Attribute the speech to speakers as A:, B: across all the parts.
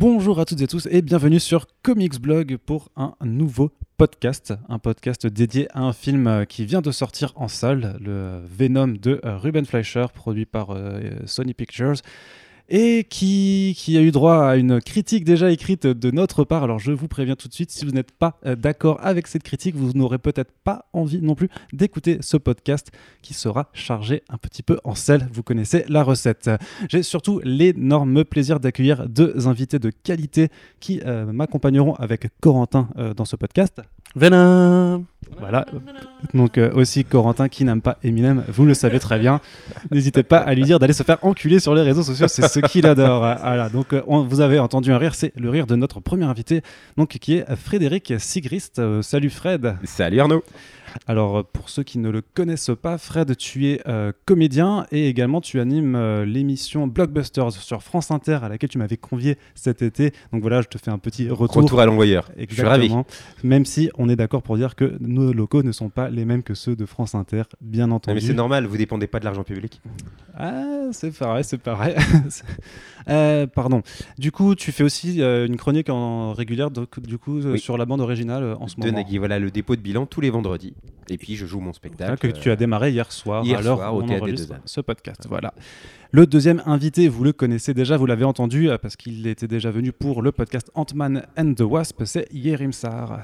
A: Bonjour à toutes et tous et bienvenue sur Comics Blog pour un nouveau podcast, un podcast dédié à un film euh, qui vient de sortir en salle, le Venom de euh, Ruben Fleischer, produit par euh, Sony Pictures et qui, qui, a eu droit à une critique déjà écrite de notre part. Alors je vous préviens tout de suite, si vous n'êtes pas euh, d'accord avec cette critique, vous n'aurez peut-être pas envie non plus d'écouter ce podcast qui sera chargé un petit peu en sel. Vous connaissez la recette. J'ai surtout l'énorme plaisir d'accueillir deux invités de qualité qui euh, m'accompagneront avec Corentin euh, dans ce podcast.
B: Venom
A: Voilà. Donc euh, aussi Corentin qui n'aime pas Eminem, vous le savez très bien. N'hésitez pas à lui dire d'aller se faire enculer sur les réseaux sociaux, c'est ce qu'il adore. Voilà. Donc euh, vous avez entendu un rire, c'est le rire de notre premier invité, donc qui est Frédéric Sigrist. Euh, salut Fred.
B: Salut Arnaud
A: Alors euh, pour ceux qui ne le connaissent pas, Fred, tu es euh, comédien et également tu animes euh, l'émission Blockbusters sur France Inter à laquelle tu m'avais convié cet été. Donc voilà, je te fais un petit retour.
B: Retour à l'envoyeur. Je suis ravi.
A: Même si on est d'accord pour dire que nos locaux ne sont pas les mêmes que ceux de France Inter, bien
B: Non,
A: entendu.
B: mais c'est normal, vous dépendez pas de l'argent public.
A: Ah, c'est pareil, c'est pareil. Euh, pardon. Du coup, tu fais aussi une chronique en régulière donc, du coup
B: Oui.
A: sur la bande originale en ce
B: de
A: moment.
B: Nagui, voilà le dépôt de bilan tous les vendredis. Et puis je joue mon spectacle.
A: que tu as démarré hier soir,
B: hier
A: à l'heure
B: soir,
A: où
B: au
A: on
B: Théâtre des
A: enregistre
B: Deux Ânes.
A: ce podcast. Voilà. Le deuxième invité, vous le connaissez déjà, vous l'avez entendu euh, parce qu'il était déjà venu pour le podcast Ant-Man and the Wasp, c'est Yerim Sar.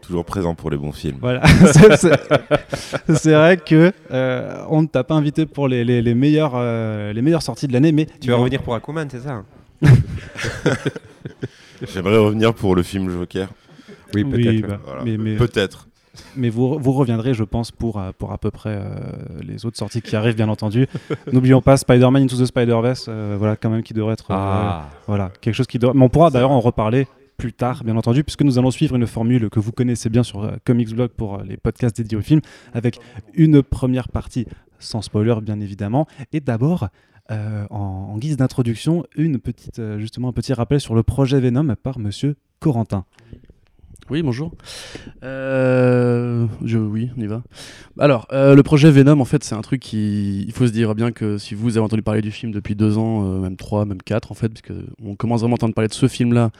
C: Toujours présent pour les bons films.
A: Voilà, c'est vrai que euh, on ne t'a pas invité pour les, les, les meilleures, euh, les meilleures sorties de l'année, mais
B: Tu vas revenir pour Aquaman, c'est ça hein
C: J'aimerais revenir pour le film Joker.
B: Oui,
A: Oui, bah,
C: Voilà.
A: mais, mais,
C: Peut-être.
A: Mais vous, vous reviendrez, je pense, pour, euh, pour à peu près euh, les autres sorties qui arrivent, bien entendu. N'oublions pas Spider-Man Into the Spider-Verse, euh, voilà, quand même, qui devrait être. euh,
B: Ah,
A: Voilà, quelque chose qui doit. Mais on pourra d'ailleurs en reparler plus tard, bien entendu, puisque nous allons suivre une formule que vous connaissez bien sur Comics Blog pour les podcasts dédiés au film, avec une première partie sans spoiler, bien évidemment. Et d'abord, en, en guise d'introduction, une petite, justement, un petit rappel sur le projet Venom par Monsieur Corentin.
D: Oui, bonjour. Euh, oui, on y va. Alors, euh, le projet Venom, en fait, c'est un truc qui. Il faut se dire bien que si vous avez entendu parler du film depuis deux ans, euh, même trois, même quatre, en fait, parce que on commence vraiment à entendre parler de ce film-là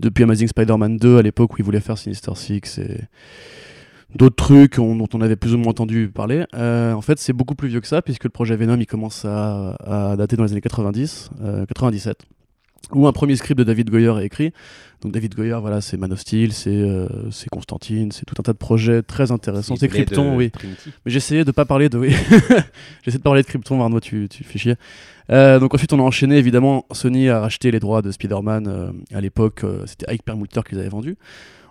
D: depuis Amazing Spider-Man 2, à l'époque où il voulait faire Sinister Six et d'autres trucs on- dont on avait plus ou moins entendu parler. En fait, c'est beaucoup plus vieux que ça, puisque le projet Venom, il commence à, dater dans les années 90, euh, 97 où un premier script de David Goyer est écrit. Donc David Goyer, voilà, c'est Man of Steel, c'est euh, Constantine, c'est tout un tas de projets très intéressants. C'est Krypton,
B: de
D: oui.
B: Trinity.
D: Mais j'essayais de pas parler de. Oui. J'essaie de parler de Krypton, Arnaud, tu, tu fais chier. Euh, donc ensuite, on a enchaîné, évidemment. Sony a racheté les droits de Spider-Man euh, à l'époque. C'était Ike Perlmutter qu'ils avaient vendu.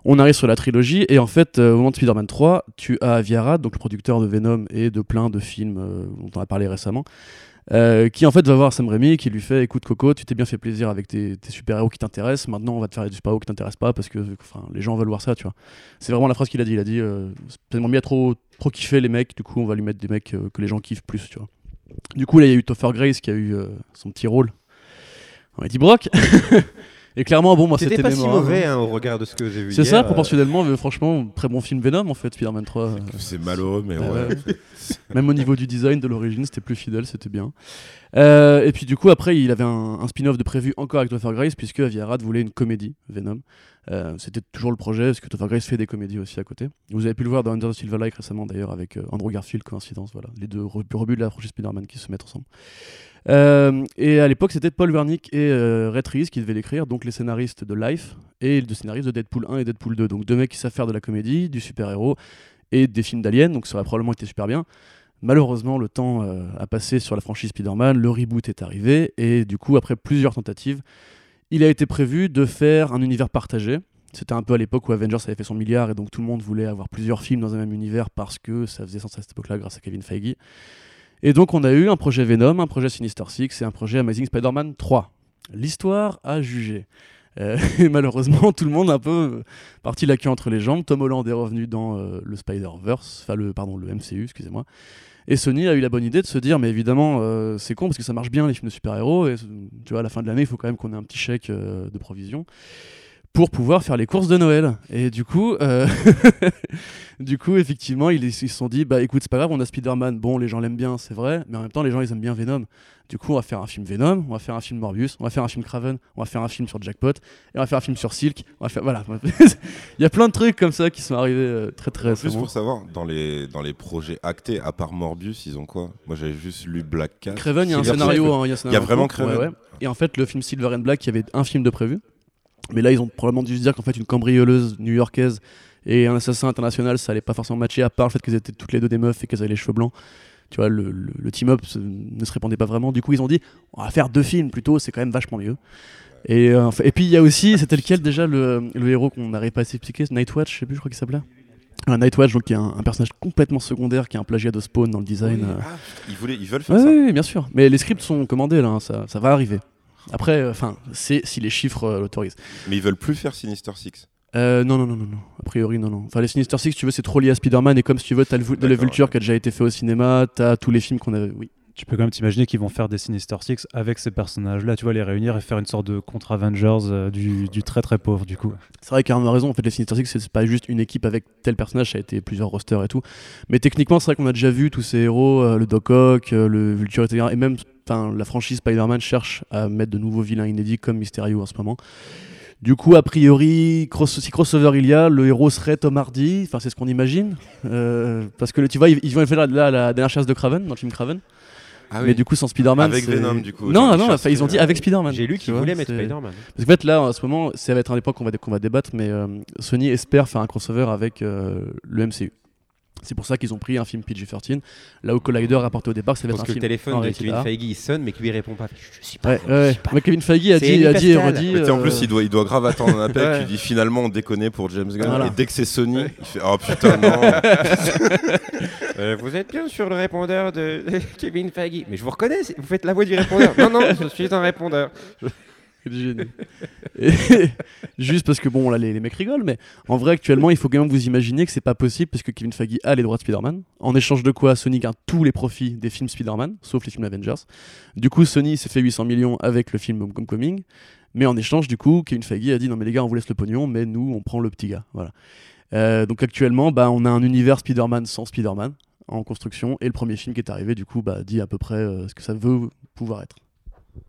D: On arrive sur la trilogie, et en fait, au moment de Spider-Man 3, tu as Avi Arad, donc le producteur de Venom et de plein de films dont on a parlé récemment, euh, qui en fait va voir Sam Raimi, qui lui fait Écoute Coco, tu t'es bien fait plaisir avec tes, super-héros qui t'intéressent, maintenant on va te faire des super-héros qui t'intéressent pas parce que les gens veulent voir ça, tu vois. C'est vraiment la phrase qu'il a dit. Il a dit euh, C'est tellement bien trop, trop kiffer les mecs, du coup on va lui mettre des mecs euh, que les gens kiffent plus, tu vois. Du coup, là il y a eu Topher Grace qui a eu son petit rôle en Eddie Brock. Et clairement, bon, moi
B: C'était pas si mauvais hein, au regard de ce que j'ai vu.
D: C'est ça,
B: euh,
D: proportionnellement, mais franchement, très bon film Venom en fait, Spider-Man 3. euh.
C: C'est malheureux, mais ouais.
D: ouais. Même au niveau du design de l'origine, c'était plus fidèle, c'était bien. Euh, et puis du coup, après, il avait un, spin-off de prévu encore avec Topher Grace, puisque Avi Arad voulait une comédie, Venom. Euh, c'était toujours le projet, parce que Topher Grace fait des comédies aussi à côté. Vous avez pu le voir dans Under the Silver Lake récemment, d'ailleurs, avec euh, Andrew Garfield, coïncidence, voilà. Les deux re- rebuts de la franchise Spider-Man qui se mettent ensemble. Et à l'époque, c'était Paul Wernick et euh, Red Reese qui devaient l'écrire, donc les scénaristes de Life et le scénariste de Deadpool 1 et Deadpool 2. Donc deux mecs qui savent faire de la comédie, du super-héros et des films d'aliens, donc ça aurait probablement été super bien. Malheureusement, le temps euh, a passé sur la franchise Spider-Man, le reboot est arrivé, et du coup, après plusieurs tentatives, il a été prévu de faire un univers partagé. C'était un peu à l'époque où Avengers avait fait son milliard, et donc tout le monde voulait avoir plusieurs films dans un même univers parce que ça faisait sens à cette époque-là grâce à Kevin Feige. Et donc on a eu un projet Venom, un projet Sinister Six et un projet Amazing Spider-Man 3. L'histoire a jugé. Euh, et malheureusement, tout le monde a un peu euh, parti la queue entre les jambes. Tom Holland est revenu dans euh, le Spider-Verse, enfin le, pardon, le MCU, excusez-moi. Et Sony a eu la bonne idée de se dire, mais évidemment, euh, c'est con parce que ça marche bien les films de super-héros, et tu vois, à la fin de l'année, il faut quand même qu'on ait un petit chèque euh, de provision. Pour pouvoir faire les courses de Noël. Et du coup, euh, du coup, effectivement, ils ils se sont dit, bah écoute, c'est pas grave, on a Spider-Man. Bon, les gens l'aiment bien, c'est vrai, mais en même temps, les gens ils aiment bien Venom. Du coup, on va faire un film Venom, on va faire un film Morbius, on va faire un film Craven, on va faire un film sur Jackpot, et on va faire un film sur Silk. On va faire, voilà. Il y a plein de trucs comme ça qui sont arrivés euh, très très récemment.
C: pour savoir, dans les, dans les projets actés, à part Morbius, ils ont quoi? Moi, j'avais juste lu Black Cat.
D: Craven, il y a un scénario. Hein, il y a,
C: y vraiment
D: ouais,
C: Craven.
D: ouais. Et en fait, le film Silver and Black, il y avait un film de prévu. Mais là, ils ont probablement dû se dire qu'en fait, une cambrioleuse new-yorkaise et un assassin international, ça allait pas forcément matcher, à part le fait qu'elles étaient toutes les deux des meufs et qu'elles avaient les cheveux blancs. Tu vois, le, le- le team-up ne se répondait pas vraiment. Du coup, ils ont dit, on va faire deux films plutôt, c'est quand même vachement mieux. Et, euh, et puis, il y a aussi, c'était lequel déjà le, le héros qu'on n'arrive pas à s'expliquer Nightwatch, je sais plus, je crois qu'il s'appelait. Un Nightwatch, donc qui est un, un personnage complètement secondaire, qui est un plagiat de Spawn dans le design. euh.
C: Ah, ils, voulaient, ils veulent faire
D: Ouais,
C: ça.
D: ouais, bien sûr. Mais les scripts sont commandés là, hein, ça, ça va arriver. Après, enfin, c'est si les chiffres euh, l'autorisent.
C: Mais ils veulent plus faire Sinister Six.
D: Euh, non, non, non, non, non. A priori, non, non. Enfin, les Sinister Six, si tu veux, c'est trop lié à Spider-Man. Et comme si tu veux, t'as le, le Vulture qui a déjà été fait au cinéma, t'as tous les films qu'on avait. Oui.
A: Tu peux quand même t'imaginer qu'ils vont faire des Sinister Six avec ces personnages-là, tu vois, les réunir et faire une sorte de contre-Avengers euh, du, très très pauvre, du coup.
D: C'est vrai qu'Arnaud a raison. En fait, les Sinister Six, c'est pas juste une équipe avec tel personnage, ça a été plusieurs rosters et tout. Mais techniquement, c'est vrai qu'on a déjà vu tous ces héros, euh, le Doc Ock, euh, le Vulture, etc. Et même, la franchise Spider-Man cherche à mettre de nouveaux vilains inédits comme Mysterio en ce moment. Du coup, a priori, si crossover il y a, le héros serait Tom Hardy. Enfin, c'est ce qu'on imagine. Parce que tu vois, ils, ils vont faire là la dernière chasse de Craven dans le film Craven.
C: Ah
D: Mais du coup, sans Spider-Man.
C: Avec Venom, du coup,
D: Non, non,
C: ils
D: enfin, ils ont dit
C: euh,
D: avec Spider-Man.
B: J'ai lu qu'ils voulaient mettre Spider-Man.
D: parce qu'en fait, là, en ce moment, ça va être un des points qu'on va, qu'on va débattre, mais euh, Sony espère faire un crossover avec euh, le MCU. C'est pour ça qu'ils ont pris un film PG-13, là où Collider rapporté au départ, ça va
B: Parce
D: être
B: que
D: un
B: le
D: film
B: téléphone de Kevin. Feige il sonne mais qu'il lui répond pas. Je suis pas.
D: Ouais, ouais. Mais Kevin Feige a dit, a dit et redit.
C: Mais en plus, il doit, il doit grave attendre un appel. Tu dis finalement, on déconne pour James Gunn.
D: Voilà.
C: Et dès que c'est Sony, il fait Oh putain, non.
B: Euh, vous êtes bien sur le répondeur de Kevin Feige. Mais je vous reconnais, vous faites la voix du répondeur. non, non, je suis un répondeur.
D: Juste parce que bon, là, les, les mecs rigolent, mais en vrai, actuellement, il faut quand même vous imaginer que c'est pas possible parce que Kevin Feige a les droits de Spider-Man. En échange de quoi, Sony gagne tous les profits des films Spider-Man, sauf les films Avengers. Du coup, Sony s'est fait 800 millions avec le film Homecoming. Mais en échange, du coup, Kevin Feige a dit non, mais les gars, on vous laisse le pognon, mais nous, on prend le petit gars. Voilà. Euh, donc actuellement, bah, on a un univers Spider-Man sans Spider-Man en construction, et le premier film qui est arrivé, du coup, bah, dit à peu près euh, ce que ça veut pouvoir être.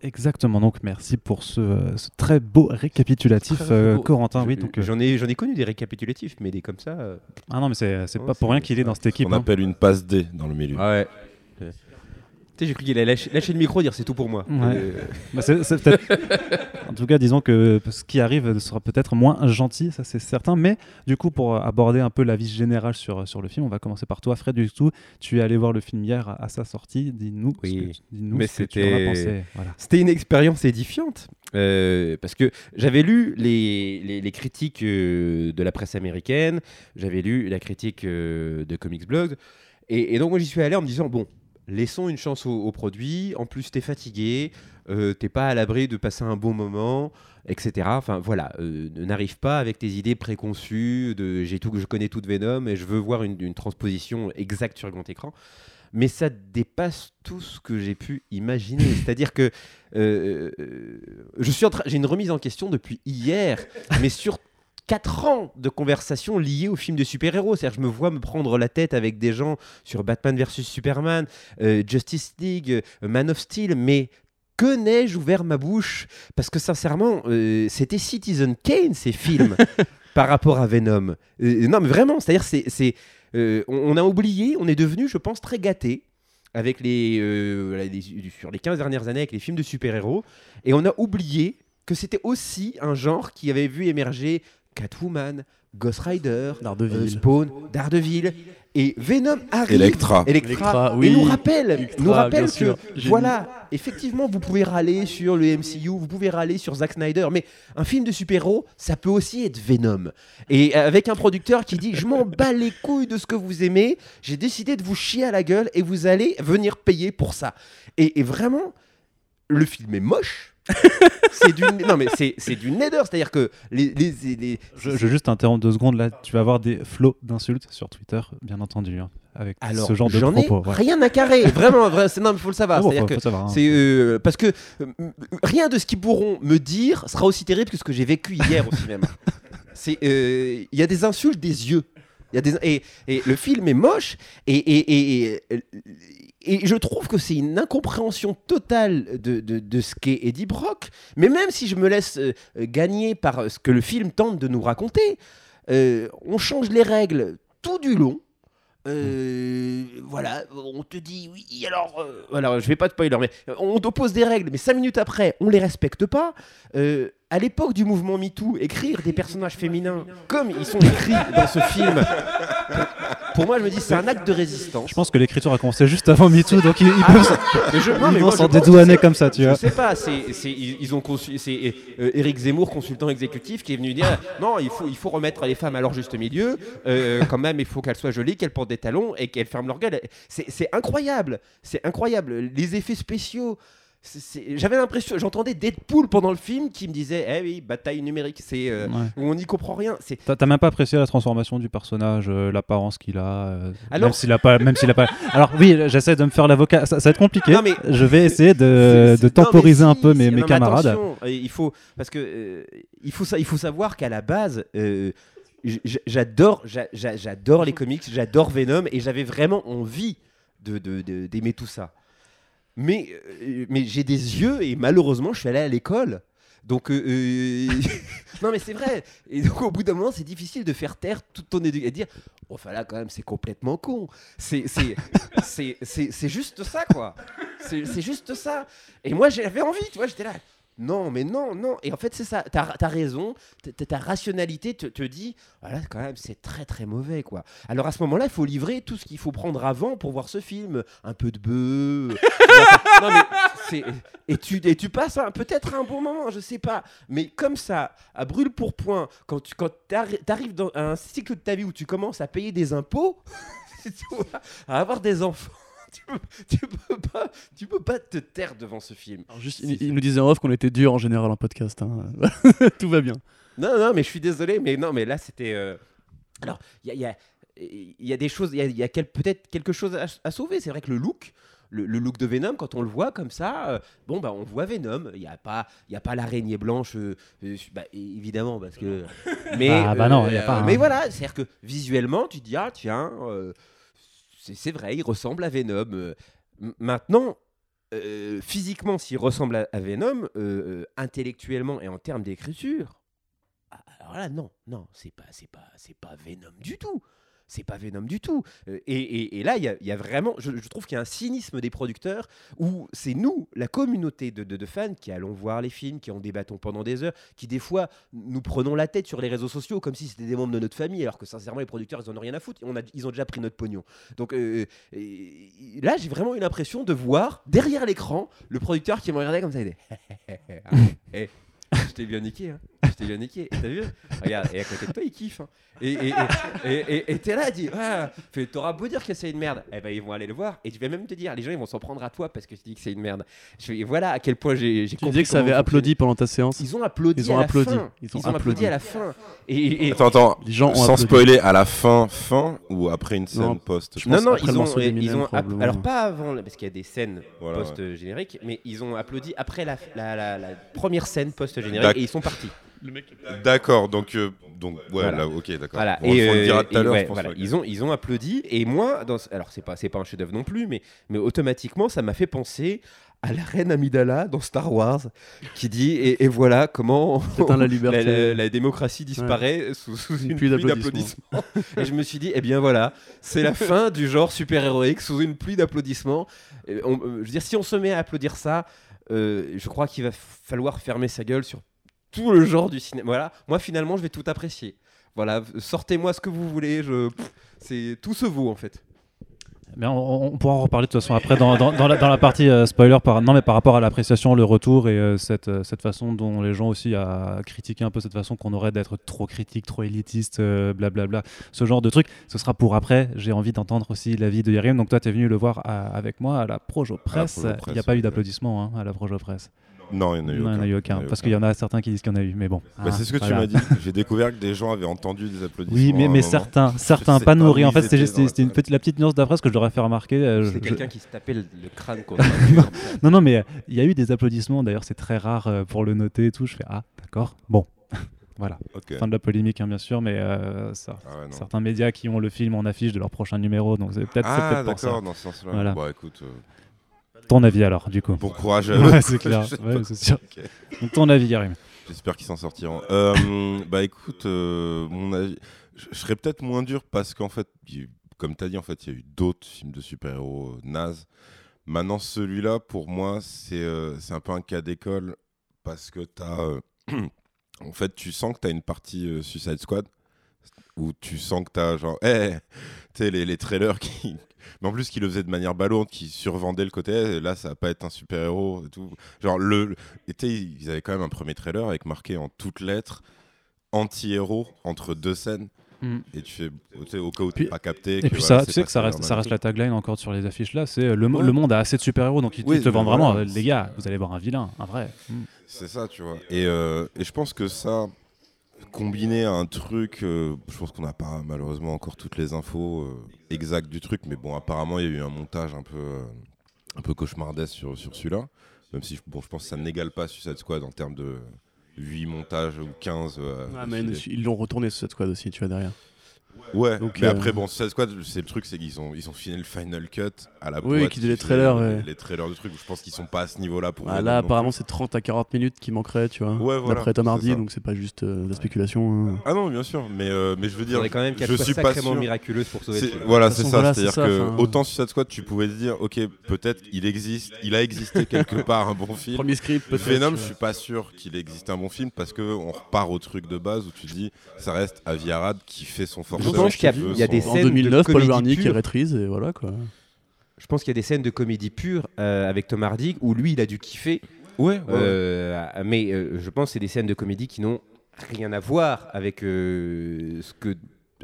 A: Exactement, donc merci pour ce, ce très beau récapitulatif,
B: Très
A: euh,
B: beau.
A: Corentin.
B: Je-
A: Oui, donc, euh,
B: J'en ai, j'en ai connu des récapitulatifs, mais des comme ça. euh,
A: ah non, mais c'est c'est
B: Oh,
A: pas pour rien qu'il est dans cette équipe.
C: On
A: hein.
C: appelle une passe D dans le milieu.
B: Ouais. Euh, sais, j'ai cru qu'il allait lâcher, lâcher le micro, dire c'est tout pour moi.
A: Ouais.
B: Euh,
A: Bah, en tout cas, disons que ce qui arrive sera peut-être moins gentil, ça c'est certain. Mais du coup, pour aborder un peu la vie générale sur, sur le film, on va commencer par toi, Fred. Du coup, tu es allé voir le film hier à, à sa sortie. Dis-nous ce que, tu- dis-nous
B: Mais
A: ce que tu en as pensé. Voilà.
B: C'était une expérience édifiante. euh, parce que j'avais lu les, les- les critiques euh, de la presse américaine, j'avais lu la critique euh, de Comics Blog, et, et donc moi j'y suis allé en me disant bon, laissons une chance au, au produit. En plus, t'es fatigué, euh, t'es pas à l'abri de passer un bon moment, etc. Enfin voilà, euh, n'arrive pas avec tes idées préconçues de j'ai tout, je connais tout de Venom et je veux voir une, une transposition exacte sur grand écran. Mais ça dépasse tout ce que j'ai pu imaginer. C'est-à-dire que euh, euh, je suis en train, j'ai une remise en question depuis hier, mais sur 4 ans de conversations liées au film de super-héros. C'est-à-dire, je me vois me prendre la tête avec des gens sur Batman versus Superman, euh, Justice League, euh, Man of Steel, mais que n'ai-je ouvert ma bouche? Parce que sincèrement, euh, c'était Citizen Kane, ces films, par rapport à Venom. Euh, non, mais vraiment, c'est-à-dire, c'est, euh, on, a oublié, on est devenu, je pense, très gâté avec les- sur les 15 dernières années avec les films de super-héros, et on a oublié que c'était aussi un genre qui avait vu émerger Catwoman, Ghost Rider,
D: Daredevil.
B: euh, Spawn, Daredevil, et Venom arrive.
C: Electra.
B: Electra,
D: Electra,
B: et
D: oui.
B: nous rappelle,
D: Electra,
B: nous rappelle que voilà, effectivement, vous pouvez râler sur le MCU, vous pouvez râler sur Zack Snyder, mais un film de super-héros, ça peut aussi être Venom. Et avec un producteur qui dit Je m'en bats les couilles de ce que vous aimez, j'ai décidé de vous chier à la gueule et vous allez venir payer pour ça. Et, et vraiment, le film est moche. c'est du non mais c'est c'est du nether c'est à dire que les, les, les-
A: Je, je veux juste t'interrompre deux secondes là. Tu vas avoir des flots d'insultes sur Twitter, bien entendu. hein. avec
B: Alors,
A: ce genre de
B: ai
A: propos. ouais.
B: rien à carrer. Vraiment, vrai, c'est non, mais faut le savoir.
A: Ah bon,
B: C'est-à-dire
A: faut-
B: que
A: faut savoir, hein.
B: c'est euh, parce que euh, rien de ce qu'ils pourront me dire sera aussi terrible que ce que j'ai vécu hier au cinéma. C'est euh, il y a des insultes des yeux. Il y a des et, et le film est moche et et, et, et, je trouve que c'est une incompréhension totale de, de, de ce qu'est Eddie Brock. Mais même si je me laisse euh, euh, gagner par ce que le film tente de nous raconter, euh, on change les règles tout du long. Euh, voilà, on te dit oui, alors, euh, voilà, je vais pas te spoiler, mais euh, on t'oppose des règles, mais cinq minutes après, on les respecte pas. Euh, à l'époque du mouvement MeToo, écrire des personnages féminins comme ils sont écrits dans ce film, pour moi, je me dis c'est un acte de résistance.
A: Je pense que l'écriture a commencé juste avant MeToo, donc ils, ils
B: Ah,
A: peuvent
B: mais je, non,
A: ils
B: mais
A: vont
B: je
A: s'en dédouaner comme ça, tu
B: je
A: vois.
B: sais pas, c'est, c'est- ils, ils ont conçu, c'est euh, Eric Zemmour, consultant exécutif, qui est venu dire non, il faut, il faut remettre les femmes à leur juste milieu. euh, quand même, il faut qu'elles soient jolies, qu'elles portent des talons et qu'elles ferment leur gueule. C'est, c'est incroyable, c'est incroyable. Les effets spéciaux. J'avais l'impression, j'entendais Deadpool pendant le film qui me disait, eh oui, bataille numérique, c'est euh,
A: Ouais.
B: on n'y comprend rien.
A: T'as même pas apprécié la transformation du personnage, euh, l'apparence qu'il a, euh,
B: Alors-
A: même s'il a pas, même s'il a pas. Alors oui, j'essaie de me faire l'avocat. Ça, ça va être compliqué.
B: Non, mais-
A: Je vais essayer de,
B: non,
A: temporiser un peu mes,
B: non,
A: camarades.
B: euh, il faut parce que il faut ça, il faut savoir qu'à la base, j'adore, j'a- j'a- j'adore les comics, j'adore Venom et j'avais vraiment envie de de- de- d'aimer tout ça. Mais euh, mais j'ai des yeux et malheureusement, je suis allé à l'école. Donc, euh, euh, non, mais c'est vrai. Et donc, au bout d'un moment, c'est difficile de faire taire toute ton éducation et dire Enfin, là, quand même, c'est complètement con. C'est juste ça, quoi. C'est juste ça. Et moi, j'avais envie, tu vois, j'étais là. Non, mais non, non. Et en fait, c'est ça. T'as as raison. Ta rationalité te, te dit, voilà, quand même, c'est très, très mauvais, quoi. Alors à ce moment-là, il faut livrer tout ce qu'il faut prendre avant pour voir ce film. Un peu de bœuf. Et tu, et tu passes peut-être un bon moment, je sais pas. Mais comme ça, à brûle pour point, quand tu quand t'arri- t'arrives dans un cycle de ta vie où tu commences à payer des impôts, à avoir des enfants. Tu peux, tu peux pas, tu peux pas te taire devant ce film.
D: Alors juste, il, il nous disait en off qu'on était dur en général en podcast. hein. Tout va bien.
B: Non, non, mais je suis désolé, mais non, mais là c'était. euh, Alors, il y a, il y y a des choses, il y a, il y a quel- peut-être quelque chose à, à sauver. C'est vrai que le look, le, le look de Venom, quand on le voit comme ça, euh, bon bah on voit Venom. Il n'y a pas, il y a pas l'araignée blanche, euh, euh, bah, évidemment parce que. Mais
A: Ah, bah non, il y a pas,
B: Mais
A: hein.
B: voilà, c'est-à-dire que visuellement, tu te dis ah tiens, euh, c'est vrai, il ressemble à Venom. Euh, maintenant. euh, physiquement, s'il ressemble à, Venom, euh, intellectuellement et en termes d'écriture, ah, alors là, non, non, c'est pas, c'est pas, c'est pas Venom du tout. C'est pas Venom du tout. Euh, Et, là, il y a, vraiment, je, trouve qu'il y a un cynisme des producteurs où c'est nous, la communauté de, fans, qui allons voir les films, qui en débattons pendant des heures, qui des fois nous prenons la tête sur les réseaux sociaux comme si c'était des membres de notre famille, alors que sincèrement, les producteurs, ils en ont rien à foutre. Ils ont déjà pris notre pognon. Donc euh, et là, j'ai vraiment eu l'impression de voir derrière l'écran le producteur qui me regardait comme ça. Il Ah, eh, je t'ai bien niqué, hein. je t'ai bien niqué. Et t'as vu? Regarde, et à côté de toi, il kiffe. hein. Et et- et- et- t'es là, dit, ah, t'auras beau dire que c'est une merde. Eh ben, ils vont aller le voir. Et je vais même te dire, les gens, ils vont s'en prendre à toi parce que tu dis que c'est une merde. Je fais, voilà à quel point j'ai j'ai
D: Tu
B: compris
D: disais que ça avait applaudi pendant ta séance?
B: Ils ont applaudi.
D: Ils ont
B: à la
D: applaudi.
B: fin.
D: Ils ont
B: applaudi.
D: applaudi.
B: à la fin. Et, et-
C: Attends, attends.
D: Les gens ont
C: Sans
D: applaudi.
C: spoiler, à la fin, fin ou après une scène
D: Non.
C: post
D: Je
B: non,
D: pense
B: non, ils ont, ils ont alors pas avant, parce qu'il y a des scènes post-génériques, mais ils ont applaudi après la, la- la- la première scène post-générique Et ils sont partis.
C: D'accord, donc, euh, donc ouais,
B: Voilà.
C: là, ok, d'accord.
B: Voilà.
C: Bon, on le
B: euh,
C: dira tout à
B: et
C: l'heure,
B: ouais, voilà. Ils ont ils ont applaudi et moi, dans alors c'est pas c'est pas un chef-d'œuvre non plus, mais mais automatiquement ça m'a fait penser à la reine Amidala dans Star Wars qui dit et, et voilà comment
D: la liberté.
B: la, la- la démocratie disparaît sous, sous une
D: pluie
B: pluie
D: d'applaudissements.
B: et je me suis dit, eh bien voilà, c'est la fin du genre super-héroïque sous une pluie d'applaudissements. Et on- euh, je veux dire, si on se met à applaudir ça, euh, je crois qu'il va falloir fermer sa gueule sur tout le genre du cinéma. Voilà, moi finalement, je vais tout apprécier. Voilà, sortez-moi ce que vous voulez, je... c'est tout se vaut en fait.
A: Mais on, on pourra en reparler de toute façon après dans, dans- dans la, dans la partie euh, spoiler. Par, non, mais par rapport à l'appréciation, le retour et euh, cette, euh, cette façon dont les gens aussi a critiqué un peu cette façon qu'on aurait d'être trop critique, trop élitiste, blablabla. Ce genre de truc, ce sera pour après. J'ai envie d'entendre aussi l'avis de Yerim. Donc toi, tu es venu le voir à- avec moi à la Projo Presse. Il n'y a pas eu d'applaudissements hein, à la Projo Presse.
C: Non, Non, il n'y en a eu
A: Non, il n'y en
C: aucun.
A: a eu aucun. Parce qu'il y en a certains qui disent qu'il y en a eu, mais bon.
C: Bah,
A: Ah,
C: c'est ce que
A: voilà.
C: tu m'as dit. J'ai découvert que des gens avaient entendu des applaudissements.
A: Oui, mais, certains, certains pas nourris. En fait, c'était
C: la
A: c'était une
C: salle.
A: petite, la petite nuance d'après ce que je devrais faire remarquer. euh,
B: C'est
A: je-
B: quelqu'un qui se tapait le, le crâne mur.
A: Non, non, mais euh, il y a eu des applaudissements. D'ailleurs, c'est très rare euh, pour le noter et tout. Je fais ah, d'accord. Bon, voilà. Fin de la polémique, hein, bien sûr, mais euh, ça.
C: Ah ouais, non.
A: Certains médias qui ont le film en affiche de leur prochain numéro, donc c'est peut-être
C: Ah,
A: peut-être pour ça.
C: d'accord, dans ce sens-là.
A: Voilà.
C: Bon, écoute, euh,
A: Ton avis alors, du coup
C: bon courage.
A: Ouais, c'est clair. Ouais, c'est sûr. Donc, ton avis, Yarim
C: J'espère qu'ils s'en sortiront. Euh, bah écoute, euh, mon avis, je serais peut-être moins dur parce qu'en fait, comme tu as dit, en fait, il y a eu d'autres films de super-héros euh, nazes. Maintenant, celui-là, pour moi, c'est euh, un peu un cas d'école parce que tu as. en fait, tu sens que tu as une partie Suicide Squad où tu sens que tu as genre. Eh, tu sais, les, les trailers qui. Mais en plus, qui le faisaient de manière ballonne, qui survendaient le côté. Là, ça va pas être un super-héros et tout. Genre, le, le- ils avaient quand même un premier trailer avec marqué en toutes lettres anti-héros entre deux scènes.
A: Mm.
C: Et tu fais, tu sais, au cas où tu pas capté.
A: Et
C: que
A: puis
C: voilà,
A: ça, tu sais que ça reste, ça reste la tagline encore sur les affiches là, c'est euh, le,
C: Ouais.
A: le monde a assez de super-héros, donc ils
C: Oui,
A: te vendent vraiment, euh, les gars, vous allez voir un vilain, un vrai. Mm.
C: C'est ça, tu vois. Et, euh, et je pense que ça, combiné à un truc, euh, je pense qu'on n'a pas malheureusement encore toutes les infos euh, exactes du truc, mais bon, apparemment, il y a eu un montage un peu, euh, un peu cauchemardesque sur, sur celui-là. Même si bon, je pense que ça n'égale pas Suicide Squad en termes de 8 montages ou 15. euh,
D: Ah, mais ils l'ont retourné sur cette squad aussi, tu vois, derrière.
C: Ouais,
D: Donc,
C: mais
D: euh,
C: après, bon, Suicide Squad, c'est le truc, c'est qu'ils ont, ils ont fini le final cut à la
D: Oui,
C: boîte
D: qui dit les trailers,
C: Les,
D: ouais.
C: les trailers du truc, je pense qu'ils sont pas à ce niveau-là pour.
D: Ah, là, apparemment, c'est 30 à 40 minutes qui manqueraient, tu vois.
C: Ouais, voilà,
D: D'après Tom
C: c'est
D: Hardy, donc c'est pas juste euh, de la spéculation. hein.
C: Ah non, bien sûr, mais, euh, mais je veux
B: Il
C: dire,
B: quand même qu'elle
C: je suis pas
B: sacrément
C: sûr.
B: miraculeuse pour sauver.
C: Voilà,
D: De
C: c'est ça.
D: voilà,
C: C'est-à-dire que
D: enfin.
C: autant Suicide Squad, tu pouvais te dire, ok, peut-être il existe, il a existé quelque part un bon film.
D: Premier script, peut-être.
C: Venom, je suis pas sûr qu'il existe un bon film parce que on repart au truc de base où tu dis, ça reste Avi Arad qui fait son forceur.
B: pense qu'il y a- y des
D: En
B: scènes de
D: 2009, Paul
B: comédie
D: Wernick
B: pure.
D: et Rétrise, et voilà quoi.
B: Je pense qu'il y a des scènes de comédie pure euh, avec Tom Hardy où lui il a dû kiffer.
C: Ouais.
B: Euh, mais euh, je pense que c'est des scènes de comédie qui n'ont rien à voir avec euh, ce que,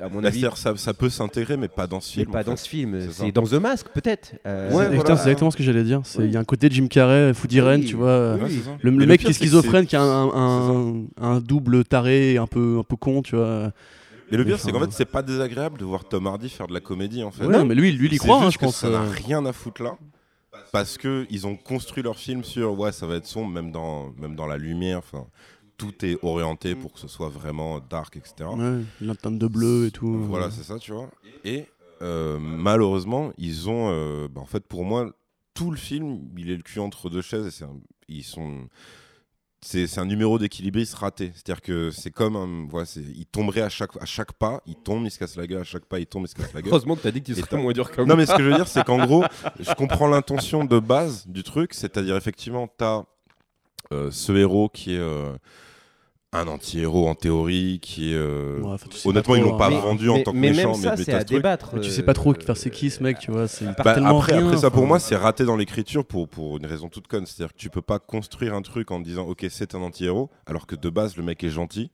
B: à mon avis,
C: ça, ça peut s'intégrer, mais pas dans ce
B: mais
C: film.
B: pas
C: en
B: dans
C: fait.
B: ce film.
C: C'est
B: dans The Mask peut-être. Euh,
C: Ouais,
D: C'est-
C: voilà.
D: exactement ce que j'allais dire. Il y a un côté Jim Carrey, Food Irene,
B: Oui.
D: tu vois. Le, mec
C: pire,
D: qui est schizophrène, qui a un, un, un double taré un peu, un peu con, tu vois.
C: Et le pire,
D: Mais
C: c'est qu'en fait, c'est pas désagréable de voir Tom Hardy faire de la comédie en fait.
D: Ouais, mais lui, lui, il y croit, hein, je
C: que
D: pense.
C: Ça n'a
D: euh.
C: rien à foutre là. Parce que ils ont construit leur film sur ouais, ça va être sombre, même dans, même dans la lumière. Enfin, tout est orienté pour que ce soit vraiment dark, etc.
D: Ouais, l'antenne de bleu et tout.
C: Voilà, c'est ça, tu vois. Et euh, malheureusement, ils ont. euh, bah, en fait, pour moi, tout le film, il est le cul entre deux chaises et c'est un- ils sont. C'est un numéro d'équilibriste raté. C'est-à-dire que c'est comme un. Voilà, il tomberait à chaque, à chaque pas, il tombe, il se casse la gueule, à chaque pas, il tombe, il se casse la gueule.
B: Heureusement que tu as dit que tu serais
C: t'as-
B: moins dur comme
C: Non, mais ce que je veux dire, c'est qu'en gros, je comprends l'intention de base du truc, c'est-à-dire effectivement, tu as ce héros qui est euh, un anti-héros en théorie, qui est. euh,
D: Ouais, enfin, tu sais
C: honnêtement,
D: pas
C: ils l'ont pas
B: mais,
C: vendu en tant que
B: mais
C: méchant,
B: même ça,
C: mais
B: c'est à débattre.
D: Mais tu
B: euh,
D: sais pas trop faire c'est qui ce mec, tu vois. C'est
C: Bah,
D: tellement
C: après,
D: rien,
C: après ça, pour moi, c'est raté dans l'écriture pour, pour une raison toute conne. C'est-à-dire que tu peux pas construire un truc en disant, ok, c'est un anti-héros, alors que de base, le mec est gentil,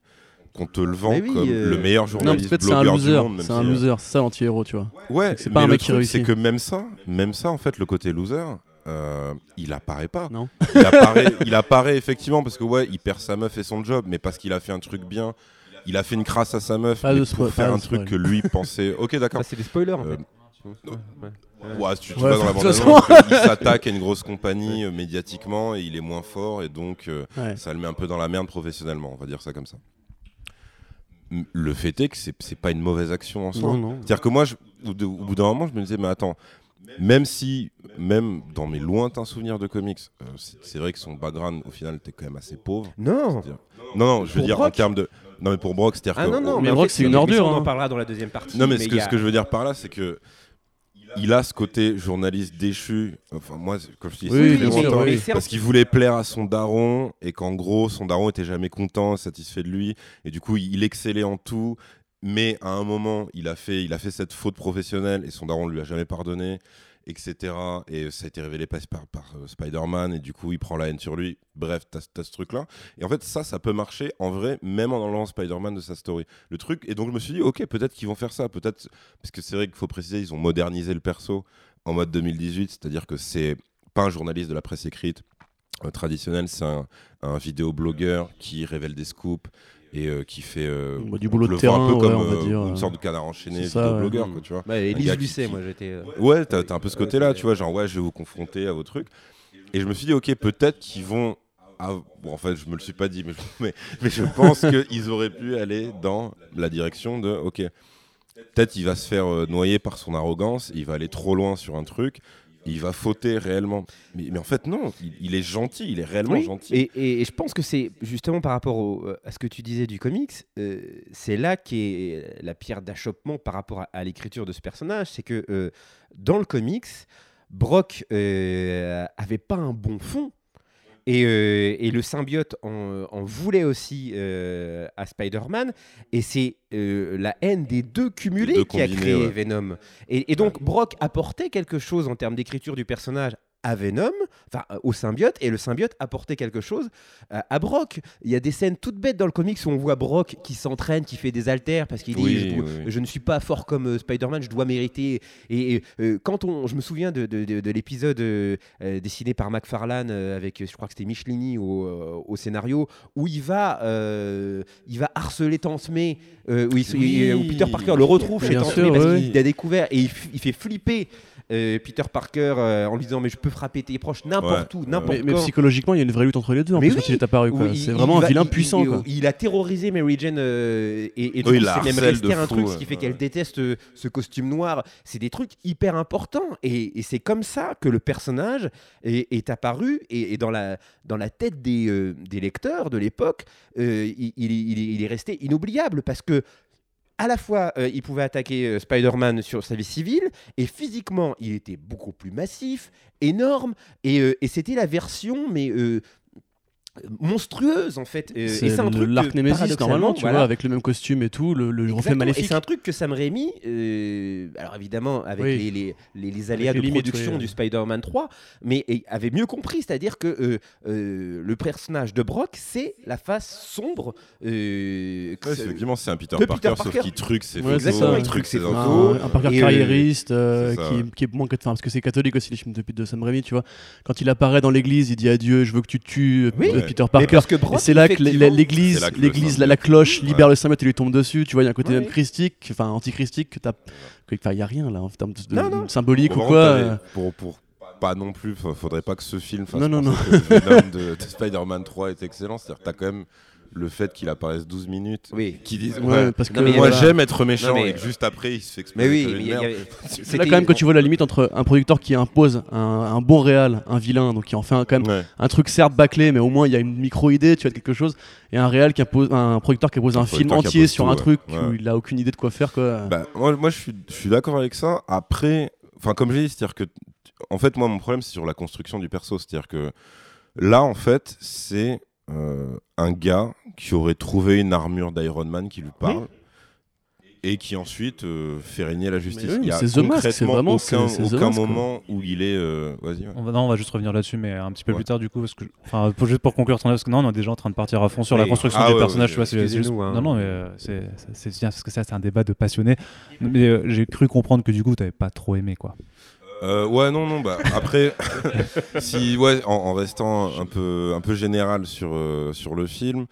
C: qu'on te le vend
B: oui,
C: comme
B: euh,
C: le meilleur
D: Non, mais
C: journaliste
D: peut-être c'est un
C: blogueur du
D: loser.
C: monde.
D: C'est un
C: si, euh,
D: loser, c'est ça l'anti-héros, tu vois.
C: Ouais,
D: C'est pas
C: mais
D: un
C: le
D: mec qui réussit.
C: C'est que même ça, même ça, en fait, le côté loser, euh, il apparaît pas.
D: Non.
C: Il apparaît, il apparaît effectivement parce que ouais, il perd sa meuf et son job, mais parce qu'il a fait un truc bien. Il a fait une crasse à sa meuf mais pour faire un truc que lui pensait. Ok, d'accord.
B: Ça, c'est des spoilers. en
C: Euh,
B: fait. Ouais,
C: tu, tu
D: Ouais,
C: vas dans la bande
D: façon.
C: il s'attaque à une grosse compagnie euh, médiatiquement et il est moins fort et donc euh,
D: Ouais.
C: ça le met un peu dans la merde professionnellement, on va dire ça comme ça. Le fait est que c'est pas une mauvaise action en soi. C'est-à-dire que moi, je- au, de- au bout d'un moment, je me disais, mais attends, même si, même dans mes lointains souvenirs de comics, euh, c'est c'est vrai que son background, au final, était quand même assez pauvre.
B: Non.
C: Non, non, je veux
B: Pour
C: dire en termes de. Non, mais pour Brock, c'est-à-dire
B: Ah
C: que.
B: non, non,
D: Mais Brock, c'est une ordure,
B: On
D: hein.
B: en parlera dans la deuxième partie.
C: Non, mais, ce, que,
B: y a-
C: ce que je veux dire par là, c'est que. Il a ce côté journaliste déchu. Enfin, moi, comme je dis,
D: Oui,
C: longtemps,
D: oui.
C: Parce qu'il voulait plaire à son daron et qu'en gros, son daron était jamais content, satisfait de lui. Et du coup, il excellait en tout. Mais à un moment, il a fait, il a fait cette faute professionnelle et son daron ne lui a jamais pardonné, etc. Et ça a été révélé par, euh, Spider-Man et du coup, il prend la haine sur lui. Bref, t'as as ce truc-là. Et en fait, ça, ça peut marcher en vrai, même en enlevant Spider-Man de sa story. Le truc, et donc je me suis dit, ok, peut-être qu'ils vont faire ça. Peut-être, parce que c'est vrai qu'il faut préciser, ils ont modernisé le perso en mode 2018, c'est-à-dire que c'est pas un journaliste de la presse écrite euh, traditionnel, c'est un, un vidéoblogueur qui révèle des scoops et euh, qui fait euh,
D: Bah, du boulot de
C: voit un
D: terrain,
C: peu comme
D: ouais, on va
C: euh,
D: dire,
C: une sorte de canard enchaîné
D: ça,
C: vidéoblogueur,
B: ouais.
C: quoi, tu vois.
B: Bah, et
C: Un
B: Lise
C: gars qui-
B: Lucet,
C: qui-
B: moi j'étais. euh,
C: Ouais, t'as un peu ce côté-là, tu vois, genre ouais, je vais vous confronter à vos trucs. Et je me suis dit, ok, peut-être qu'ils vont. ah, bon, en fait, je me le suis pas dit, mais je, mais, mais je pense qu'ils auraient pu aller dans la direction de, ok, peut-être il va se faire euh, noyer par son arrogance, il va aller trop loin sur un truc, il va fauter réellement. Mais, mais en fait, non, il, il est gentil, il est réellement
B: Oui,
C: gentil.
B: Et, et- et je pense que c'est justement par rapport au- euh, à ce que tu disais du comics, euh, c'est là qu'est la pierre d'achoppement par rapport à, à l'écriture de ce personnage. C'est que euh, dans le comics, Brock euh, avait pas un bon fond. Et, euh, et le symbiote en, en voulait aussi euh, à Spider-Man. Et c'est euh, la haine des deux cumulés
C: deux
B: qui a créé
C: ouais.
B: Venom. Et, et donc Brock apportait quelque chose en termes d'écriture du personnage à Venom, enfin euh, au symbiote, et le symbiote apportait quelque chose euh, à Brock. Il y a des scènes toutes bêtes dans le comics où on voit Brock qui s'entraîne, qui fait des haltères parce qu'il dit
C: Oui,
B: je,
C: oui,
B: ne suis pas fort comme euh, Spider-Man, je dois mériter. Et, et, euh, quand on, je me souviens de, de- de- de l'épisode dessiné par McFarlane avec, je crois que c'était Michelini au, au scénario, où il va, il va harceler euh, où, il se-
C: Oui.
B: il- où Peter Parker le retrouve chez Tansmé
D: sûr,
B: parce qu'il a découvert et il fait flipper. Euh, Peter Parker euh, en lui disant mais je peux frapper tes proches n'importe où n'importe
D: Mais, mais psychologiquement, il y a une vraie lutte entre les deux en
B: Mais
D: plus
B: oui.
D: quand il est apparu. C'est vraiment un vilain
B: il-
D: puissant.
B: il,
D: quoi.
B: il a terrorisé Mary Jane euh, et, et
C: Oui,
B: c'est même resté un
C: fou,
B: truc, ce qui fait
C: ouais.
B: qu'elle déteste euh, ce costume noir. C'est des trucs hyper importants et, et c'est comme ça que le personnage est, est apparu et, et dans, la, dans la tête des, euh, des lecteurs de l'époque, euh, il, il- il- il est resté inoubliable parce que à la fois, euh, il pouvait attaquer euh, Spider-Man sur sa vie civile, et physiquement, il était beaucoup plus massif, énorme, et, euh, c'était la version, mais monstrueuse en fait. Euh, et
D: C'est
B: un truc que,
D: l'arc
B: paradoxalement,
D: normalement, tu
B: voilà,
D: vois, avec le même costume et tout, le, le reflet.
B: Et
D: maléfique.
B: c'est un truc que Sam Raimi, euh, alors évidemment avec
D: Oui.
B: les, les, les- les aléas de production
D: oui.
B: du Spider-Man 3, mais et avait mieux compris, c'est-à-dire que euh, euh, le personnage de Brock, c'est la face sombre. euh,
C: Ouais,
B: c'est-
C: effectivement, c'est un Peter Parker,
B: Peter
C: sauf
B: Parker.
C: qu'il truc
D: Ouais, c'est ouais.
C: truc ses
B: C'est
D: un, un Parker
B: euh,
D: carriériste euh, qui, qui est moins que enfin parce que c'est catholique aussi les films de, de Sam Raimi tu vois quand il apparaît dans l'église il dit adieu je veux que tu tues Peter Parker. C'est là que l'église l'église la, cloche libère le symbiote et lui tombe dessus. Tu vois il y a un côté
B: Ouais.
D: même christique enfin antichristique que t'as enfin il y a rien là en termes de, de
B: Non, non.
D: symbolique ou quoi euh,
C: pour, pour pas non plus, fa- faudrait pas que ce film fasse
D: Non, non,
C: penser que le Venom de, de Spider-Man 3 est excellent. C'est-à-dire que t'as quand même le fait qu'il apparaisse 12 minutes,
B: Oui.
C: qui disent
D: ouais,
C: ouais,
D: parce que
B: Non,
C: moi j'aime être méchant
B: Non, mais-
C: et que juste après il se fait
B: Mais oui, mais
C: une
B: il y a-
C: merde.
D: c'est là quand même que tu vois la limite entre un producteur qui impose un, un bon réal, un vilain, donc qui en fait un, quand même
C: Ouais.
D: un truc certes bâclé, mais au moins il y a une micro-idée, tu vois, de quelque chose, et un réal qui impose, un producteur qui impose un,
C: Un
D: film entier sur
C: tout,
D: un truc
C: Ouais.
D: où il a aucune idée de quoi faire, quoi.
C: Bah, moi, moi, je suis, je suis d'accord avec ça. Après, enfin, comme j'ai dit, c'est-à-dire que, en fait, moi, mon problème, c'est sur la construction du perso. C'est-à-dire que là, en fait, c'est euh, un gars qui aurait trouvé une armure d'Iron Man qui lui parle. Et qui ensuite euh, fait régner la justice.
D: Oui,
C: Il y a
D: c'est The Mask, c'est
C: concrètement
D: vraiment-
C: aucun,
D: c'est- c'est The
C: aucun
D: Mask, quoi.
C: moment où il est. euh, Vas-y. ouais.
A: On va, non, on va juste revenir là-dessus, mais un petit peu
C: Ouais.
A: plus tard du coup, parce que, enfin, pour, juste pour conclure ton parce que non, on est déjà en train de partir à fond sur la construction
C: Ah
A: des
C: ouais,
A: personnages,
C: ouais,
A: tu vois. c'est- c'est juste-
B: hein.
A: Non, non, mais euh, c'est c'est- c'est bien parce que ça, c'est un débat de passionnés. Mais euh, j'ai cru comprendre que du coup, t'avais pas trop aimé, quoi.
C: Euh, ouais, non, non, bah après, si, ouais, en, restant un peu, un peu général sur, euh, sur le film,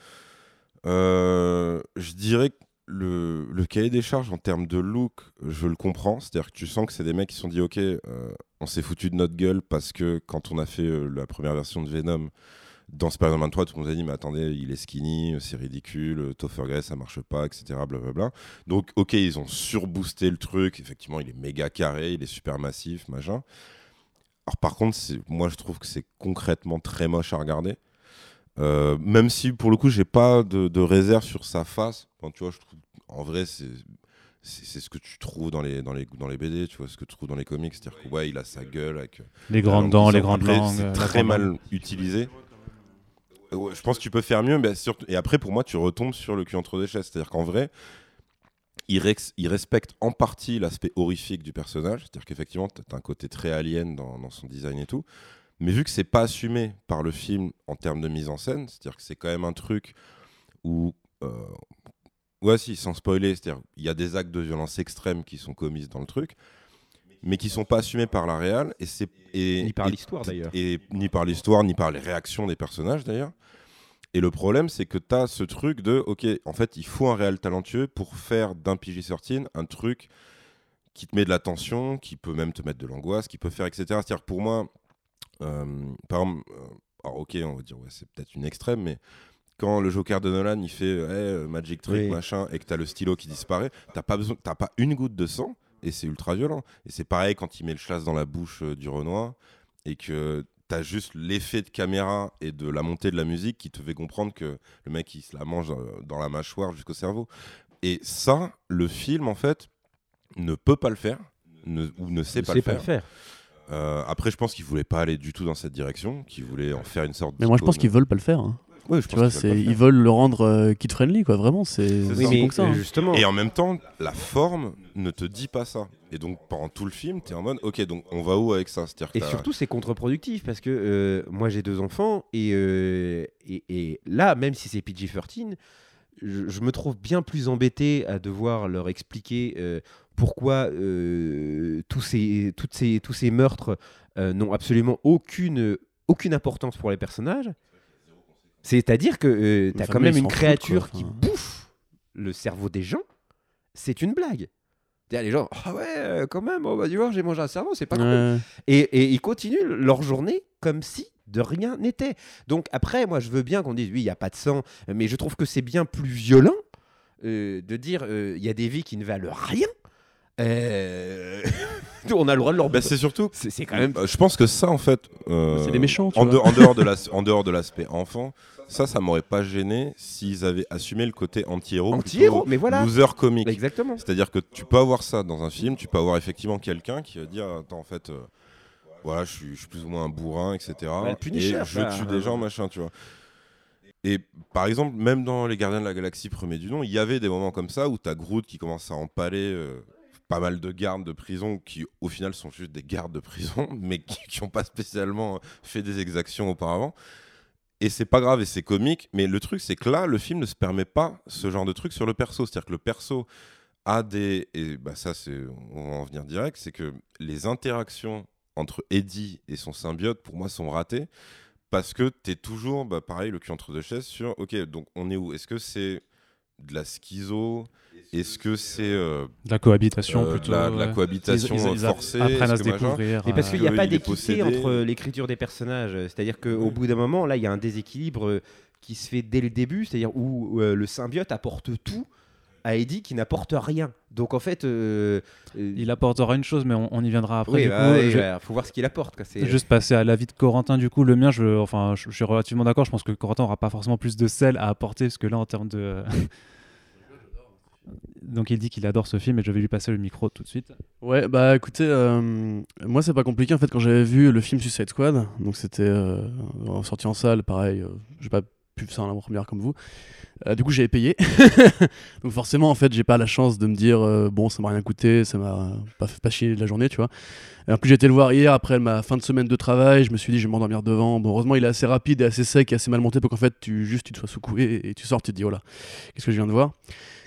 C: euh, je dirais que le, le cahier des charges en termes de look, je le comprends. C'est-à-dire que tu sens que c'est des mecs qui se sont dit, ok, on s'est foutu de notre gueule parce que quand on a fait la première version de Venom, dans Spider-Man 3, tout le monde a dit, mais attendez, il est skinny, c'est ridicule, euh, Topher Grace, ça marche pas, etc. Blablabla. Donc, ok, ils ont surboosté le truc. Effectivement, il est méga carré, il est super massif, machin. Alors, par contre, moi, je trouve que c'est concrètement très moche à regarder. Euh, même si, pour le coup, j'ai pas de, de réserve sur sa face. Enfin, tu vois, je trouve, en vrai, c'est. Ce que tu trouves dans les, dans, les, dans les BD, tu vois, ce que tu trouves dans les comics. C'est-à-dire que, ouais, il a sa gueule avec. euh,
A: Les grandes
C: langue
A: dents, les grandes langues.
C: C'est
A: euh,
C: très mal utilisé. Je pense que tu peux faire mieux, mais surtout... et après, pour moi, tu retombes sur le cul entre deux chaises. C'est-à-dire qu'en vrai, il, rex- respecte en partie l'aspect horrifique du personnage. C'est-à-dire qu'effectivement, tu as un côté très alien dans, son design et tout. Mais vu que c'est pas assumé par le film en termes de mise en scène, c'est-à-dire que c'est quand même un truc où. euh, Ouais, si, sans spoiler, c'est-à-dire il y a des actes de violence extrême qui sont commis dans le truc. Mais qui sont pas assumés par la réal et c'est
B: Ni par l'histoire d'ailleurs.
C: et ni par l'histoire ni par les réactions des personnages d'ailleurs. Et le problème, c'est que tu as ce truc de, ok, en fait, il faut un réel talentueux pour faire d'un PG-13 un truc qui te met de la tension, qui peut même te mettre de l'angoisse, qui peut faire, etc. C'est-à-dire que pour moi, euh, par exemple, euh, alors ok, on va dire, ouais, c'est peut-être une extrême, mais quand le Joker de Nolan, il fait ouais, euh, Magic Trick,
B: Oui.
C: machin, et que tu as le stylo qui disparaît, t'as pas, besoin, t'as pas une goutte de sang, et c'est ultra violent. Et c'est pareil quand il met le chlasse dans la bouche euh, du Renoir, et que t'as juste l'effet de caméra et de la montée de la musique qui te fait comprendre que le mec il se la mange euh, dans la mâchoire jusqu'au cerveau. Et ça, le film en fait ne peut pas le faire ne- ou ne sait pas, le,
B: pas
C: faire.
B: le faire.
C: Euh, après, je pense qu'il voulait pas aller du tout dans cette direction, qu'il voulait en faire une sorte.
D: Mais moi, je pense qu'ils veulent pas le faire. hein.
C: Ouais, je
D: Tu
C: pense
D: vois, ils veulent le rendre euh, kid-friendly, quoi. Vraiment, c'est
C: ça.
D: hein.
B: justement,
C: Et en même temps, la forme ne te dit pas ça. Et donc, pendant tout le film, tu es en mode, ok, donc on va où avec ça? C'est-à-dire que
B: Et surtout, c'est contre-productif parce que euh, moi j'ai deux enfants et, euh, et, et là, même si c'est PG-13, je, je me trouve bien plus embêté à devoir leur expliquer euh, pourquoi euh, tous, ces, toutes ces, tous ces meurtres euh, n'ont absolument aucune, aucune importance pour les personnages. C'est-à-dire que tu as quand même une créature
D: quoi.
B: qui bouffe le cerveau des gens. C'est une blague. C'est-à-dire, Les gens, ah ouais, euh, quand même, on va voir, j'ai mangé un cerveau, c'est pas cool. Et, et ils continuent leur journée comme si de rien n'était. Donc après, moi, je veux bien qu'on dise, oui, il n'y a pas de sang, mais je trouve que c'est bien plus violent euh, de dire, euh, il y a des vies qui ne valent rien. Euh, on a le droit de leur...
C: Bah, c'est surtout.
B: c'est quand même...
C: Euh, je pense que ça, en fait. euh,
D: C'est des méchants, tu
C: en,
D: vois.
C: de- en dehors de la- en dehors de l'aspect enfant, ça, ça m'aurait pas gêné s'ils avaient assumé le côté anti-héros.
B: Anti-héros, mais voilà.
C: Loser comique.
B: Exactement.
C: C'est-à-dire que tu peux avoir ça dans un film, tu peux avoir effectivement quelqu'un qui va dire Attends, en fait, euh, voilà, je suis, je suis plus ou moins un bourrin, etc.
B: Punisher,
C: et je tue des gens, machin, tu vois. Et par exemple, même dans Les Gardiens de la Galaxie premier du nom, il y avait des moments comme ça où t'as Groot qui commence à empaler euh, pas mal de gardes de prison qui, au final, sont juste des gardes de prison, mais qui n'ont pas spécialement fait des exactions auparavant. Et c'est pas grave et c'est comique, mais le truc c'est que là, le film ne se permet pas ce genre de truc sur le perso. C'est-à-dire que le perso a des. Et bah ça, on va en venir direct, c'est que les interactions entre Eddie et son symbiote, pour moi, sont ratées. Parce que tu es toujours, bah, pareil, le cul entre deux chaises sur, ok, donc on est où? Est-ce que c'est de la schizo? Est-ce que c'est euh,
A: De la cohabitation
C: euh, de
A: plutôt.
C: la,
A: ouais.
C: cohabitation
A: Ils- ils-
C: euh,
A: ils
C: forcée
A: apprennent à se découvrir.
B: Mais parce
A: euh,
B: qu'il n'y a pas
C: il
B: d'équité entre euh, l'écriture des personnages. C'est-à-dire qu'au bout d'un moment, là, il y a un déséquilibre euh, qui se fait dès le début, c'est-à-dire où euh, le symbiote apporte tout à Eddie qui n'apporte rien. Donc en fait, euh, euh,
A: Il apportera une chose, mais on, on y viendra après.
B: oui,
A: du
B: bah,
A: coup,
B: oui,
A: je-
B: ouais, faut voir ce qu'il apporte. quoi.
A: Juste passer à l'avis de Corentin, du coup, le mien, je, enfin, je, je suis relativement d'accord. Je pense que Corentin aura pas forcément plus de sel à apporter, parce que là, en termes de. Donc, il dit qu'il adore ce film et je vais lui passer le micro tout de suite.
D: Ouais, bah écoutez, euh, moi c'est pas compliqué en fait quand j'avais vu le film Suicide Squad, donc c'était euh, sorti en salle, pareil, euh, j'ai pas pu faire la première comme vous. Euh, du coup j'avais payé, donc forcément en fait j'ai pas la chance de me dire bon ça m'a rien coûté, ça m'a pas pas chier de la journée, tu vois. Et en plus j'ai été le voir hier après ma fin de semaine de travail, je me suis dit je vais m'endormir devant. Bon heureusement il est assez rapide et assez sec et assez mal monté pour qu'en fait tu juste tu te sois secoué et tu sors, tu te dis oh là, qu'est-ce que je viens de voir?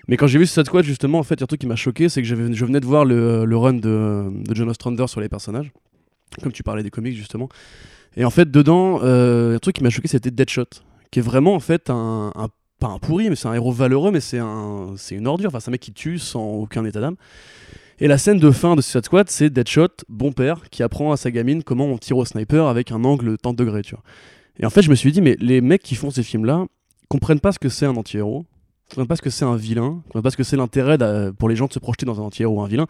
D: Mais quand j'ai vu Squad, justement, en fait, il y a un truc qui m'a choqué, c'est que je venais de voir le, le run de, de John Ostrander sur les personnages, comme tu parlais des comics, justement. Et en fait, dedans, euh, un truc qui m'a choqué, c'était Deadshot, qui est vraiment, en fait, un, pas un pourri, mais c'est un héros valeureux, mais c'est un, c'est une ordure. Enfin, c'est un mec qui tue sans aucun état d'âme. Et la scène de fin de Suicide Squad, c'est Deadshot, bon père, qui apprend à sa gamine comment on tire au sniper avec un angle tant degré, tu vois. Et en fait, je me suis dit, mais les mecs qui font ces films-là comprennent pas ce que c'est un anti-héros, comprennent pas ce que c'est un vilain, comprennent pas ce que c'est l'intérêt pour les gens de se projeter dans un anti-héros ou un vilain.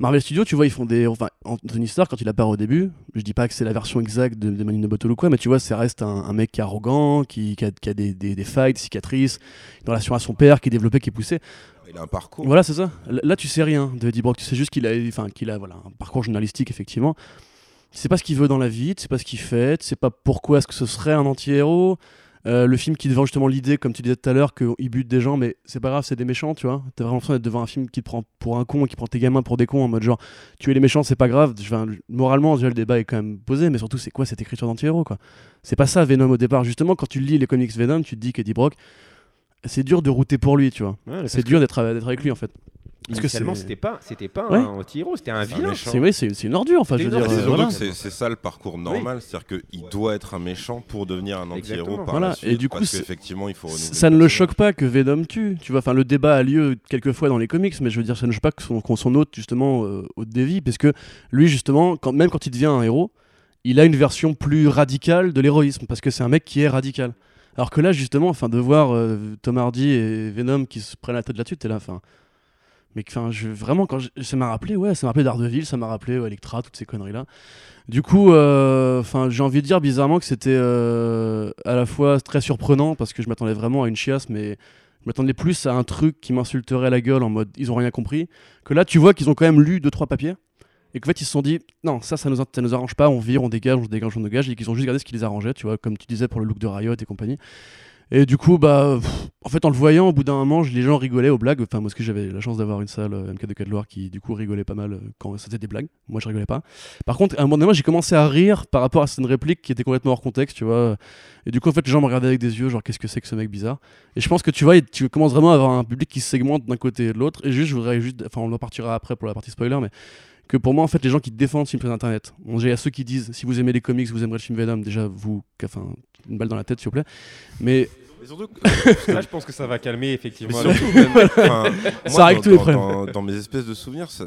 D: Marvel Studios, tu vois, ils font des. Enfin, Anthony Starr, quand il apparaît au début, je dis pas que c'est la version exacte de, de Manu Bottle ou quoi, mais tu vois, ça reste un, un mec qui est arrogant, qui, qui a, qui a des, des, des failles, des cicatrices, une relation à son père, qui est développé, qui est poussé.
C: Il a un parcours.
D: Voilà, c'est ça. L- Là, tu sais rien de Eddie Brock. Tu sais juste qu'il a, enfin, qu'il a voilà, un parcours journalistique, effectivement. Tu sais pas ce qu'il veut dans la vie, tu sais pas ce qu'il fait, tu sais pas pourquoi est-ce que ce serait un anti-héros. Euh, le film qui te vend justement l'idée, comme tu disais tout à l'heure, qu'il bute des gens, mais c'est pas grave, c'est des méchants, tu vois. T'as vraiment l'impression d'être devant un film qui te prend pour un con et qui prend tes gamins pour des cons en mode genre, tuer les méchants, c'est pas grave. Enfin, moralement, déjà, le débat est quand même posé, mais surtout, c'est quoi cette écriture d'anti-héros, quoi? C'est pas ça, Venom, au départ. Justement, quand tu lis les comics Venom, tu te dis qu'Eddie Brock, c'est dur de router pour lui, tu vois.
B: Ouais,
D: C'est
B: que-
D: dur d'être d'être avec lui, en fait. Parce que c'est-
B: c'était pas, c'était pas
D: Ouais.
B: un anti-héros, c'était un vilain.
C: méchant.
D: C'est oui, c'est une ordure. Enfin, je veux
B: C'est
D: dire.
C: C'est
D: voilà.
C: ça le parcours normal, c'est-à-dire qu'il doit être un méchant pour devenir un anti-héros
D: Voilà,
C: la
D: et du coup,
C: qu'effectivement il faut renouveler
D: Ça ne le choque pas que Venom tue, tu vois. Enfin, le débat a lieu quelquefois dans les comics, mais je veux dire, ça ne choque pas que son, hôte justement euh, hôte des vies, parce que lui justement, quand, même quand il devient un héros, il a une version plus radicale de l'héroïsme, parce que c'est un mec qui est radical. Alors que là, justement, enfin, de voir euh, Tom Hardy et Venom qui se prennent la tête là-dessus, t'es là, enfin. Mais enfin, je, vraiment, quand je- ça m'a rappelé, ouais, ça m'a rappelé ça m'a rappelé Electra, toutes ces conneries-là. Du coup, euh, enfin, j'ai envie de dire bizarrement que c'était euh, à la fois très surprenant parce que je m'attendais vraiment à une chiasse, mais je m'attendais plus à un truc qui m'insulterait la gueule en mode ils ont rien compris. Que là, tu vois qu'ils ont quand même lu deux trois papiers et qu'en fait ils se sont dit non, ça, ça nous, ça nous arrange pas, on vire, on dégage, on dégage, on dégage, et qu'ils ont juste gardé ce qui les arrangeait, tu vois, comme tu disais pour le look de Riot et compagnie. Et du coup, bah, en fait, en le voyant, au bout d'un moment, les gens rigolaient aux blagues. Enfin, moi, que j'avais la chance d'avoir une salle euh, MK de Loire qui, du coup, rigolait pas mal euh, quand c'était des blagues. Moi, je rigolais pas. Par contre, à un moment donné, j'ai commencé à rire par rapport à cette réplique qui était complètement hors contexte, tu vois. Et du coup, en fait, les gens me regardaient avec des yeux, genre, qu'est-ce que c'est que ce mec bizarre? Et je pense que tu vois, tu commences vraiment à avoir un public qui se segmente d'un côté et de l'autre. Et juste, je voudrais juste, enfin, on en partira après pour la partie spoiler, mais que pour moi, en fait, les gens qui défendent sur Internet, y a ceux qui disent, si vous aimez les comics, vous aimerez le film Venom, déjà, vous, enfin, une balle dans la tête, s'il vous plaît. Mais
C: Mais surtout que-
B: Là, je pense que ça va calmer effectivement.
C: surtout, même, enfin,
D: Ça règle
C: dans-
D: tous les
C: dans-
D: problèmes.
C: Dans, dans mes espèces de souvenirs, ça-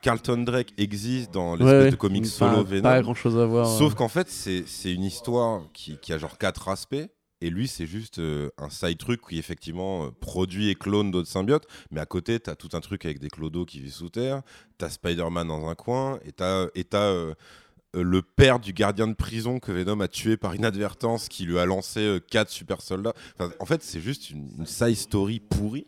C: Carlton Drake existe dans l'espèce
D: ouais,
C: de comics solo
D: Pas
C: Venom.
D: grand chose à voir.
C: Sauf
D: euh.
C: qu'en fait, c'est c'est une histoire qui, qui a genre quatre aspects. Et lui, c'est juste euh, un side truc qui effectivement euh, produit et clone d'autres symbiotes. Mais à côté, t'as tout un truc avec des clodos qui vivent sous terre. T'as Spider-Man dans un coin. Et t'as euh, le père du gardien de prison que Venom a tué par inadvertance qui lui a lancé euh, quatre super soldats. Enfin, en fait, c'est juste une, une side story pourrie.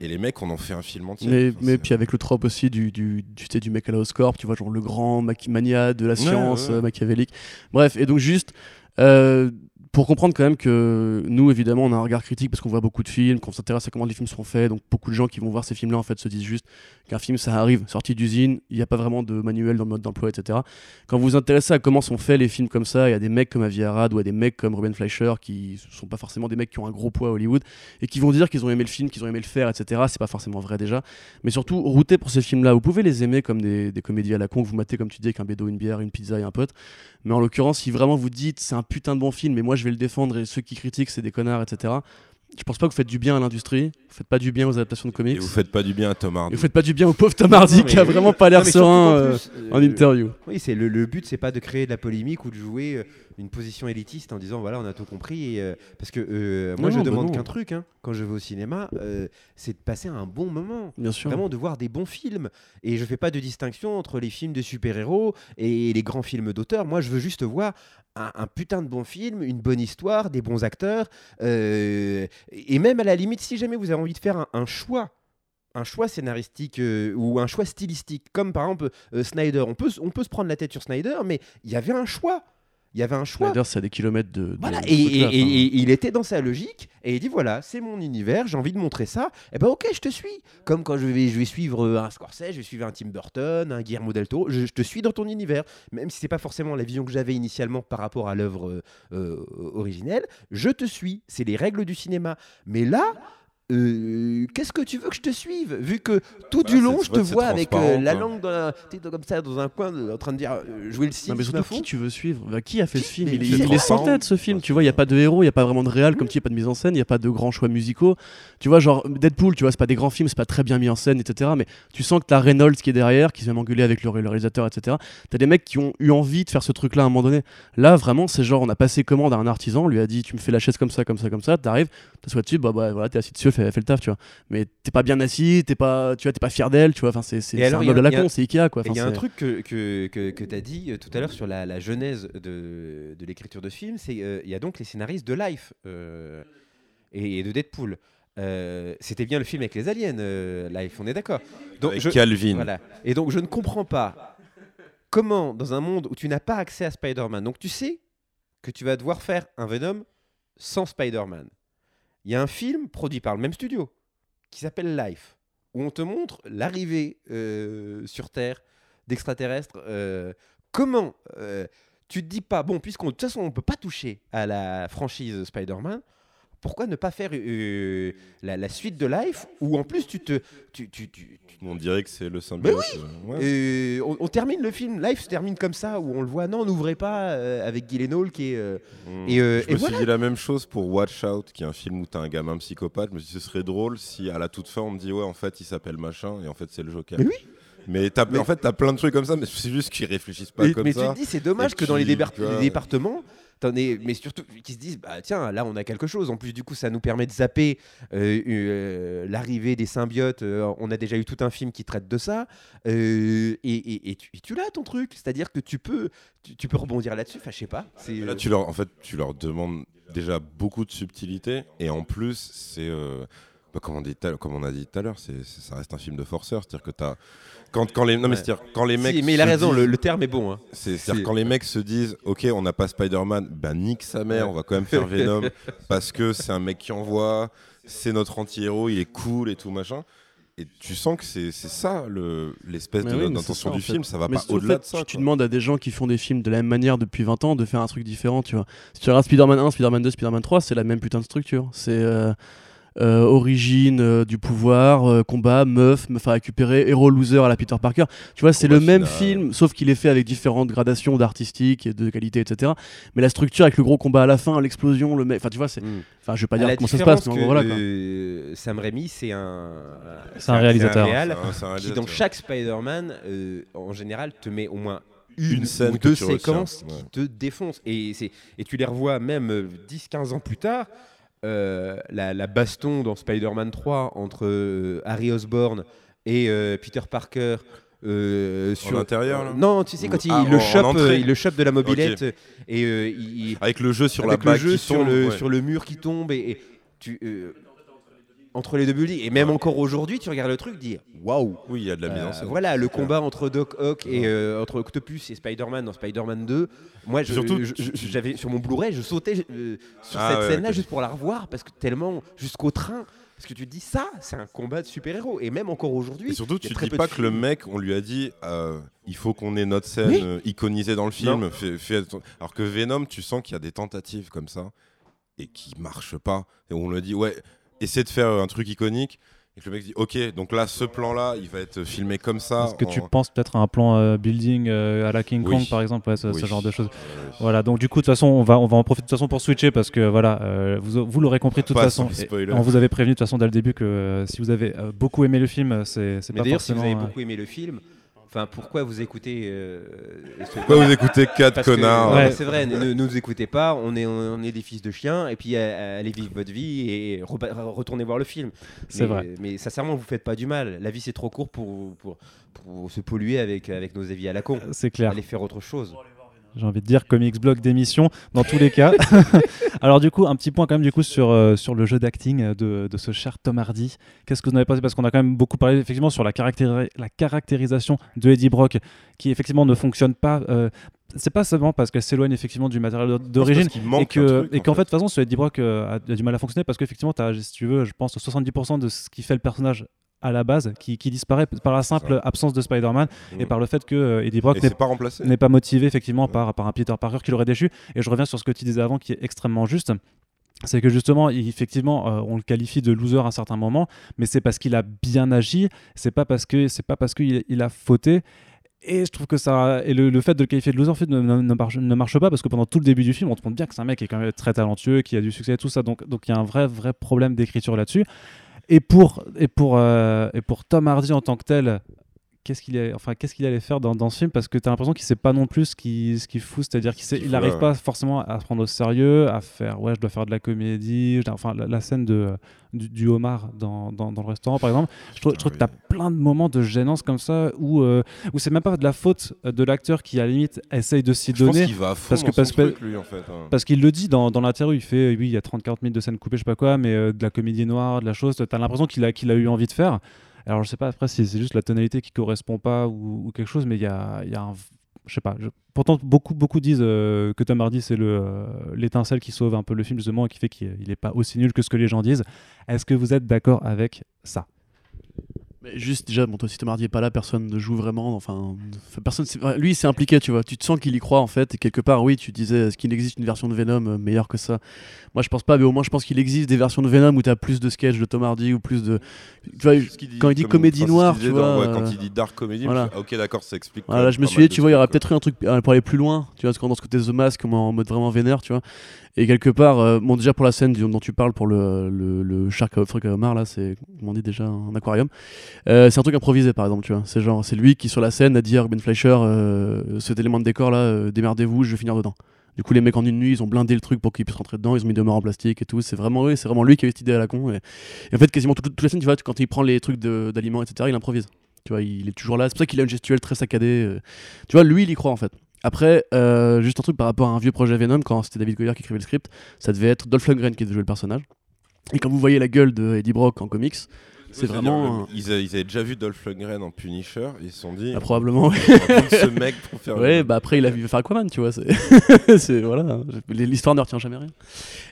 C: Et les mecs, on en fait un film entier.
D: Mais,
C: Enfin,
D: mais
C: c'est-
D: puis avec le trope aussi du, du, du, tu sais, du mec à la Oscorp, tu vois, genre le grand mania de la science
C: ouais.
D: euh, machiavélique. Bref, et donc juste, euh, pour comprendre quand même que nous, évidemment, on a un regard critique parce qu'on voit beaucoup de films, qu'on s'intéresse à comment les films sont faits, donc beaucoup de gens qui vont voir ces films-là, en fait, se disent juste qu'un film, ça arrive, sorti d'usine, il n'y a pas vraiment de manuel dans le mode d'emploi, etc. Quand vous vous intéressez à comment sont faits les films comme ça, il y a des mecs comme Avi Arad ou à des mecs comme Ruben Fleischer qui sont pas forcément des mecs qui ont un gros poids à Hollywood et qui vont dire qu'ils ont aimé le film, qu'ils ont aimé le faire, etc. C'est pas forcément vrai déjà. Mais surtout, routez pour ces films-là. Vous pouvez les aimer comme des, des comédies à la con que vous matez, comme tu dis, avec un bédo, une bière, une pizza et un pote. Mais en l'occurrence, si vraiment vous dites c'est un putain de bon film et moi je vais le défendre et ceux qui critiquent c'est des connards, etc. Je pense pas que vous faites du bien à l'industrie, vous faites pas du bien aux adaptations de comics,
C: Et vous faites pas du bien à Tom
D: et
C: Hardy.
D: vous faites pas du bien au pauvre Tom Hardy
B: Non,
D: qui a vraiment pas l'air serein euh,
B: plus, euh,
D: en interview.
B: Oui, c'est le, le but, c'est pas de créer de la polémique ou de jouer euh, une position élitiste en disant voilà, on a tout compris. Et, euh, parce que euh, moi,
D: Non,
B: je
D: non,
B: demande qu'un truc hein, quand je vais au cinéma, euh, c'est de passer un bon moment.
D: Bien sûr.
B: Vraiment de voir des bons films. Et je fais pas de distinction entre les films de super-héros et les grands films d'auteur. Moi, je veux juste voir un, putain de bon film, une bonne histoire, des bons acteurs. euh, et même à la limite, si jamais vous avez envie de faire un, choix un choix scénaristique euh, ou un choix stylistique, comme par exemple euh, Snyder. On peut, on peut se prendre la tête sur Snyder, mais il y avait un choix. Il y avait un choix.
D: Snyder, c'est à des kilomètres de. de
B: Voilà, et, il était dans sa logique et il dit voilà, c'est mon univers, j'ai envie de montrer ça. Et ben ok, je te suis. Comme quand je vais, je vais suivre euh, un Scorsese, je vais suivre un Tim Burton, un Guillermo del Toro, je, je te suis dans ton univers. Même si c'est pas forcément la vision que j'avais initialement par rapport à l'œuvre euh, euh, originelle, je te suis. C'est les règles du cinéma. Mais là. Euh, Qu'est-ce que tu veux que je te suive Vu que tout
C: Bah,
B: du long, je te vois avec euh, la langue dans la- comme ça dans un coin, en train de dire euh, jouer le
D: Non,
B: cynisme
D: mais
B: à
D: surtout, qui tu veux suivre Bah, Qui a fait ce film
B: mais
D: Il, est-
B: qui est
D: il est sans tête ce film,
C: Ouais,
D: tu vois. Il n'y a pas de héros, il n'y a pas vraiment de réal, comme tu dis, il n'y a pas de mise en scène, il n'y a pas de grands choix musicaux. Tu vois, genre Deadpool, tu vois, c'est pas des grands films, c'est pas très bien mis en scène, etc. Mais tu sens que t'as Reynolds qui est derrière, qui se vient m'engueuler avec le réalisateur, etc. T'as des mecs qui ont eu envie de faire ce truc-là à un moment donné. Là, vraiment, c'est genre, on a passé commande à un artisan, on lui a dit, tu me fais la chaise comme ça, comme ça, comme ça, t'arrives, t'assois dessus, bah, bah voilà, t'es assis dessus, fais, fais le taf, tu vois. Mais t'es pas bien assis, t'es pas, tu vois, t'es pas fier d'elle, tu vois. Enfin, c'est un
B: il y a-
D: meuble à
B: il
D: la con, c'est Ikea, quoi.
B: Il y a un truc que, que, que, que tu as dit euh, tout à l'heure sur la, la genèse de, de l'écriture de ce film, c'est qu'il y a donc les scénaristes de Life euh, et, et de Deadpool. Euh, C'était bien le film avec les aliens, euh, Life, on est d'accord. Donc,
C: Avec
B: je-
C: Calvin.
B: voilà. Et donc je ne comprends pas comment, dans un monde où tu n'as pas accès à Spider-Man, donc tu sais que tu vas devoir faire un Venom sans Spider-Man. Il y a un film produit par le même studio qui s'appelle Life, où on te montre l'arrivée euh, sur Terre d'extraterrestres. euh, comment euh, tu te dis pas, bon, puisqu'on de toute façon on peut pas toucher à la franchise Spider-Man, pourquoi ne pas faire euh, la, la suite de Life où en plus tu te. Tu, tu, tu- tu-
C: On dirait que c'est le symbiote. euh, ouais.
B: euh, on, on termine le film, Life se termine comme ça, où on le voit, non, n'ouvrez pas, euh, avec Gyllenhaal qui est. euh,
C: Mm.
B: et, euh,
C: je
B: et
C: me
B: voilà.
C: suis dit la même chose pour Watch Out, qui est un film où t'as un gamin psychopathe. Je me suis dit ce serait drôle si à la toute fin on me dit ouais en fait il s'appelle machin et en fait c'est le Joker.
B: Mais oui.
C: Mais,
B: Mais-
C: en fait t'as plein de trucs comme ça, mais c'est juste qu'ils réfléchissent pas
B: mais
C: comme
B: mais
C: ça.
B: tu te dis, c'est dommage que dans les,
C: tu vois,
B: départements, t'en mais surtout qu'ils se disent, bah tiens, là on a quelque chose. En plus, du coup, ça nous permet de zapper euh, euh, l'arrivée des symbiotes. Euh, on a déjà eu tout un film qui traite de ça. Et, et- et tu, tu l'as ton truc, c'est-à-dire que tu peux, tu, tu peux rebondir là-dessus. Enfin, je sais pas. C'est
C: Là, tu leur, en fait, tu leur demandes déjà beaucoup de subtilité et en plus, c'est comme, on dit tout à- comme on a dit tout à l'heure, ça reste un film de forceur. C'est-à-dire que t'as quand, quand les non mais
B: Ouais.
C: c'est-à-dire quand les mecs
B: Si, mais il a raison,
C: disent-
B: le, le terme est bon. hein.
C: c'est, c'est-à-dire
B: c'est-
C: quand les mecs se disent ok on n'a pas Spider-Man, ben nique sa mère, on va quand même faire Venom parce que c'est un mec qui envoie, c'est notre anti-héros, il est cool et tout machin. Et tu sens que c'est, ça le, l'espèce de
D: oui,
C: d'intention du
D: en fait.
C: film, ça va
D: Mais
C: pas au-delà de ça.
D: Tu, tu demandes à des gens qui font des films de la même manière depuis 20 ans de faire un truc différent, tu vois. Si tu regardes Spider-Man 1, Spider-Man 2, Spider-Man 3, c'est la même putain de structure. C'est euh, euh, origine euh, du pouvoir, euh, combat, meuf, meuf à récupérer, héros loser à la Peter Parker. Tu vois, c'est le même
C: final.
D: film, sauf qu'il est fait avec différentes gradations d'artistique et de qualité, etc. Mais la structure avec le gros combat à la fin, l'explosion, le mec. Enfin, tu vois, c'est.
B: Mm.
D: Enfin, je vais pas dire
B: la
D: comment ça se passe, mais en
B: que,
D: gros, voilà quoi.
B: Sam Raimi, c'est un,
A: C'est un réalisateur.
B: réal
C: un- un
B: qui,
C: réalisateur.
B: dans chaque Spider-Man, euh, en général, te met au moins une,
C: Une scène
B: ou deux
C: retiens,
B: séquences
C: ouais.
B: qui te défoncent. Et, c'est- et tu les revois même euh, 10-15 ans plus tard. Euh, la, la baston dans Spider-Man 3 entre euh, Harry Osborn et euh, Peter Parker. sur
C: intérieur, là?
B: Non, tu sais, quand il,
C: ah,
B: le chope, il le chope de la mobilette et il,
C: Avec le jeu sur
B: avec
C: la
B: le
C: bague
B: jeu
C: qui
B: sur,
C: tombe,
B: le,
C: ouais.
B: sur le mur qui tombe et, et tu entre les deux buildings et même encore aujourd'hui tu regardes le truc dis waouh
C: Oui, il y a de la mise en
B: Euh,
C: scène.
B: voilà le combat entre Doc Ock et euh, entre Octopus et Spider-Man dans Spider-Man 2 moi je-
C: Surtout,
B: je- je- j'avais sur mon Blu-ray je sautais euh, sur
C: Ah
B: cette
C: ouais,
B: scène là
C: ok.
B: juste pour la revoir parce que tellement jusqu'au train parce que tu te dis ça c'est un combat de super-héros et même encore aujourd'hui
C: Et surtout,
B: il y a
C: tu
B: très
C: dis
B: peu
C: pas
B: de
C: que le
B: films.
C: mec, on lui a dit, euh, il faut qu'on ait notre scène
B: Oui.
C: euh, iconisée dans le film. Fais- Alors que Venom, tu sens qu'il y a des tentatives comme ça et qui marchent pas. Et on lui dit, ouais, essaie de faire un truc iconique. Et que le mec dit, ok, donc là, ce plan-là, il va être filmé comme ça.
A: Est-ce que tu
C: en-
A: penses peut-être à un plan euh, building euh, à la King
C: Oui.
A: Kong par exemple, ouais, ce, genre de choses.
C: Euh,
A: Voilà, donc du coup, de toute façon, on va, on va en profiter de toute façon pour switcher parce que voilà, euh, vous, vous l'aurez compris de toute façon. on vous avait prévenu de toute façon dès le début que euh, si vous avez euh, beaucoup aimé le film, c'est pas
B: d'ailleurs si vous
A: forcément.
B: avez
A: euh,
B: beaucoup aimé le film enfin pourquoi vous écoutez euh, ce-
C: Pourquoi vous écoutez quatre
B: Parce que,
C: connards
B: ouais,
A: Ouais.
B: C'est vrai, ne, ne nous écoutez pas, on est, on est des fils de chiens, et puis euh, allez vivre votre vie et retournez voir le film.
A: C'est
B: Mais-
A: vrai.
B: Mais sincèrement, vous faites pas du mal. La vie c'est trop court pour, pour, pour se polluer avec, avec nos avis à la con.
A: C'est clair.
B: Allez faire autre chose.
A: J'ai envie de dire comics blog d'émission dans tous les cas. Alors du coup, un petit point quand même du coup sur, euh, sur le jeu d'acting de, de ce cher Tom Hardy. Qu'est-ce que vous en avez pensé? Parce qu'on a quand même beaucoup parlé effectivement sur la, caractéri- la caractérisation de Eddie Brock qui effectivement ne fonctionne pas. euh, c'est pas seulement parce qu'elle s'éloigne effectivement du matériel d'origine et
C: manque
A: que et
C: en
A: qu'en fait de toute façon ce Eddie Brock euh, a, a du mal à fonctionner parce qu'effectivement tu as si tu veux je pense 70% de ce qui fait le personnage à la base qui, qui disparaît par la simple absence de Spider-Man et
C: Mm.
A: par le fait que euh, Eddie Brock n'est
C: pas remplacé.
A: n'est pas motivé effectivement
C: Ouais.
A: par, par un Peter Parker qui l'aurait déchu. Et je reviens sur ce que tu disais avant qui est extrêmement juste. C'est que justement, effectivement, euh, on le qualifie de loser à un certain moment, mais c'est parce qu'il a bien agi, c'est pas parce que c'est pas parce qu'il il a fauté. Et je trouve que ça et le, le fait de le qualifier de loser en fait ne, ne- ne marche, ne marche pas parce que pendant tout le début du film, on te montre bien que c'est un mec qui est quand même très talentueux, qui a du succès et tout ça. Donc donc il y a un vrai vrai problème d'écriture là-dessus. Et pour et pour euh, et pour Tom Hardy en tant que tel, qu'est-ce qu'il est enfin qu'est-ce qu'il allait faire dans, dans ce film parce que tu as l'impression qu'il sait pas non plus ce qu'il ce qu'il fout c'est-à-dire qu'il n'arrive
C: ouais.
A: pas forcément à se prendre au sérieux à faire ouais je dois faire de la comédie enfin la, la scène de du, du homard dans, dans, dans le restaurant par exemple je trouve, je trouve que tu as plein de moments de gênance comme ça où euh, où c'est même pas de la faute de l'acteur qui à la limite essaye de s'y
C: Je pense
A: donner
C: qu'il va à fond
A: parce que- parce que-
C: truc, lui, en fait. hein.
A: parce qu'il le dit dans, dans l'interview, il fait oui, il y a 30-40 minutes de scènes coupées, je sais pas quoi, mais euh, de la comédie noire, de la chose, t'as l'impression qu'il a, qu'il a eu envie de faire. Alors je sais pas après si c'est juste la tonalité qui correspond pas ou, quelque chose, mais il y a, y a un. Je sais pas. Pourtant, beaucoup, beaucoup disent euh, que Tom Hardy, c'est euh, l'étincelle qui sauve un peu le film, justement, et qui fait qu'il il est pas aussi nul que ce que les gens disent. Est-ce que vous êtes d'accord avec ça?
D: Mais juste déjà, bon, toi, si Tom Hardy est pas là, personne ne joue vraiment. Enfin, personne. Lui, il s'est impliqué, tu vois. Tu te sens qu'il y croit en fait. Et quelque part, oui, tu disais, est-ce qu'il existe une version de Venom euh, meilleure que ça? Moi, je pense pas, mais au moins, je pense qu'il existe des versions de Venom où tu as plus de sketchs de Tom Hardy ou plus de. Tu vois, quand il dit comédie noire, tu
C: dans-
D: vois,
C: ouais, quand
D: euh,
C: il dit dark comédie,
D: voilà.
C: je ah, ok, d'accord, ça explique.
D: Voilà, je me suis dit, tu vois, il y aurait peut-être eu un truc euh, pour aller plus loin, tu vois, dans ce côté The Mask, en mode vraiment vénère, tu vois. Et quelque part, euh, bon, déjà pour la scène dont tu parles, pour le, le, le Shark à Omar, là, c'est, on dit déjà, un aquarium. Euh, c'est un truc improvisé, par exemple, tu vois. C'est genre, c'est lui qui, sur la scène, a dit à Ben Fleischer, euh, cet élément de décor là, euh, démerdez-vous, je vais finir dedans. Du coup, les mecs en une nuit, ils ont blindé le truc pour qu'ils puissent rentrer dedans, ils ont mis des morts en plastique et tout. C'est vraiment, c'est vraiment lui qui a eu cette idée à la con. Et, en fait, quasiment toute, toute la scène, tu vois, quand il prend les trucs d'aliments, etc., il improvise. Tu vois, il est toujours là. C'est pour ça qu'il a une gestuelle très saccadée. Tu vois, lui, il y croit en fait. Après, euh, juste un truc par rapport à un vieux projet Venom, quand c'était David Goyer qui écrivait le script, ça devait être Dolph Lundgren qui devait jouer le personnage. Et quand vous voyez la gueule de Eddie Brock en comics, c'est vraiment.
C: Ils, a- ils avaient déjà vu Dolph Lundgren en Punisher, et ils se sont dit.
D: Ah, probablement.
C: ce mec pour faire.
D: Ouais,
C: le-
D: bah après il a vu faire Aquaman, tu vois. C'est- voilà, l'histoire ne retient jamais rien.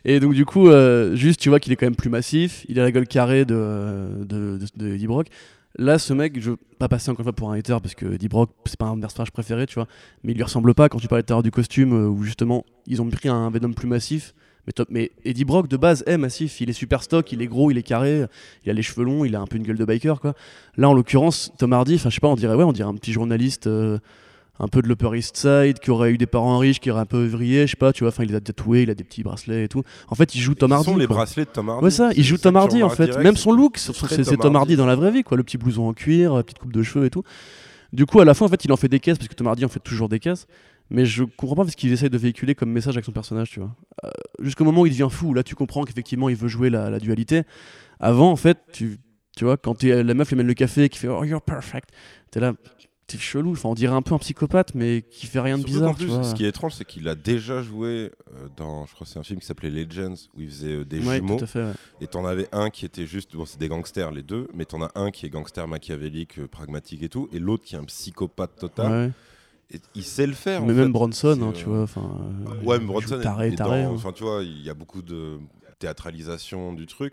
D: Et donc du coup, euh, juste tu vois qu'il est quand même plus massif. Il a la gueule carrée de de, de, de Eddie Brock. Là, ce mec, je veux pas passer encore une fois pour un hater parce que Eddie Brock, c'est pas un personnages préférés, tu vois. Mais il lui ressemble pas quand tu parlais tout à l'heure du costume euh, où justement ils ont pris un Venom plus massif. Mais, top, Eddie Brock de base est massif, il est super stock, il est gros, il est carré, il a les cheveux longs, il a un peu une gueule de biker quoi. Là en l'occurrence, Tom Hardy, enfin je sais pas, on dirait ouais, on dirait un petit journaliste euh, un peu de l'Upper East Side, qui aurait eu des parents riches, qui aurait un peu œuvrier, je sais pas, tu vois, enfin il a tatoué, il a des petits bracelets et tout. En fait, il joue Tom Hardy.
C: sont les
D: quoi.
C: bracelets de Tom Hardy.
D: Ouais, ça, il joue Tom Hardy en fait.
C: direct,
D: Même son look,
C: c'est Tom
D: Tom Hardy dans la vraie vie, quoi. Le petit blouson en cuir, la petite coupe de cheveux et tout. Du coup, à la fin, en fait, il en fait des caisses, parce que Tom Hardy en fait toujours des caisses. Mais je comprends pas ce qu'il essaye de véhiculer comme message avec son personnage, tu vois. Euh, Jusqu'au moment où il devient fou, là, tu comprends qu'effectivement, il veut jouer la, la dualité. Avant, en fait, tu, tu vois, quand la meuf lui mène le café, qui fait Oh, you're perfect, t'es là, t'es chelou. Enfin, on dirait un peu un psychopathe, mais qui fait rien de
C: Surtout
D: bizarre,
C: qu'en
D: tu
C: plus,
D: vois.
C: ce qui est étrange, c'est qu'il a déjà joué euh, dans, je crois que c'est un film qui s'appelait Legends, où il faisait euh, des
D: Ouais,
C: jumeaux.
D: tout à fait. ouais.
C: Et t'en avais un qui était juste, bon, c'est des gangsters les deux, mais t'en as un qui est gangster machiavélique, euh, pragmatique et tout, et l'autre qui est un psychopathe total.
D: Ouais.
C: Et il sait le faire.
D: Mais même. Bronson,
C: C'est,
D: hein,
C: euh,
D: tu vois. Enfin, euh,
C: Ouais,
D: il
C: mais
D: joue
C: Bronson est-
D: taré,
C: est
D: taré.
C: dans-
D: hein.
C: Enfin, tu vois, il y a beaucoup de théâtralisation du truc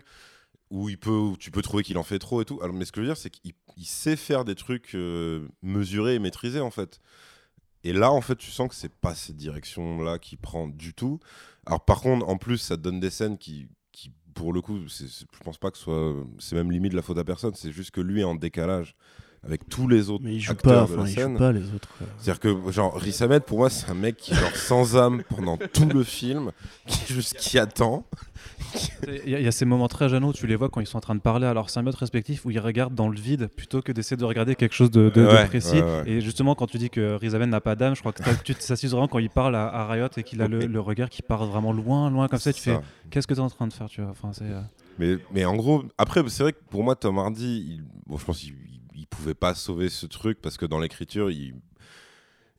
C: où il peut, tu peux trouver qu'il en fait trop et tout. Alors, mais ce que je veux dire, c'est qu'il il sait faire des trucs euh, mesurés et maîtrisés en fait. Et là, en fait, tu sens que c'est pas cette direction-là qu'il prend du tout. Alors, par contre, en plus, ça donne des scènes qui, qui pour le coup, c'est- c'est- je pense pas que ce soit, c'est même limite la faute à personne. C'est juste que lui est en décalage avec tous les autres
D: Mais il joue
C: acteurs
D: pas,
C: de la
D: enfin, il
C: scène.
D: joue pas les autres.
C: C'est-à-dire que, genre, Riz Ahmed, pour moi, c'est un mec qui est genre sans âme pendant tout le film, qui juste qui attend.
A: Il y, a- il y a ces moments très gênants où tu les vois quand ils sont en train de parler à leurs symbiotes respectifs où ils regardent dans le vide plutôt que d'essayer de regarder quelque chose de, de- de
C: Ouais,
A: précis.
C: ouais, ouais.
A: Et justement, quand tu dis que Riz Ahmed n'a pas d'âme, je crois que tu t'assises vraiment quand il parle à, à Riot et qu'il a le, le regard qui part vraiment loin, loin comme ça. Tu fais qu'est-ce que tu es en train de faire tu vois? Enfin, c'est, euh,
C: Mais, mais en gros, après, c'est vrai que pour moi, Tom Hardy, il- bon, je pense qu'il il pouvait pas sauver ce truc parce que dans l'écriture, il.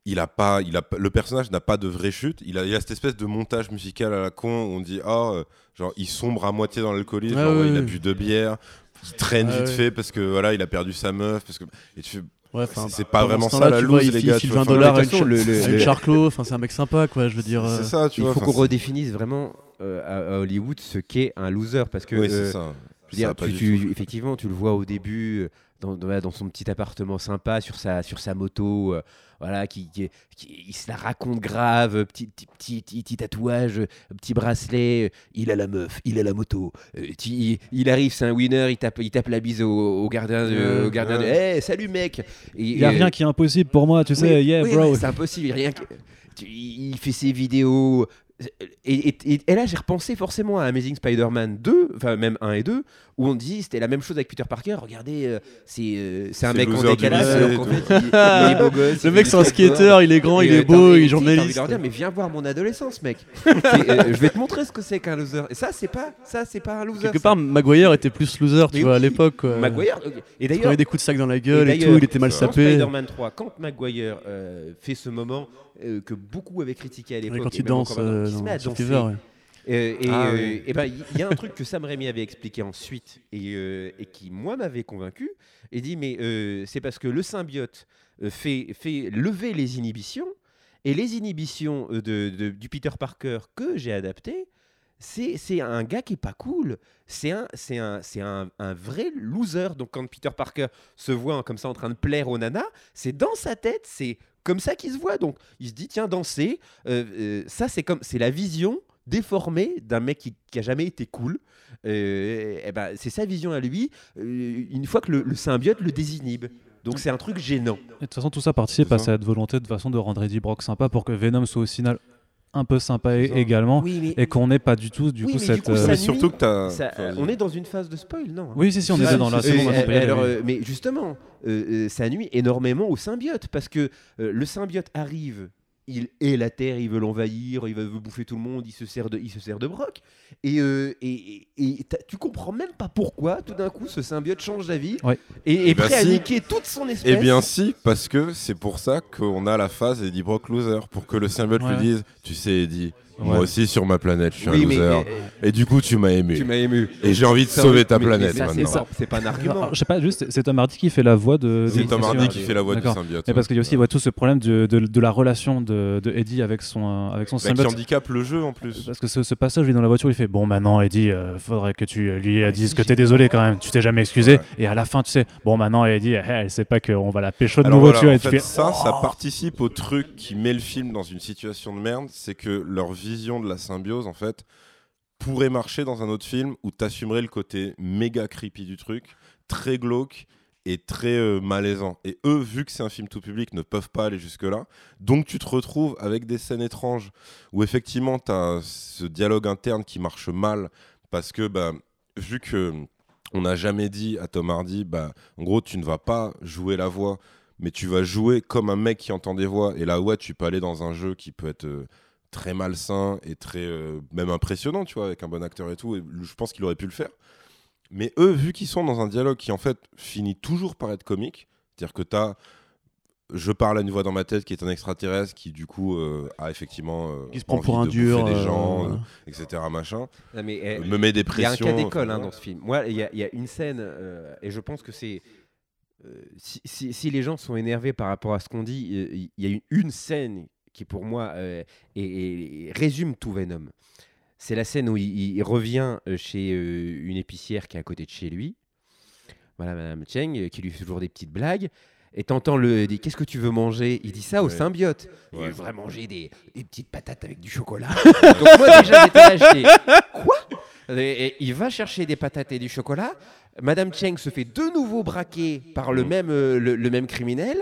C: Il a pas, il a, le personnage n'a pas de vraie chute. Il a, il a cette espèce de montage musical à la con où on dit ah, euh, genre il sombre à moitié dans l'alcoolisme,
D: Ah
C: ouais, il a
D: oui.
C: bu deux bières, il traîne
D: Ah
C: vite
D: oui.
C: fait parce que voilà, il a perdu sa meuf parce que et tu fais,
D: Ouais, enfin,
C: c'est pas vraiment ça la loose
D: il
C: les gars. vois.
D: 20
C: Enfin,
D: dollars avec
B: le-
D: Charclos, enfin c'est un mec sympa quoi, je veux dire. euh,
C: C'est ça, tu
B: Il
C: vois.
B: faut qu'on redéfinisse vraiment euh, à, à Hollywood ce qu'est un loser parce que
C: Oui,
B: euh,
C: c'est ça.
B: Je veux dire, tu- tu- effectivement, tu le vois au début euh, dans, son petit appartement sympa, sur sa, sur sa moto, euh, voilà, qui, qui- qui- il se la raconte grave, euh, petit, petit, petit, tatouage, euh, petit bracelet, il a la meuf, il a la moto, euh, il, il arrive, c'est un winner, il tape, il tape la bise au, au gardien, de, au gardien de. Hey, salut mec
A: il n'y a rien qui est impossible pour moi, tu sais, yeah
B: oui,
A: bro.
B: c'est impossible. Rien il fait ses vidéos. Et, et- et- et là, j'ai repensé forcément à Amazing Spider-Man 2, enfin même 1 et 2, où on dit c'était la même chose avec Peter Parker. Regardez, euh, c'est euh, c'est un
C: C'est
B: mec
C: le
B: en décalage,
C: lycée
B: alors
C: et
B: qu'en
C: tout.
B: fait, il, il est beau gosse.
D: Le
B: il
D: mec c'est un skater, il est grand, il
B: Et,
D: est
B: euh,
D: beau, il est
B: t'as envie de
D: journaliste.
B: leur dire, mais viens voir mon adolescence, mec. Euh, je vais te montrer ce que c'est qu'un loser. Et ça, c'est pas, ça, c'est pas un loser.
D: Quelque
B: ça.
D: part, Maguire était plus loser, tu
B: Mais
D: vois, à l'époque. quoi.
B: Maguire. Et
D: Il
B: d'ailleurs,
D: prenait des coups de sac dans la gueule et, tout, il était mal sapé.
B: Spider-Man 3, quand Maguire euh, fait ce moment euh, que beaucoup avaient critiqué à l'époque,
D: Quand il danse euh,
B: qui se met à
D: dans
B: danser,
D: Fever, ouais.
B: Euh, et
C: Ah
B: euh,
C: oui.
B: et ben, il y a un truc que Sam Raimi avait expliqué ensuite et, euh, et qui, moi, m'avait convaincu. Et dit Mais euh, c'est parce que le symbiote fait, fait lever les inhibitions et les inhibitions de, de- du Peter Parker que j'ai adapté. c'est c'est un gars qui est pas cool. C'est un, c'est un, c'est un, un vrai loser. Donc quand Peter Parker se voit comme ça en train de plaire aux nanas, c'est dans sa tête, c'est comme ça qu'il se voit. Donc il se dit tiens danser, euh, euh, ça c'est comme c'est la vision déformée d'un mec qui, qui a jamais été cool. Euh, eh ben, c'est sa vision à lui. euh, une fois que le, le symbiote le désinhibe. Donc c'est un truc gênant.
A: Et de toute façon, tout ça participe à cette volonté de façon de rendre Eddie Brock sympa pour que Venom soit au final un peu sympa également
B: Oui, mais
A: et qu'on n'ait pas du tout du
B: Oui,
A: coup
B: mais du
A: cette. euh,
C: mais surtout que
B: ça-
C: enfin,
B: on est dans une phase de spoil, non?
A: Oui, si, si, on
C: C'est
A: était
C: ça,
A: dans la seconde.
B: Euh, alors, euh, mais justement, euh, euh, ça nuit énormément au symbiote parce que euh, le symbiote arrive, il est la Terre, il veut l'envahir, il veut, bouffer tout le monde, il se sert de, il se sert de Brock. Et, euh, et, et- et tu comprends même pas pourquoi tout d'un coup ce symbiote change d'avis
A: Ouais.
B: et est
C: Eh ben
B: prêt à
C: si.
B: niquer toute son espèce.
C: Eh bien si, parce que c'est pour ça qu'on a la phase Eddie Brock loser, pour que le symbiote
A: Ouais.
C: lui dise, tu sais Eddie, moi aussi sur ma planète, je suis
B: oui,
C: un
B: mais
C: loser.
B: euh,
C: Et du coup tu m'as ému.
B: tu m'as ému.
C: Et j'ai envie de sauver
B: mais-
C: ta
B: mais
C: planète
B: c'est
C: maintenant.
B: C'est pas un argument.
A: Je sais pas, juste, c'est Tom Hardy qui fait la voix de.
C: C'est Tom Hardy qui fait la voix du symbiote.
A: Mais parce qu'il y a aussi ouais, tout ce problème de, de, de la relation de, de Eddie avec son, avec son
C: Bah, qui
A: symbiote.
C: handicape le jeu en plus.
A: Parce que ce, ce passage, lui, dans la voiture, il fait Bon, maintenant, Eddie, euh, faudrait que tu lui euh, dises que t'es désolé quand même, tu t'es jamais excusé.
C: Ouais.
A: Et à la fin, tu sais, bon, maintenant, Eddie, eh, elle sait pas qu'on va la pécho de nouveau, tu
C: ça, ça participe au truc qui met le film dans une situation de merde, c'est que leur vision de la symbiose, en fait, pourrait marcher dans un autre film où t'assumerais le côté méga creepy du truc, très glauque et très euh, malaisant. Et eux, vu que c'est un film tout public, ne peuvent pas aller jusque-là. Donc tu te retrouves avec des scènes étranges où effectivement t'as ce dialogue interne qui marche mal parce que, bah, vu que on n'a jamais dit à Tom Hardy, bah, en gros, tu ne vas pas jouer la voix mais tu vas jouer comme un mec qui entend des voix. Et là, ouais, tu peux aller dans un jeu qui peut être euh, très malsain et très euh, même impressionnant, tu vois, avec un bon acteur et tout. Et je pense qu'il aurait pu le faire. Mais eux, vu qu'ils sont dans un dialogue qui en fait finit toujours par être comique, c'est-à-dire que tu as je parle à une voix dans ma tête qui est un extraterrestre qui du coup euh, a effectivement euh,
D: Qui se prend pour un
C: de
D: dur.
C: des
D: euh,
C: gens, euh, etc. machin,
B: Non, mais,
C: me met des
B: Il y a un
C: pressions.
B: cas d'école hein, dans ce film. Moi, il y, a- il y a une scène, euh, et je pense que c'est. euh, si, si- si les gens sont énervés par rapport à ce qu'on dit, il y a une, une scène qui, pour moi, euh, est- est- résume tout Venom. C'est la scène où il, il revient euh, chez euh, une épicière qui est à côté de chez lui. Voilà, Madame Cheng, euh, qui lui fait toujours des petites blagues. Et t'entends le dit Qu'est-ce que tu veux manger? Il dit ça au symbiote.
C: Ouais.
B: Il voudrait manger des, des petites patates avec du chocolat. Donc moi déjà j'étais là, j'étais quoi? Et, et il va chercher des patates et du chocolat. Madame Cheng se fait de nouveau braquer par le
C: Mm.
B: même euh, le, le même criminel.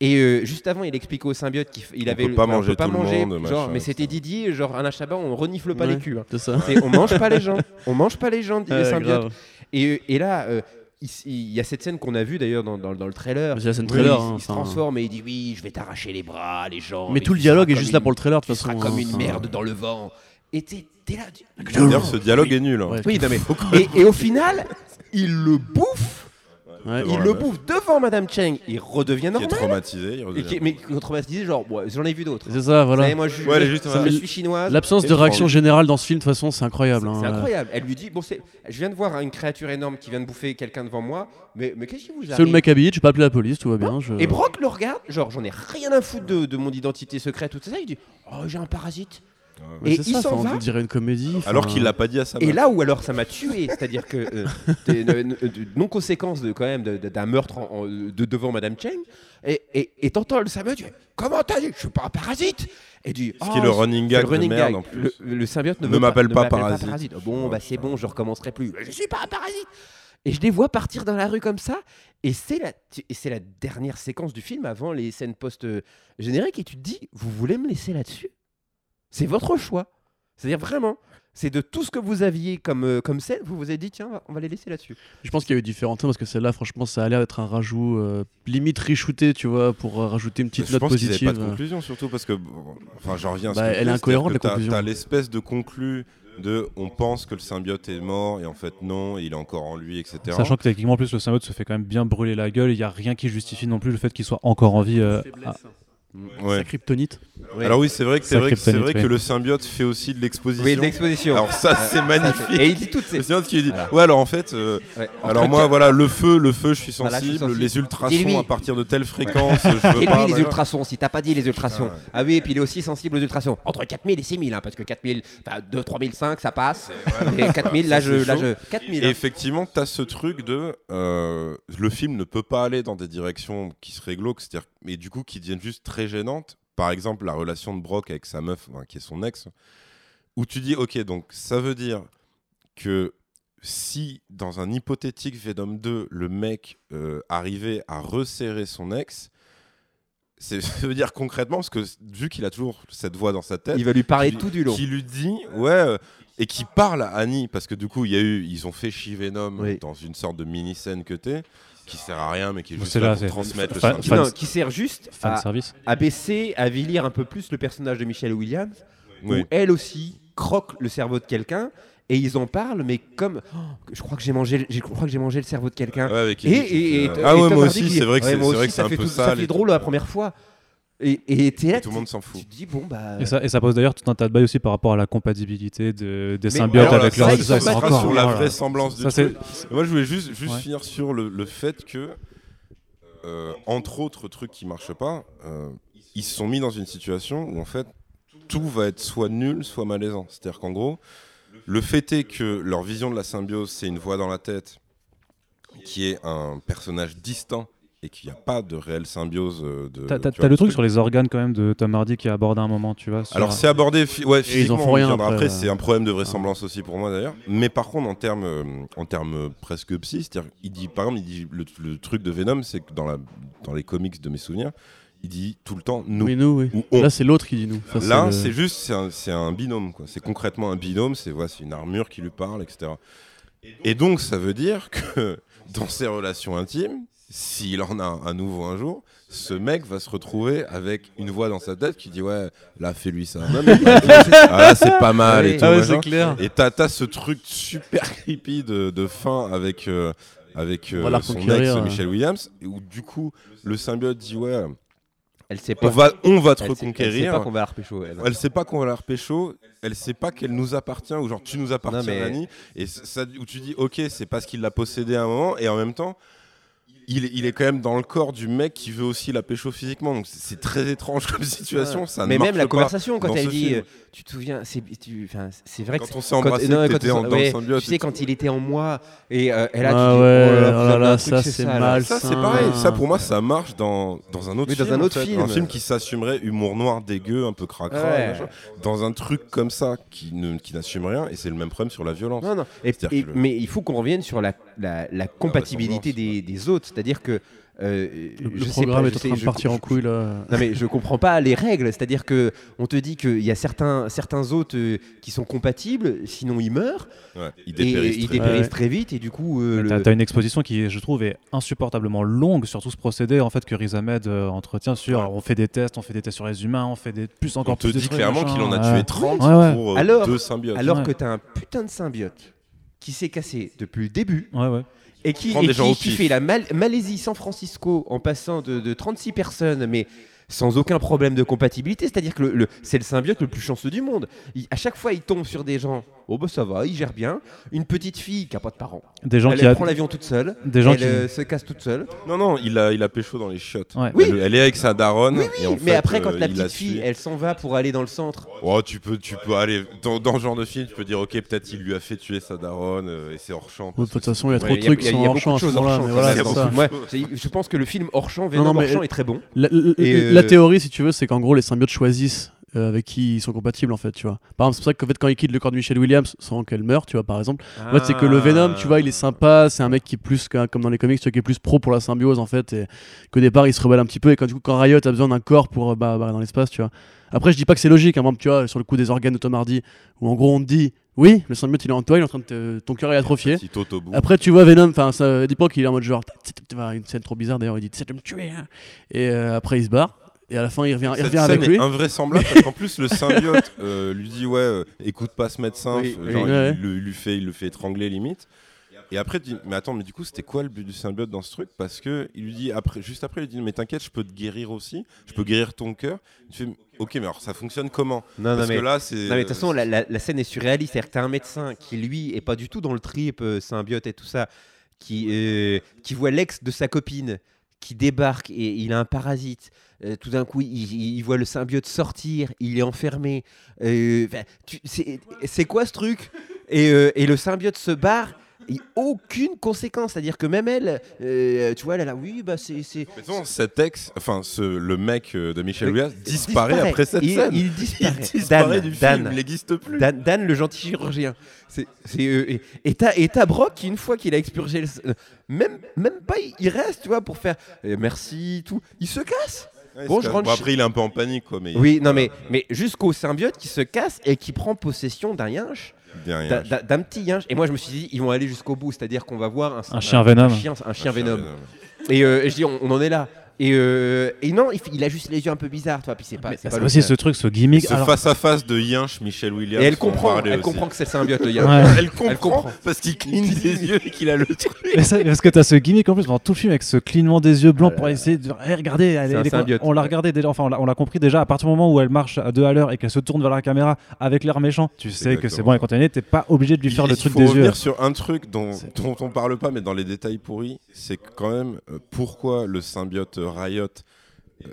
B: Et euh, juste avant, il explique au symbiote qu'il avait
C: peut
B: le-
C: pas
B: on
C: manger
B: peut pas
C: tout le
B: manger,
C: monde,
B: genre,
C: machin,
B: mais c'était. Didier, genre un Chabat, on renifle pas
D: Ouais.
B: les culs. hein.
D: C'est ça.
B: On mange pas les gens, on mange pas les gens, dit le
D: Ouais,
B: symbiote.
D: grave.
B: Et, et là, euh, il, y a cette scène qu'on a vue d'ailleurs dans, dans- dans le trailer.
D: C'est la scène
B: Oui,
D: trailer.
B: il,
D: hein,
B: il se transforme et il dit oui, je vais t'arracher les bras, les jambes.
D: Mais tout le
B: tu
D: dialogue est juste là
B: une-
D: pour le trailer de
B: Tu
D: toute façon.
B: seras comme une
D: enfin.
B: merde dans le vent. Et t'es là. tu-
C: D'ailleurs, ce dialogue est nul. hein.
D: Ouais.
B: Oui, non, mais- et, et au final, il le bouffe.
D: Ouais.
B: Il le
C: meuf.
B: bouffe devant Madame Cheng. Il redevient
C: Qui est
B: normal.
C: traumatisé. il
B: Et
C: redevient-
B: qui- mais traumatisé, genre, ouais, j'en ai vu d'autres.
D: C'est ça,
B: Vous
D: voilà.
B: savez, moi, je,
C: Ouais, elle est juste-
B: je
C: ouais.
B: suis chinoise.
D: L'absence de réaction générale dans ce film, de toute façon, c'est incroyable.
B: C'est
D: hein.
B: incroyable. Elle lui dit Bon, c'est- je viens de voir une créature énorme qui vient de bouffer quelqu'un devant moi, mais, mais qu'est-ce qui vous
D: C'est
B: arrive
D: le mec habillé, tu peux appeler la police, tout va bien. je-
B: Et Brock le regarde, genre, j'en ai rien à foutre de, de mon identité secrète, tout ça. Il dit Oh, j'ai un parasite.
C: Ouais.
B: Et il
D: ça,
B: s'en va.
D: on dirait une comédie.
C: Alors qu'il l'a pas dit à sa
B: Et
C: meuf.
B: là où alors ça m'a tué, c'est-à-dire que euh, ne- ne- de- quand même d'un meurtre en- en- de devant Madame Cheng, et et- et t'entends le symbiote, tu comment t'as dit, je suis pas un parasite? Et dit,
C: Ce qui est le running
B: c'est
C: gag
B: le running
C: de merde
B: gag.
C: en plus.
B: Le, le symbiote ne,
C: m'appelle pas parasite.
B: Oh, Bon, bah c'est bon, je recommencerai plus. Je suis pas un parasite. Et je les vois partir dans la rue comme ça, et c'est la, et c'est la dernière séquence du film avant les scènes post-génériques, et tu te dis, vous voulez me laisser là-dessus? C'est votre choix. C'est-à-dire vraiment, c'est de tout ce que vous aviez comme, euh, comme scène, vous vous êtes dit, tiens, on va les laisser là-dessus.
D: Je pense qu'il y a eu différentes scènes parce que celle-là, franchement, ça a l'air d'être un rajout euh, limite re-shooté, tu vois, pour euh, rajouter une petite
C: Je
D: note
C: pense
D: positive.
C: n'avaient pas de conclusion, surtout parce que, bon, enfin, j'en reviens à ce
D: Bah,
C: que je
D: elle est incohérente, la conclusion.
C: T'as l'espèce de conclu de on pense que le symbiote est mort et en fait non, il est encore en lui, etc.
A: Sachant que techniquement, en plus, le symbiote se fait quand même bien brûler la gueule. Il n'y a rien qui justifie non plus le fait qu'il soit encore en vie. euh, à-
C: Ouais.
D: Sa kryptonite.
B: Oui.
C: Alors oui, c'est vrai que c'est vrai, que, c'est
A: Kryptonite,
C: vrai
A: oui.
C: que le symbiote fait aussi de l'exposition.
B: Oui, de l'exposition.
C: Alors ça, c'est magnifique.
B: Et il dit toutes ces.
C: Le symbiote qui dit
B: Voilà.
C: ouais alors en fait euh,
B: Ouais.
C: alors moi
B: quatre-
C: voilà le feu le feu je suis
B: Voilà, je suis
C: sensible, les ultrasons à partir de telle fréquence je veux
B: Et
C: pas
B: lui, les ultrasons, si t'as pas dit les ultrasons. Ah oui, et puis il est aussi sensible aux ultrasons. Entre 4000 et 6000, hein, parce que 4000, enfin 2, 3005, ça passe. Et 4000, là
C: Ça,
B: je. Là, je 4000.
C: Et
B: hein.
C: effectivement, tu as ce truc de. euh, le film ne peut pas aller dans des directions qui seraient glauques, c'est-à-dire, mais du coup qui deviennent juste très gênantes. Par exemple, la relation de Brock avec sa meuf, enfin, qui est son ex, où tu dis, ok, donc ça veut dire que si dans un hypothétique Venom 2, le mec euh, arrivait à resserrer son ex, ça veut dire concrètement, parce que vu qu'il a toujours cette voix dans sa tête,
B: Il va lui parler
C: qui-
B: tout du long.
C: qui lui dit ouais euh, et qui parle à Annie parce que du coup il y a eu ils ont fait She-Venom
B: Oui.
C: dans une sorte de mini scène que t'es qui sert à rien mais qui est juste là,
A: là,
C: pour transmettre le
A: Fan-
B: Non, qui sert juste à,
A: service.
B: à baisser, à vilir un peu plus le personnage de Michelle Williams,
C: Oui.
B: où elle aussi croque le cerveau de quelqu'un. Et ils en parlent, mais comme oh, je crois que j'ai mangé, le- je crois que j'ai mangé le cerveau de quelqu'un.
C: Ouais,
B: Et, et- et-
C: euh,
B: et
C: ah ouais
B: Tom
C: moi aussi c'est vrai que
B: ouais,
C: c'est un
B: fait
C: peu
B: tout-
C: ça
B: Ça fait drôle la première fois. Et et là,
C: tout le monde s'en fout
B: Tu te dis bon bah.
A: Et ça, et ça pose d'ailleurs tout un tas de bails aussi par rapport à la compatibilité de- des
B: Mais
A: symbiotes
B: alors,
A: avec
B: ça,
A: leur ça, c'est
B: pas
C: sera
A: encore-
C: sur la
A: voilà.
C: vraisemblance du
A: Ça,
C: truc. Moi, je voulais juste, juste
A: Ouais.
C: finir sur le, le fait que, euh, entre autres trucs qui marchent pas, euh, ils se sont mis dans une situation où en fait tout va être soit nul, soit malaisant. C'est-à-dire qu'en gros, le fait est que leur vision de la symbiose, c'est une voix dans la tête qui est un personnage distinct et qu'il n'y a pas de réelle symbiose. euh, De,
A: T'as t'as-
C: tu
A: t'as
C: vois,
A: le truc sur les organes quand même de Tom Hardy qui est abordé à un moment, tu vois. sur-
C: alors c'est abordé, fi- ouais,
D: ils en
C: physiquement,
D: font
C: on
D: rien
C: viendra
D: après,
C: après,
D: euh.
C: c'est un problème de vraisemblance aussi pour moi d'ailleurs. Mais par contre en termes, euh, en termes euh, presque psy, c'est-à-dire, il dit, par exemple, il dit le, le truc de Venom, c'est que dans, la, dans les comics de mes souvenirs, il dit tout le temps nous
D: Oui, nous, oui.
C: ou on.
D: Là, c'est l'autre qui dit nous. Ça,
C: Là,
D: le-
C: c'est juste, c'est un, c'est un binôme, quoi. C'est concrètement un binôme, c'est voilà, c'est une armure qui lui parle, etc. Et donc, ça veut dire que dans ses relations intimes, s'il en a un nouveau un jour, ce mec va se retrouver avec une voix dans sa tête qui dit ouais, là fais-lui ça. ah là c'est pas mal et
B: Oui.
C: tout.
D: Ah ouais,
C: machin.
D: c'est clair.
C: Et t'as t'as ce truc super creepy de, de fin avec, euh, avec euh,
D: On
C: son
D: reconquérir,
C: ex
D: ouais.
C: Michel Williams, où du coup le symbiote dit ouais,
B: Elle sait
C: on
B: pas.
C: va, on va te
B: elle sait- Elle sait
C: reconquérir.
B: pas qu'on va la repécho, elle.
C: Elle sait pas qu'on va la repécho, elle sait pas qu'elle nous appartient, ou genre tu nous appartiens,
B: Non, mais-
C: Annie, et ça, où tu dis ok, c'est parce qu'il l'a possédé à un moment, et en même temps, il, est- il est quand même dans le corps du mec qui veut aussi la pécho physiquement, donc c'est- très étrange comme situation, ça
B: mais même la conversation quand elle dit
C: film.
B: euh, tu te souviens c'est vrai que
C: Quand
B: c'est-
C: on s'est embrassé,
B: non,
C: que
B: quand on
C: en-
B: ouais,
C: symbiote
B: tu sais quand il était en moi et, euh, et là
D: Ah
B: tu dis,
D: ouais,
B: oh là,
D: oh là
B: truc,
D: ça, c'est mal.
C: Ça c'est pareil, ça pour moi ça marche dans, dans un autre
B: Oui, dans
C: film.
B: un
C: en
B: autre
C: fait.
B: film.
C: Un film qui s'assumerait humour noir dégueu, un peu cracra, dans un truc comme ça qui n'assume rien, et c'est le même problème sur la violence. Que
B: Mais il faut qu'on revienne sur la, la, la compatibilité des, des autres. C'est-à-dire que. euh,
D: Le,
B: je
D: le
B: sais
D: programme
B: pas,
D: est
B: je
D: en
B: sais-
D: train de
B: je-
D: partir en couille là.
B: Non mais je comprends pas les règles, c'est-à-dire que on te dit qu'il y a certains certains hôtes euh, qui sont compatibles, sinon ils meurent
C: Ouais,
B: et ils
C: très
B: dépérissent
D: Ouais.
B: très vite et du coup euh, le-
A: T'as t'as une exposition qui, je trouve, est insupportablement longue sur tout ce procédé en fait que Riz Ahmed euh, entretient sur.
C: Ouais.
A: On fait des tests, on fait des tests sur les humains, on fait des plus encore
C: On te
A: plus de
C: dit clairement qu'il en a
A: ouais.
C: tué 30
A: Ouais, ouais.
C: pour euh,
B: Alors-
C: deux symbiotes.
B: alors
A: Ouais.
B: que t'as un putain de symbiote qui s'est cassé depuis le début
A: Ouais, ouais.
B: et qui, et qui, fait la Mal- Malaisie San Francisco en passant de, de 36 personnes mais sans aucun problème de compatibilité, c'est-à-dire que le, le- c'est le symbiote le plus chanceux du monde. Il- à chaque fois, il tombe sur des gens. Oh bah ça va, il gère bien. Une petite fille qui a pas de parents.
A: Des gens
B: elle
A: qui
B: elle
A: a-
B: prend l'avion toute seule.
A: des gens
B: elle
A: qui-
B: euh, se casse toute seule.
C: Non, non, il a, il a pécho dans les chiottes.
A: Ouais.
B: Oui.
C: Elle, elle est avec sa daronne.
B: Oui,
C: et en
B: oui, mais
C: fait,
B: après, quand
C: euh,
B: la
C: il
B: petite fille, elle s'en va pour aller dans le centre.
C: Oh, tu peux, tu peux aller dans, dans ce genre de film, tu peux dire ok, peut-être il lui a fait tuer sa daronne euh, et c'est hors champ.
D: De toute façon, il y a trop de trucs qui
B: y a
D: sont hors
B: beaucoup
D: champ
B: je pense que le film hors champ, Venom hors champ est très bon.
D: La,
B: euh,
D: théorie, si tu veux, c'est qu'en gros, les symbiotes choisissent euh, avec qui ils sont compatibles, en fait, tu vois. Par exemple, c'est pour ça qu'en fait, quand il quitte le corps de Michelle Williams, sans qu'elle meure, tu vois, par exemple, en fait, c'est que le Venom, tu vois, il est sympa, c'est un mec qui est plus, comme dans les comics, tu vois, qui est plus pro pour la symbiose, en fait, et qu'au départ, il se rebelle un petit peu, et quand, du coup, quand Riot a besoin d'un corps pour euh, bah, bah, dans l'espace, tu vois. Après, je dis pas que c'est logique, hein, exemple, tu vois, sur le coup des organes de Tom Hardy, où en gros, on te dit, oui, le symbiote, il est en toi, il est en train de te- ton cœur est atrophié. Après, tu vois Venom, enfin, ça dépend qu'il est en mode genre, tu vois, une scène trop bizarre d'ailleurs, il dit, tu de me tuer, hein. Et euh, après, il se barre. Et à la fin, il revient, il revient avec
C: est
D: lui.
C: invraisemblable parce qu'en plus le symbiote euh, lui dit ouais, euh, écoute pas ce médecin,
B: Oui,
C: genre
D: oui.
C: il,
D: Ouais.
C: le- il lui fait, il le fait étrangler limite. Et après, tu dis, mais attends, mais du coup, c'était quoi le but du symbiote dans ce truc? Parce que il lui dit après, juste après, il lui dit, mais t'inquiète, je peux te guérir aussi, je peux guérir ton cœur. Tu fais, ok, mais alors ça fonctionne comment?
B: Non, non,
C: Parce
B: mais.
C: que là, c'est.
B: Non, mais de toute façon, la, la- la scène est surréaliste. C'est-à-dire que tu as un médecin qui, lui, est pas du tout dans le trip euh, symbiote et tout ça, qui, euh, qui voit l'ex de sa copine qui débarque et il a un parasite. Euh, tout d'un coup, il, voit le symbiote sortir, il est enfermé. Euh, c'est quoi ce truc? Et, euh, et le symbiote se barre. Et aucune conséquence, c'est-à-dire que même elle, tu vois, elle est là, oui, bah c'est.
C: non, cet ex, enfin, ce, le mec de Michel
B: Oui,
C: Williams disparaît, après cette
B: il,
C: scène.
B: Il
C: Il
B: disparaît.
C: disparaît
B: Dan,
C: du
B: Dan,
C: film, il n'existe plus.
B: Dan, Dan, le gentil chirurgien. C'est, et- t'as et Brock qui, une fois qu'il a expurgé le. Même, même pas, il- reste, tu vois, pour faire merci, tout. Il se casse.
C: Ouais,
B: Bon, je rentre
C: bon, après, il est un peu en panique, quoi. Mais
B: Oui, non, mais, mais jusqu'au symbiote qui se casse et qui prend possession d'un yinche, d'un, petit yinche. Et moi, je me suis dit, ils vont aller jusqu'au bout, c'est-à-dire qu'on va voir un,
A: Un chien Venom.
B: Un chien, un chien Venom. Et, euh, et je dis, on, on en est là. Et, euh, et non, il, il a juste les yeux un peu bizarres, tu vois. Puis c'est pas. C'est
A: aussi ce truc, ce gimmick.
C: Ce
A: Alors,
C: face à face de Yinch, Michel Williams.
B: Et elle
C: faut en
B: comprend, elle
C: aussi.
B: comprend que c'est le symbiote, le.
A: Ouais.
C: Elle comprend,
B: Elle comprend.
C: parce qu'il cligne des yeux et qu'il a le truc.
A: Mais ça- parce que t'as ce gimmick en plus pendant tout le film avec ce clignement des yeux blancs
B: Ah
A: pour essayer de Eh, regardez elle, elle est-
B: symbiote.
A: on l'a regardé déjà enfin on l'a- compris déjà à partir du moment où elle marche à deux à l'heure et qu'elle se tourne vers la caméra avec l'air méchant tu sais que c'est bon et quand t'es t'es pas obligé de lui faire
C: Il-
A: le
C: il
A: truc
C: faut
A: des
C: revenir
A: yeux
C: sur un truc dont, on parle pas, mais dans les détails pourris, c'est quand même euh, pourquoi le symbiote Riot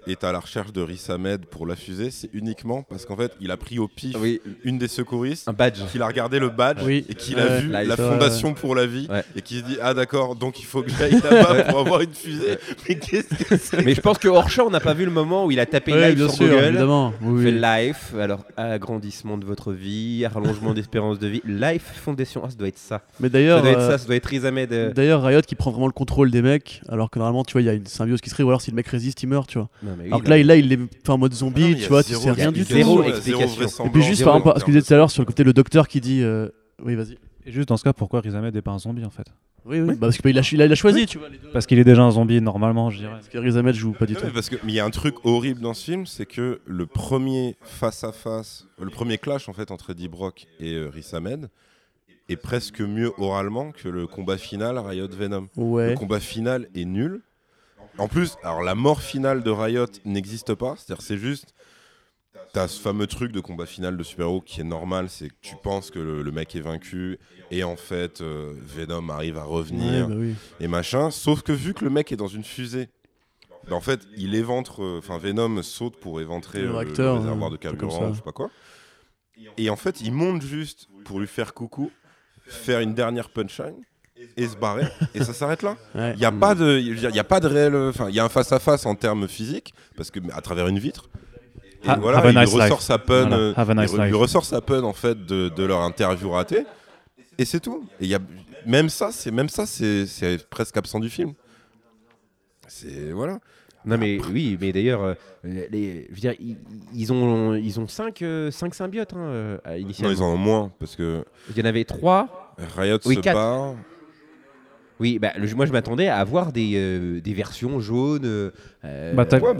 C: est à la recherche de Riz Ahmed pour la fusée, c'est uniquement parce qu'en fait, il a pris au pif
B: Oui,
C: une des secouristes,
B: un badge.
C: qu'il a regardé le badge
D: Oui.
C: et qu'il
D: Ouais.
C: a vu la fondation pour la vie
B: Ouais.
C: et qui se dit ah d'accord donc il faut que j'aille là-bas pour avoir une fusée. Mais qu'est-ce que c'est
B: Mais je pense que hors champ, on n'a pas vu le moment où il a tapé
D: Ouais,
B: live
D: bien
B: sur
D: sûr,
B: Google.
D: évidemment. Oui,
B: Fait life, alors agrandissement de votre vie, rallongement d'espérance de vie. Life Foundation, ah, ça doit être ça.
D: Mais
B: Ça
D: d'ailleurs,
B: doit être
D: euh,
B: ça, ça doit être Riz Ahmed. euh.
D: d'ailleurs, Riot qui prend vraiment le contrôle des mecs, alors que normalement, tu vois, il y a une symbiose qui serait, ou alors si le mec résiste, il meurt, tu vois.
B: Non, mais oui,
D: alors que là, il, là, il est fait en mode zombie,
C: non,
D: tu vois, tu sais rien du tout.
B: zéro explication.
D: Et puis juste par rapport à ce que
C: termes
D: disais tout à l'heure sur le côté le docteur qui dit. euh, Oui, vas-y.
A: et juste dans ce cas pourquoi Riz Ahmed est pas un zombie en fait?
D: Oui, oui. Bah, parce qu'il a, il a, il a choisi, tu vois. Les deux.
A: parce qu'il est déjà un zombie normalement je dirais
D: Parce que Riz Ahmed joue pas du
C: Non,
D: tout.
C: mais parce que mais il y a un truc horrible dans ce film, c'est que le premier face à face, le premier clash en fait entre Eddie Brock et euh, Riz Ahmed est presque mieux oralement que le combat final Riot Venom. Le
D: Ouais.
C: combat final est nul. En plus, alors la mort finale de Riot n'existe pas, c'est-à-dire c'est juste T'as ce fameux truc de combat final de super-héros qui est normal, c'est que tu penses que le, le mec est vaincu et en fait euh, Venom arrive à
D: Ouais,
C: revenir
D: bah oui.
C: et machin. Sauf que vu que le mec est dans une fusée, bah, en fait, il éventre, euh, enfin Venom saute pour éventrer
D: Le
C: euh, le, réservoir de carburant, ou je sais pas quoi. Et en fait, il monte juste pour lui faire coucou, faire une dernière punchline et se barrer. et ça s'arrête là.
D: Ouais.
C: Il n'y a pas de, il y a pas de réel, enfin, il y a un face à face en termes physiques parce que à travers une vitre. Et
A: Ha-
C: voilà,
A: have a
C: il
A: nice
C: ressort sa pun,
A: Voilà,
C: euh,
A: nice
C: il, re- il ressort sa pun en fait de, de leur interview ratée. Et c'est tout. Et il y a même ça, c'est même ça, c'est presque absent du film. C'est voilà.
B: Non, mais oui, mais d'ailleurs, euh, les, je veux dire, ils, ils ont, ils ont 5 cinq symbiotes hein, euh, à-
C: Non,
B: initialement.
C: ils en ont moins parce que
B: Il y en avait 3.
C: Riot
B: Oui,
C: se
B: quatre.
C: barre.
B: Oui, bah, le- moi je m'attendais à avoir des, euh, des versions jaunes. euh,
A: Bah, t'as-
C: Ouais,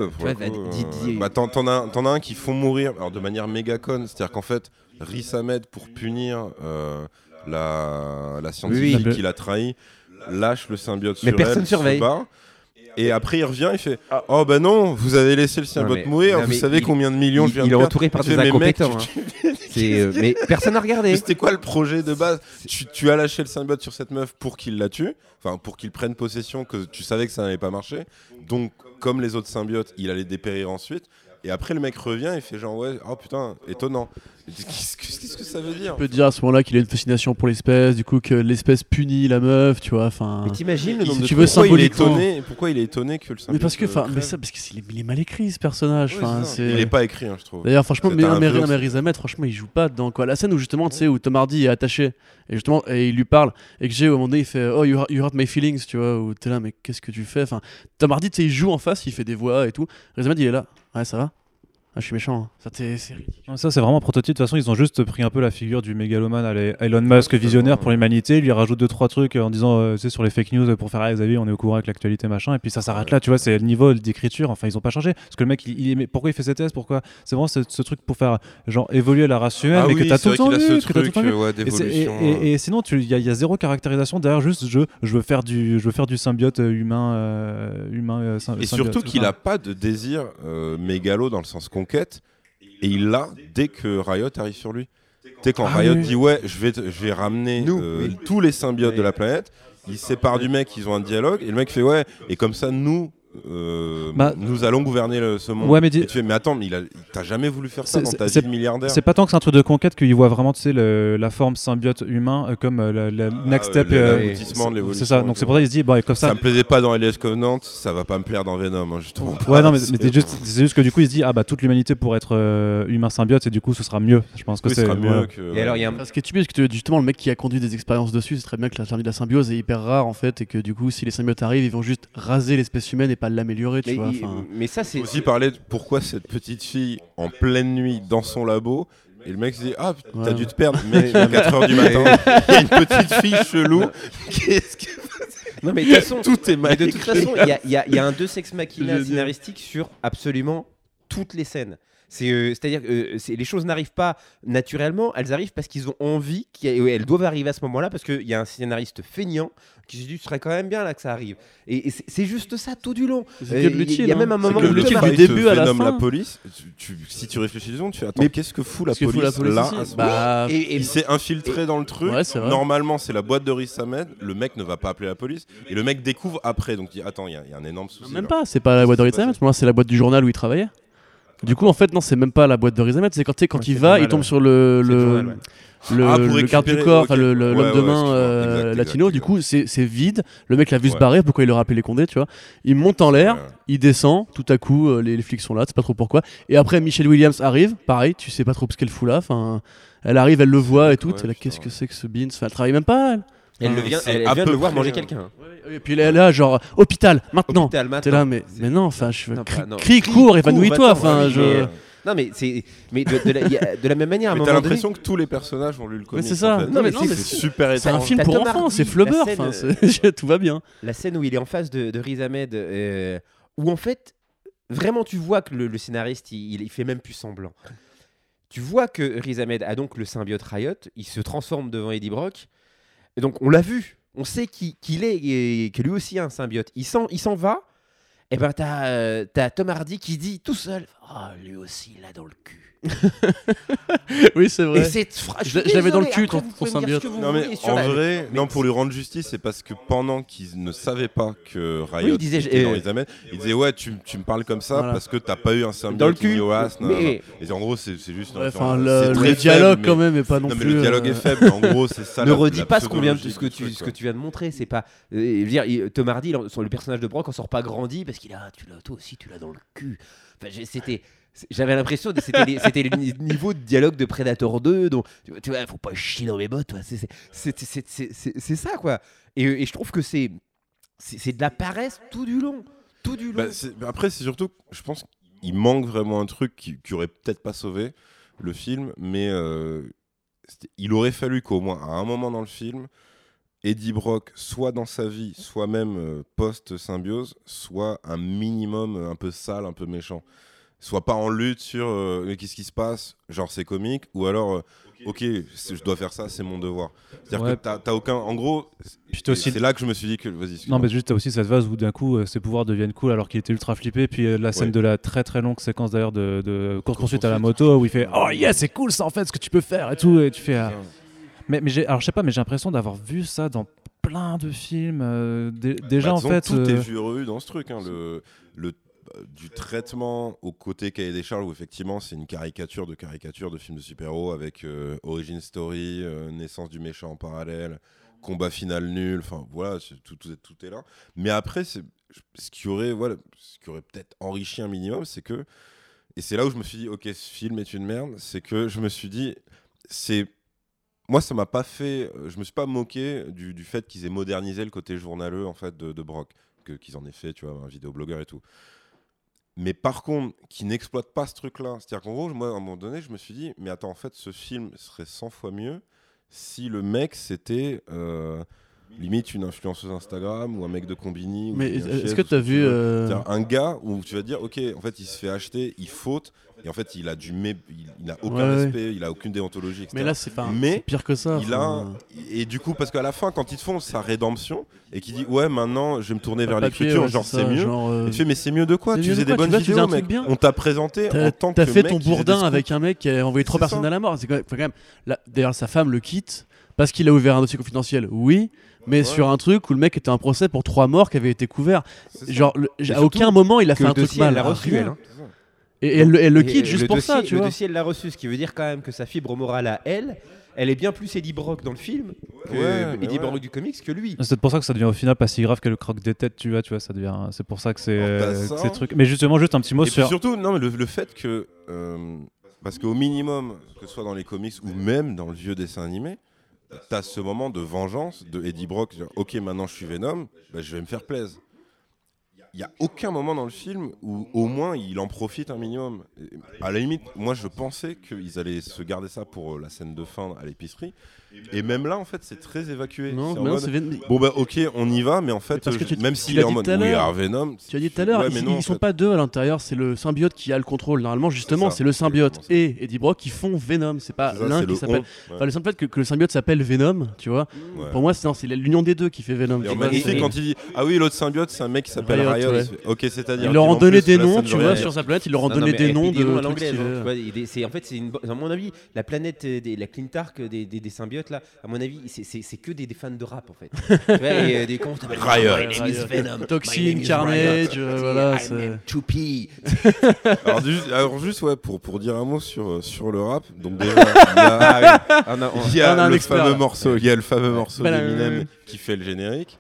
C: bah, t'en, t'en as, t'en as un qui font mourir alors de manière méga conne, c'est-à-dire qu'en fait, Riz Ahmed, pour punir euh, la, la scientifique
A: Oui.
C: qui l'a trahi, lâche le symbiote
B: Mais
C: sur
B: personne
C: elle,
B: surveille.
C: se et après il revient, il fait Oh bah non, vous avez laissé le symbiote
B: mais-
C: mourir,
B: non,
C: vous savez
B: il-
C: combien de millions je
B: il,
C: viens
B: il
C: de
B: est
C: perdre
B: entouré par des
C: fais, Mais mec,
B: incompétents.
C: tu-
B: hein. Euh, mais personne n'a regardé.
C: mais c'était quoi le projet de base? Tu, tu as lâché le symbiote sur cette meuf pour qu'il la tue, enfin pour qu'il prenne possession, que tu savais que ça n'allait pas marcher. Donc, comme les autres symbiotes, il allait dépérir ensuite. Et après, le mec revient et fait genre, ouais, oh putain, étonnant. Tu Qu'est-ce que, qu'est-ce que ça veut dire
D: On peut dire à ce moment-là qu'il a une fascination pour l'espèce, du coup que l'espèce punit la meuf, tu vois. Enfin.
B: Mais t'imagines le nombre
D: si
B: de
D: tu veux
C: pourquoi il, est
D: symboliquement.
C: étonné, pourquoi il est étonné que le symbiote.
D: Mais parce que,
C: euh,
D: enfin, mais
C: crève
D: ça, parce qu'il est, il est mal écrit ce personnage.
C: Ouais,
D: Enfin,
C: c'est ça.
D: c'est.
C: Il est pas écrit, hein, je trouve.
D: D'ailleurs, franchement,
C: C'est
D: mais,
C: un
D: mais,
C: peu
D: mais
C: aussi.
D: Riz Ahmed, franchement, il joue pas dedans quoi. La scène où justement, tu sais, où Tom Hardy est attaché et justement, et il lui parle et que j'ai au moment donné, il fait Oh, you, hurt- you hurt my feelings, tu vois, où t'es là, mais qu'est-ce que tu fais Enfin, Tom Hardy, tu sais, il joue en face, il fait des voix et tout. Riz Ahmed, il est là, ouais, ça va. Ah, je suis méchant. hein. Ça, c'est
A: Ça, c'est vraiment un prototype. De toute façon, ils ont juste pris un peu la figure du mégalomane à Elon Musk visionnaire pour l'humanité. Ils lui rajoutent deux, trois trucs en disant, euh, tu sais, sur les fake news pour faire, ah, vous avez vu, on est au courant avec l'actualité, machin. Et puis ça s'arrête là, tu vois, c'est le niveau d'écriture. Enfin, ils ont pas changé. Parce que le mec, il, il pourquoi il fait ses tests Pourquoi? C'est vraiment ce, ce truc pour faire, genre, évoluer la race humaine,
C: Ah
A: mais
C: oui,
A: que t'as
C: c'est
A: tout le temps
C: a
A: vu,
C: ce
A: que t'as tout le
C: truc
A: temps vu.
C: euh, ouais,
A: Et, c'est- et-
C: euh.
A: et- et sinon, il y, a- y a zéro caractérisation derrière. Juste, je, je veux faire du, je veux faire du symbiote euh, humain, euh, humain. euh,
C: Et
A: symbiote.
C: surtout qu'il n'a pas de désir euh, mégalo dans le sens conquête. Et il l'a dès que Riot arrive sur lui. Tu sais, quand
A: Ah
C: Riot
A: oui.
C: dit Ouais, je vais, je vais ramener
B: Nous,
C: euh,
B: oui.
C: tous les symbiotes
B: Oui.
C: de la planète, il se sépare du mec, ils ont un dialogue. Et le mec fait Ouais, et comme ça, nous. Euh,
A: Bah,
C: nous allons gouverner le- ce monde.
A: Ouais, mais dis-
C: Et tu fais, mais attends, mais il a- t'as jamais voulu faire ça
A: C'est-
C: dans ta
A: c'est-
C: vie de milliardaire.
A: C'est pas tant que c'est un truc de conquête qu'il voit vraiment, tu sais, le- la forme symbiote humain euh, comme euh, la, la next step.
C: le-
A: euh, c'est-
C: l'évolution
A: C'est ça. Donc c'est pour ça qu'il se dit, bon, et comme
C: Ça
A: ça.
C: me plaisait pas dans Alias Covenant, ça va pas me plaire dans Venom, hein, justement.
A: Ouais, non, mais,
C: C'est-
A: c'est juste, c'est juste que du coup, il se dit, ah bah toute l'humanité pourrait être euh, humain symbiote et du coup, ce sera mieux. Je pense que
C: Oui, ce
A: c'est.
C: mieux que.
B: Et alors, il y a un.
D: Parce que tu parce que justement, le mec qui a conduit des expériences dessus, c'est très bien que la terme de la symbiose est hyper rare en fait, et que du coup, si les symbiotes arrivent, ils vont juste raser l'espèce humaine et pas l'améliorer, tu
B: Mais,
D: vois.
B: il- mais ça, c'est.
C: aussi parler de pourquoi cette petite fille en pleine nuit dans son labo. Et le mec se dit Ah, t'as
D: Ouais.
C: dû te perdre, à 4h du matin. Il y a une petite fille chelou. Qu'est-ce que.
B: Non, mais de toute façon,
C: Tout est mal
B: Mais de toute façon, il y y y a un deux sex machina scénaristique sur absolument toutes les scènes. C'est, euh, C'est-à-dire que euh, les choses n'arrivent pas naturellement, elles arrivent parce qu'ils ont envie, ait- elles doivent arriver à ce moment-là, parce qu'il y a un scénariste feignant qui se dit ce serait quand même bien là que ça arrive. Et, et c'est juste ça tout du long. Euh, il y a- y même un moment où le
D: du début à la fin.
C: la police, tu- tu- si tu réfléchis secondes, tu Attends,
B: Mais-
C: qu'est-ce que fout la police,
D: fout la police
C: là
D: ici
C: à ce
D: Bah,
B: Et- et-
C: Il s'est infiltré dans le truc.
D: Ouais.
C: Normalement, c'est la boîte de Riz Ahmed. Le mec ne va pas appeler la police. Et le mec découvre après. Donc, il dit Attends, il y, a- il y a un énorme souci.
D: Même
C: là.
D: pas, c'est pas la boîte de
C: ça.
D: moi c'est la boîte du journal où il travaillait. Du coup, en fait, non, c'est même pas la boîte de Rizamet, c'est quand, tu sais, quand
A: Ouais,
D: il va, il tombe
A: ouais.
D: sur le,
B: le
D: le,
B: journal, ouais.
D: le,
C: Ah,
D: le garde du corps, le- le- l'homme de main euh,
C: Exact,
D: latino.
C: exact,
D: Du coup, c'est c'est vide. Le mec l'a vu se barrer, pourquoi il leur a appelé les condés, tu vois? Il monte en l'air,
C: Ouais.
D: il descend, tout à coup, euh, les, les flics sont là, tu sais pas trop pourquoi. Et après, Michelle Williams arrive, pareil, tu sais pas trop ce qu'elle fout là. Enfin, elle arrive, elle le voit et tout. Là,
C: putain.
D: qu'est-ce que c'est que ce Beans? Enfin, elle travaille même pas, elle.
B: Elle, le vient, elle, elle
C: à
B: vient de le voir manger quelqu'un.
D: Et puis elle est là, genre, hôpital, maintenant.
B: Hôpital,
D: T'es
B: maintenant.
D: là, mais, non, enfin, je
B: Non,
D: crie,
B: pas- non.
D: crie,
B: Crie,
D: cours, évanouis-toi.
B: va-t'en,
D: Enfin,
B: oui,
D: je.
B: mais, euh, Non, mais c'est. Mais de, de la, il y a- de la même manière, à un
C: Mais
B: moment
C: t'as
B: donné.
C: l'impression que tous les personnages ont lu le comic.
D: c'est ça.
C: en fait.
D: Non, mais
B: non, mais
C: c'est
D: c'est-
C: super
D: C'est un
C: étrange.
D: film
B: T'as
D: pour
B: Tom
D: enfants,
B: Hardy,
D: c'est Flubber, enfin, c'est- tout va bien.
B: la scène où il est en face de, de Riz Ahmed, euh, où en fait, vraiment, tu vois que le, le scénariste, il, il fait même plus semblant. Tu vois que Riz Ahmed a donc le symbiote Riot, il se transforme devant Eddie Brock, et donc on l'a vu, on sait qui- qu'il est et que lui aussi a un symbiote. Il s'en va, et ben euh, t'as Tom Hardy qui dit tout seul, ah lui aussi il l'a dans le cul.
D: Oui, c'est
B: Et
D: vrai.
B: fra- je
D: l'avais dans le cul,
B: après,
D: ton- ton symbiote.
C: Non mais en
B: la-
C: vrai,
B: mais
C: non pour lui rendre justice, c'est parce que pendant qu'ils ne savaient pas que Riot
B: Oui, il disait,
C: était dans les Amènes, il disait ouais tu, tu me parles comme ça
D: Voilà.
C: parce que t'as pas eu un symbiote
B: dans le cul. Mais
C: Et en gros c'est juste.
D: Ouais. Enfin, le, dialogue
C: mais-
D: quand même est pas non,
C: Non mais
D: plus.
C: le dialogue
D: euh,
C: est faible. mais En gros c'est ça.
B: ne redis pas ce qu'on vient de-
C: pseudologie
B: ce que tu
C: truc,
B: ce que
C: quoi.
B: tu viens de montrer c'est pas euh, je veux dire Tom Hardy le personnage de Brock en sort pas grandi parce qu'il a tu l'as toi aussi tu l'as dans le cul Enfin, c'était j'avais l'impression que c'était les, c'était les ni- niveaux de dialogue de Predator 2 donc tu vois, tu vois faut pas chier dans mes bottes. C'est- ça quoi et, et je trouve que c'est de la paresse tout du long tout du long
C: Bah, c'est- bah, après, c'est surtout, je pense qu'il manque vraiment un truc qui, qui aurait peut-être pas sauvé le film, mais euh, il aurait fallu qu'au moins à un moment dans le film, Eddie Brock, soit dans sa vie, soit même euh, post-symbiose, soit un minimum euh, un peu sale, un peu méchant. Soit pas en lutte sur euh, mais qu'est-ce qui se passe, genre c'est comique, ou alors euh, ok, je dois faire ça, c'est mon devoir. C'est-à-dire
A: Ouais.
C: que t'as t'as aucun. En gros,
A: Puis t'as aussi-
C: c'est là que je me suis dit que. Vas-y,
A: Non, mais juste, t'as aussi cette phase où d'un coup, euh, ses pouvoirs deviennent cool alors qu'il était ultra flippé. Puis euh, la scène
C: Ouais.
A: de la très très longue séquence d'ailleurs de, de course-poursuite à la moto où il fait Oh yeah, c'est cool ça en fait, ce que tu peux faire et tout. Et tu fais. Mais, mais j'ai, alors je sais pas, mais j'ai l'impression d'avoir vu ça dans plein de films. euh, dé- déjà
C: Bah,
A: en fait.
C: tout
A: euh,
C: est vu revu dans ce truc. hein, le, le, euh, du traitement au côté cahier des charges, où effectivement c'est une caricature de caricature de films de super-héros avec euh, origin story, euh, naissance du méchant en parallèle, combat final nul, enfin voilà, c'est- tout, tout, est- tout est là. Mais après, c'est, ce qui aurait, voilà, ce qui aurait peut-être enrichi un minimum, c'est que, et c'est là où je me suis dit, ok, ce film est une merde, c'est que je me suis dit, c'est moi, ça m'a pas fait. euh, Je me suis pas moqué du, du fait qu'ils aient modernisé le côté journaleux en fait de, de Brock, qu'ils en aient fait, tu vois, un vidéoblogueur et tout. mais par contre, qui n'exploite pas ce truc-là. C'est-à-dire qu'en gros, moi, à un moment donné, je me suis dit, mais attends, en fait, ce film serait 100 fois mieux si le mec, c'était euh, limite une influenceuse Instagram ou un mec de Combini.
D: Mais est-ce que tu as vu. euh,
C: un gars où tu vas dire, ok, en fait, il se fait acheter, il faute, et en fait, il a du mé... il, n'a aucun
D: Ouais, ouais.
C: respect, il a aucune déontologie, etc.
D: Mais là, c'est pas.
C: Mais
D: pire que ça.
C: il a, et du coup, parce qu'à la fin, quand ils te font sa rédemption et qu'il dit, ouais, maintenant, je vais me tourner vers l'écriture,
D: ouais,
C: genre
D: c'est
C: mieux.
D: genre, euh,
C: Et tu fais, mais c'est mieux de quoi? Tu faisais
D: de
C: des
D: quoi?
C: Bonnes vidéos, mec.
D: bien.
C: On t'a présenté en tant que
D: t'as fait ton bourdin avec un mec qui a envoyé trois personnes à la mort. C'est quand même, D'ailleurs, sa femme le quitte parce qu'il a ouvert un dossier confidentiel. Oui, mais
C: Ouais.
D: sur un truc où le mec était en procès pour trois morts qui avaient été couverts. Genre, le- à aucun moment il a fait
B: le
D: un truc mal.
B: elle l'a reçu,
D: rien.
B: elle. hein.
D: Et elle, elle le quitte juste
B: le
D: pour
B: dossier-
D: ça, tu
B: Le
D: vois.
B: dossier, elle l'a reçu, ce qui veut dire quand même que sa fibre morale à elle, elle est bien plus Eddie Brock dans le film que
C: Ouais,
B: Eddie
C: ouais.
B: Brock du comics que lui.
A: C'est peut-être pour ça que ça devient au final pas si grave que le croque des têtes, tu vois, tu vois, ça devient. C'est pour ça que c'est euh,
C: ça.
A: que c'est truc. Mais justement, juste un petit mot
C: Et
A: sur.
C: surtout, non, mais le, le fait que. euh, parce qu'au minimum, que ce soit dans les comics ou même dans le vieux dessin animé, t'as ce moment de vengeance de Eddie Brock. genre, ok, maintenant je suis Venom, bah, je vais me faire plaisir. Il n'y a aucun moment dans le film où au moins il en profite un minimum. À la limite, moi je pensais qu'ils allaient se garder ça pour euh, la scène de fin à l'épicerie. Et même là, en fait, c'est très évacué.
D: Non, non,
C: mode,
D: c'est Ven-
C: Bon bah ok, on y va, mais en fait,
D: parce que
C: euh,
D: tu-
C: même s'il est en mode oui, Venom,
D: Tu as dit tout à l'heure,
C: Ouais,
D: ils,
C: mais non,
D: ils
C: en
D: sont
C: fait.
D: pas deux à l'intérieur, c'est le symbiote qui a le contrôle. Normalement, justement, c'est le symbiote et Eddie Brock qui font Venom. C'est pas l'un qui
C: le
D: s'appelle.
C: ouais.
D: Enfin, le simple fait que, que le symbiote s'appelle Venom, tu vois.
C: Ouais.
D: Pour moi, c'est l'union des deux qui fait Venom.
C: Et magnifique quand il dit Ah oui, l'autre symbiote, c'est un mec qui s'appelle
D: Riot.
C: Ok, c'est-à-dire.
D: Ils leur ont
C: en
D: donné des noms, tu vois, sur sa planète, ils leur ont donné des noms
B: fait des noms
D: de
B: hein, en fait c'est à mon avis la planète euh, des la Clintark des, des, là à mon avis c'est- que des, des fans de rap en fait. Tu vois, et, euh, des cons qui s'appellent,
C: Riot.
B: My name is Venom.
D: Toxin, Carnage, euh, voilà,
B: 2P.
C: Alors, du- alors, juste, ouais, pour, pour dire un mot sur, euh, sur le rap. Donc, déjà, il y a, le
D: expert,
C: fameux
D: là.
C: morceau, il y a le fameux morceau
D: Voilà.
C: d'Eminem qui fait le générique.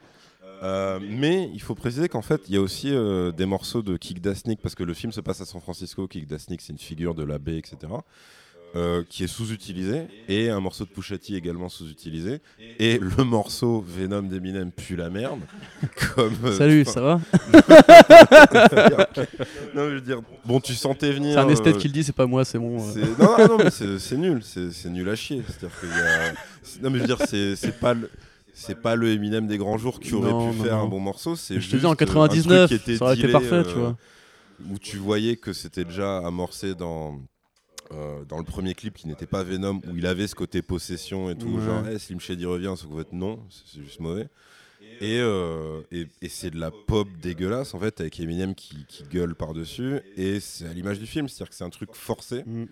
C: Euh, mais il faut préciser qu'en fait, il y a aussi euh, des morceaux de Kick Dasnik, parce que le film se passe à San Francisco. Kick Dasnik, c'est une figure de la baie, etc. euh, qui est sous-utilisé, et un morceau de Pusha T également sous-utilisé, et le morceau Venom d'Eminem pue la merde. comme, euh,
D: Salut, ça va?
C: Non, je veux dire, bon, tu sentais venir.
D: C'est un esthète
C: euh,
D: qui le dit, c'est pas moi, c'est
C: c'est- Non, non, non, mais c'est nul, c'est nul à chier. C'est-à-dire qu'il y a. Non, mais je veux dire, c'est pas le. C'est pas le Eminem des grands jours qui aurait
D: Non,
C: pu
D: non,
C: faire
D: non.
C: un bon morceau. C'est
D: Je te dis, en
C: euh, un truc
D: 99,
C: qui était
D: ça aurait été parfait,
C: euh,
D: tu vois.
C: Où tu voyais que c'était déjà amorcé dans. Euh, dans le premier clip qui n'était pas Venom, où il avait ce côté possession et tout,
D: Ouais.
C: genre hey, Slim Shady revient, sauf qu'en fait non, c'est juste mauvais. Et, euh, et, et c'est de la pop dégueulasse en fait, avec Eminem qui, qui gueule par-dessus, et c'est à l'image du film, c'est-à-dire que c'est un truc forcé,
D: Mm.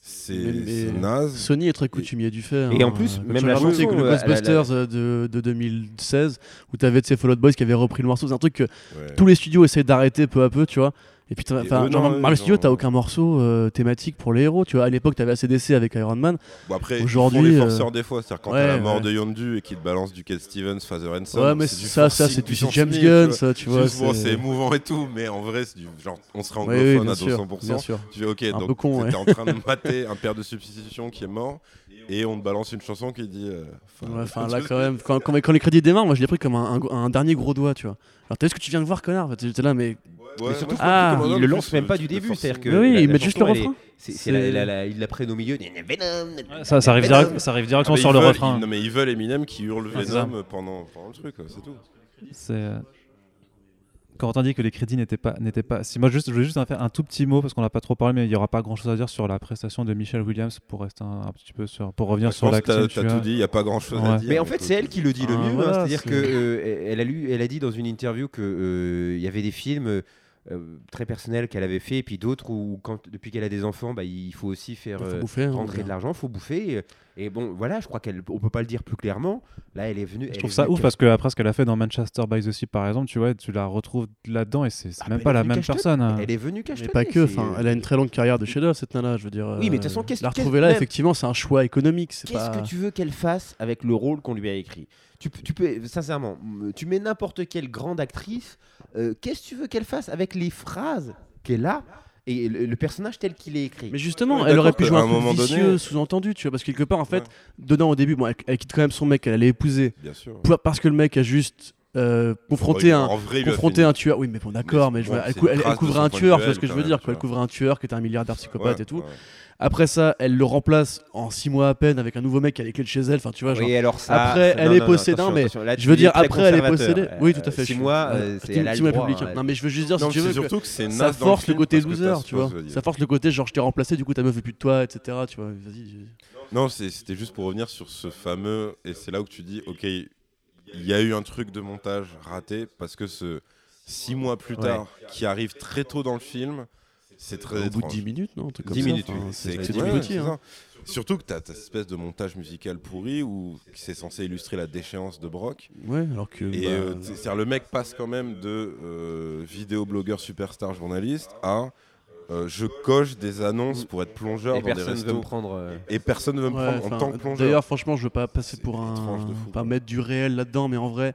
C: c'est naze.
D: Sony est très coutumier du fait.
B: Et
D: hein.
B: en plus,
D: Quand
B: même la chanson,
D: que le
B: euh,
D: Ghostbusters euh, de, de 2016, où t'avais de ces Fall Out Boys qui avaient repris le morceau, c'est un truc que
C: Ouais.
D: tous les studios essaient d'arrêter peu à peu, tu vois. Et puis, enfin,
C: eux,
D: genre,
C: non,
D: dans
C: eux,
D: Mario
C: ils
D: Studio,
C: ont-
D: t'as aucun morceau euh, thématique pour les héros, tu vois. À l'époque, t'avais ACDC avec Iron Man.
C: Bon après,
D: Aujourd'hui,
C: les
D: euh,
C: forceurs des fois, c'est-à-dire quand
D: ouais,
C: t'as la mort
D: ouais.
C: de Yondu et qu'il te balance du Cat Stevens, Father and Son,
D: ouais, mais
C: c'est
D: ça, ça, c'est du James
C: 1000,
D: Gunn, ça, tu vois.
C: Bon, c'est émouvant et tout, mais en vrai, c'est du genre, on serait anglophone
D: oui,
C: à
D: sûr,
C: 200%.
D: bien sûr.
C: Tu fais ok,
D: Un
C: donc t'étais
D: ouais.
C: en train de mater un père de substitution qui est mort et on te balance une chanson qui dit. euh, enfin,
D: là, quand même, quand, les crédits démarrent, moi, je l'ai pris comme un, dernier gros doigt, tu vois. Alors, t'as vu ce que tu viens de voir, connard? J'étais là, mais.
C: Ouais,
B: Mais surtout,
C: moi, je
D: ah,
B: il le lance même pas du début, c'est-à-dire que
D: oui,
B: la-
D: ils
B: la
D: mettent juste le refrain.
B: la- la- la- il la prennent au milieu.
A: Ça, ça arrive, ça arrive
C: Ah,
A: directement sur le refrain.
C: ils- non, mais ils veulent Eminem qui hurle
A: ça.
C: Venom pendant, pendant le truc, c'est tout.
A: C'est euh, Corentin dit que les crédits n'étaient pas, n'étaient pas. Si moi juste, je voulais juste en faire un tout petit mot parce qu'on n'a pas trop parlé, mais il y aura pas grand chose à dire sur la prestation de Michelle Williams pour rester un, un petit peu sur, pour revenir
C: Je
A: sur l'acting.
C: t'as
A: tu
C: t'as tout dit, il n'y a pas grand chose
A: Ouais.
C: à dire.
B: Mais en fait, c'est elle qui le dit le
D: Ah,
B: mieux. hein. C'est-à-dire
D: c'est-
B: que euh, elle a lu, elle a dit dans une interview que euh, il y avait des films euh, euh, très personnels qu'elle avait fait, et puis d'autres où, quand, depuis qu'elle a des enfants, bah, il faut aussi faire
D: faut
B: euh,
D: bouffer. hein,
B: rentrer de l'argent, faut bouffer. Et, et bon, voilà, je crois qu'elle, on peut pas le dire plus clairement. Là, elle est venue.
A: Je
B: elle
A: trouve ça
B: venue
A: ouf parce que après ce qu'elle a fait dans Manchester by the Sea par exemple, tu vois, tu la retrouves là-dedans et c'est
B: Ah,
A: même
B: mais
A: pas la même personne. hein.
B: Elle est venue
D: Mais
B: cachetonner.
D: pas que, enfin, elle a une très longue carrière de chef-d'œuvre, cette nana, je veux dire.
B: Oui, mais de
D: euh,
B: toute façon, qu'est-ce-
D: La retrouver là,
B: même-
D: effectivement, c'est un choix économique. C'est
B: Qu'est-ce
D: pas.
B: que tu veux qu'elle fasse avec le rôle qu'on lui a écrit? Tu, peux- tu peux, sincèrement, tu mets n'importe quelle grande actrice, euh, qu'est-ce que tu veux qu'elle fasse avec les phrases qu'elle a et le, le personnage tel qu'il est écrit
D: Mais justement,
C: Ouais,
D: elle aurait pu jouer un,
C: moment donné-
D: vicieux, sous-entendu, tu vois, parce que quelque part, en fait,
C: Ouais.
D: dedans au début, bon, elle, elle quitte quand même son mec, elle allait épouser,
C: Bien sûr.
D: parce que le mec a juste euh, confronter un,
C: vrai,
D: confronter un tueur. Oui, mais bon, d'accord, mais, je
C: bon,
D: vois- elle,
C: c'est
D: cou-
C: une
D: elle- elle
C: trace de
D: couvre
C: son
D: un tueur, tu vois ce que je veux
C: même,
D: dire, quoi. Elle couvre un tueur qui est un milliardaire psychopathe
C: Ouais,
D: et tout.
C: ouais.
D: Après ça, elle le remplace en 6 mois à peine avec un nouveau mec qui a les clés de chez elle. Enfin, tu vois, genre.
B: Oui, alors ça,
D: Après, elle
B: non,
D: est
B: non,
D: possédée, mais
B: là,
D: je veux dire, après, elle est possédée. Oui, tout à fait. je
B: Six
D: suis-
B: mois, euh, c'est
D: Petit-
B: elle a
D: petit
B: le
D: mois
B: droit,
D: républicain.
B: hein.
D: Non, mais je veux juste dire, si tu veux,
C: surtout que c'est
D: ça force le côté loser, tu vois. Ça force le côté genre je t'ai remplacé, du coup ta meuf veut plus de toi, etc. Tu vois, vas-y.
C: Non, c'est- c'était juste pour revenir sur ce fameux. Et c'est là où tu dis, ok, il y a eu un truc de montage raté parce que ce six mois plus tard, qui arrive très tôt dans le film, c'est très
D: Au bout de
C: étrange.
D: 10 minutes, non un truc comme
B: 10
D: ça.
B: minutes,
D: Enfin,
B: oui.
D: C'est petit. hein.
C: Surtout que tu as cette espèce de montage musical pourri où c'est censé illustrer la déchéance de Brock.
D: Ouais, alors que.
C: Et
D: bah,
C: euh, le mec passe quand même de euh, vidéoblogueur superstar journaliste à euh, je coche des annonces pour être plongeur
B: Et
C: dans des
B: veut
C: restos.
B: me prendre. euh,
C: Et personne ne veut me
D: ouais,
C: prendre en tant que plongeur.
D: D'ailleurs, franchement, je veux pas passer pour un.
C: de fou,
D: pas mettre du réel là-dedans, mais en vrai.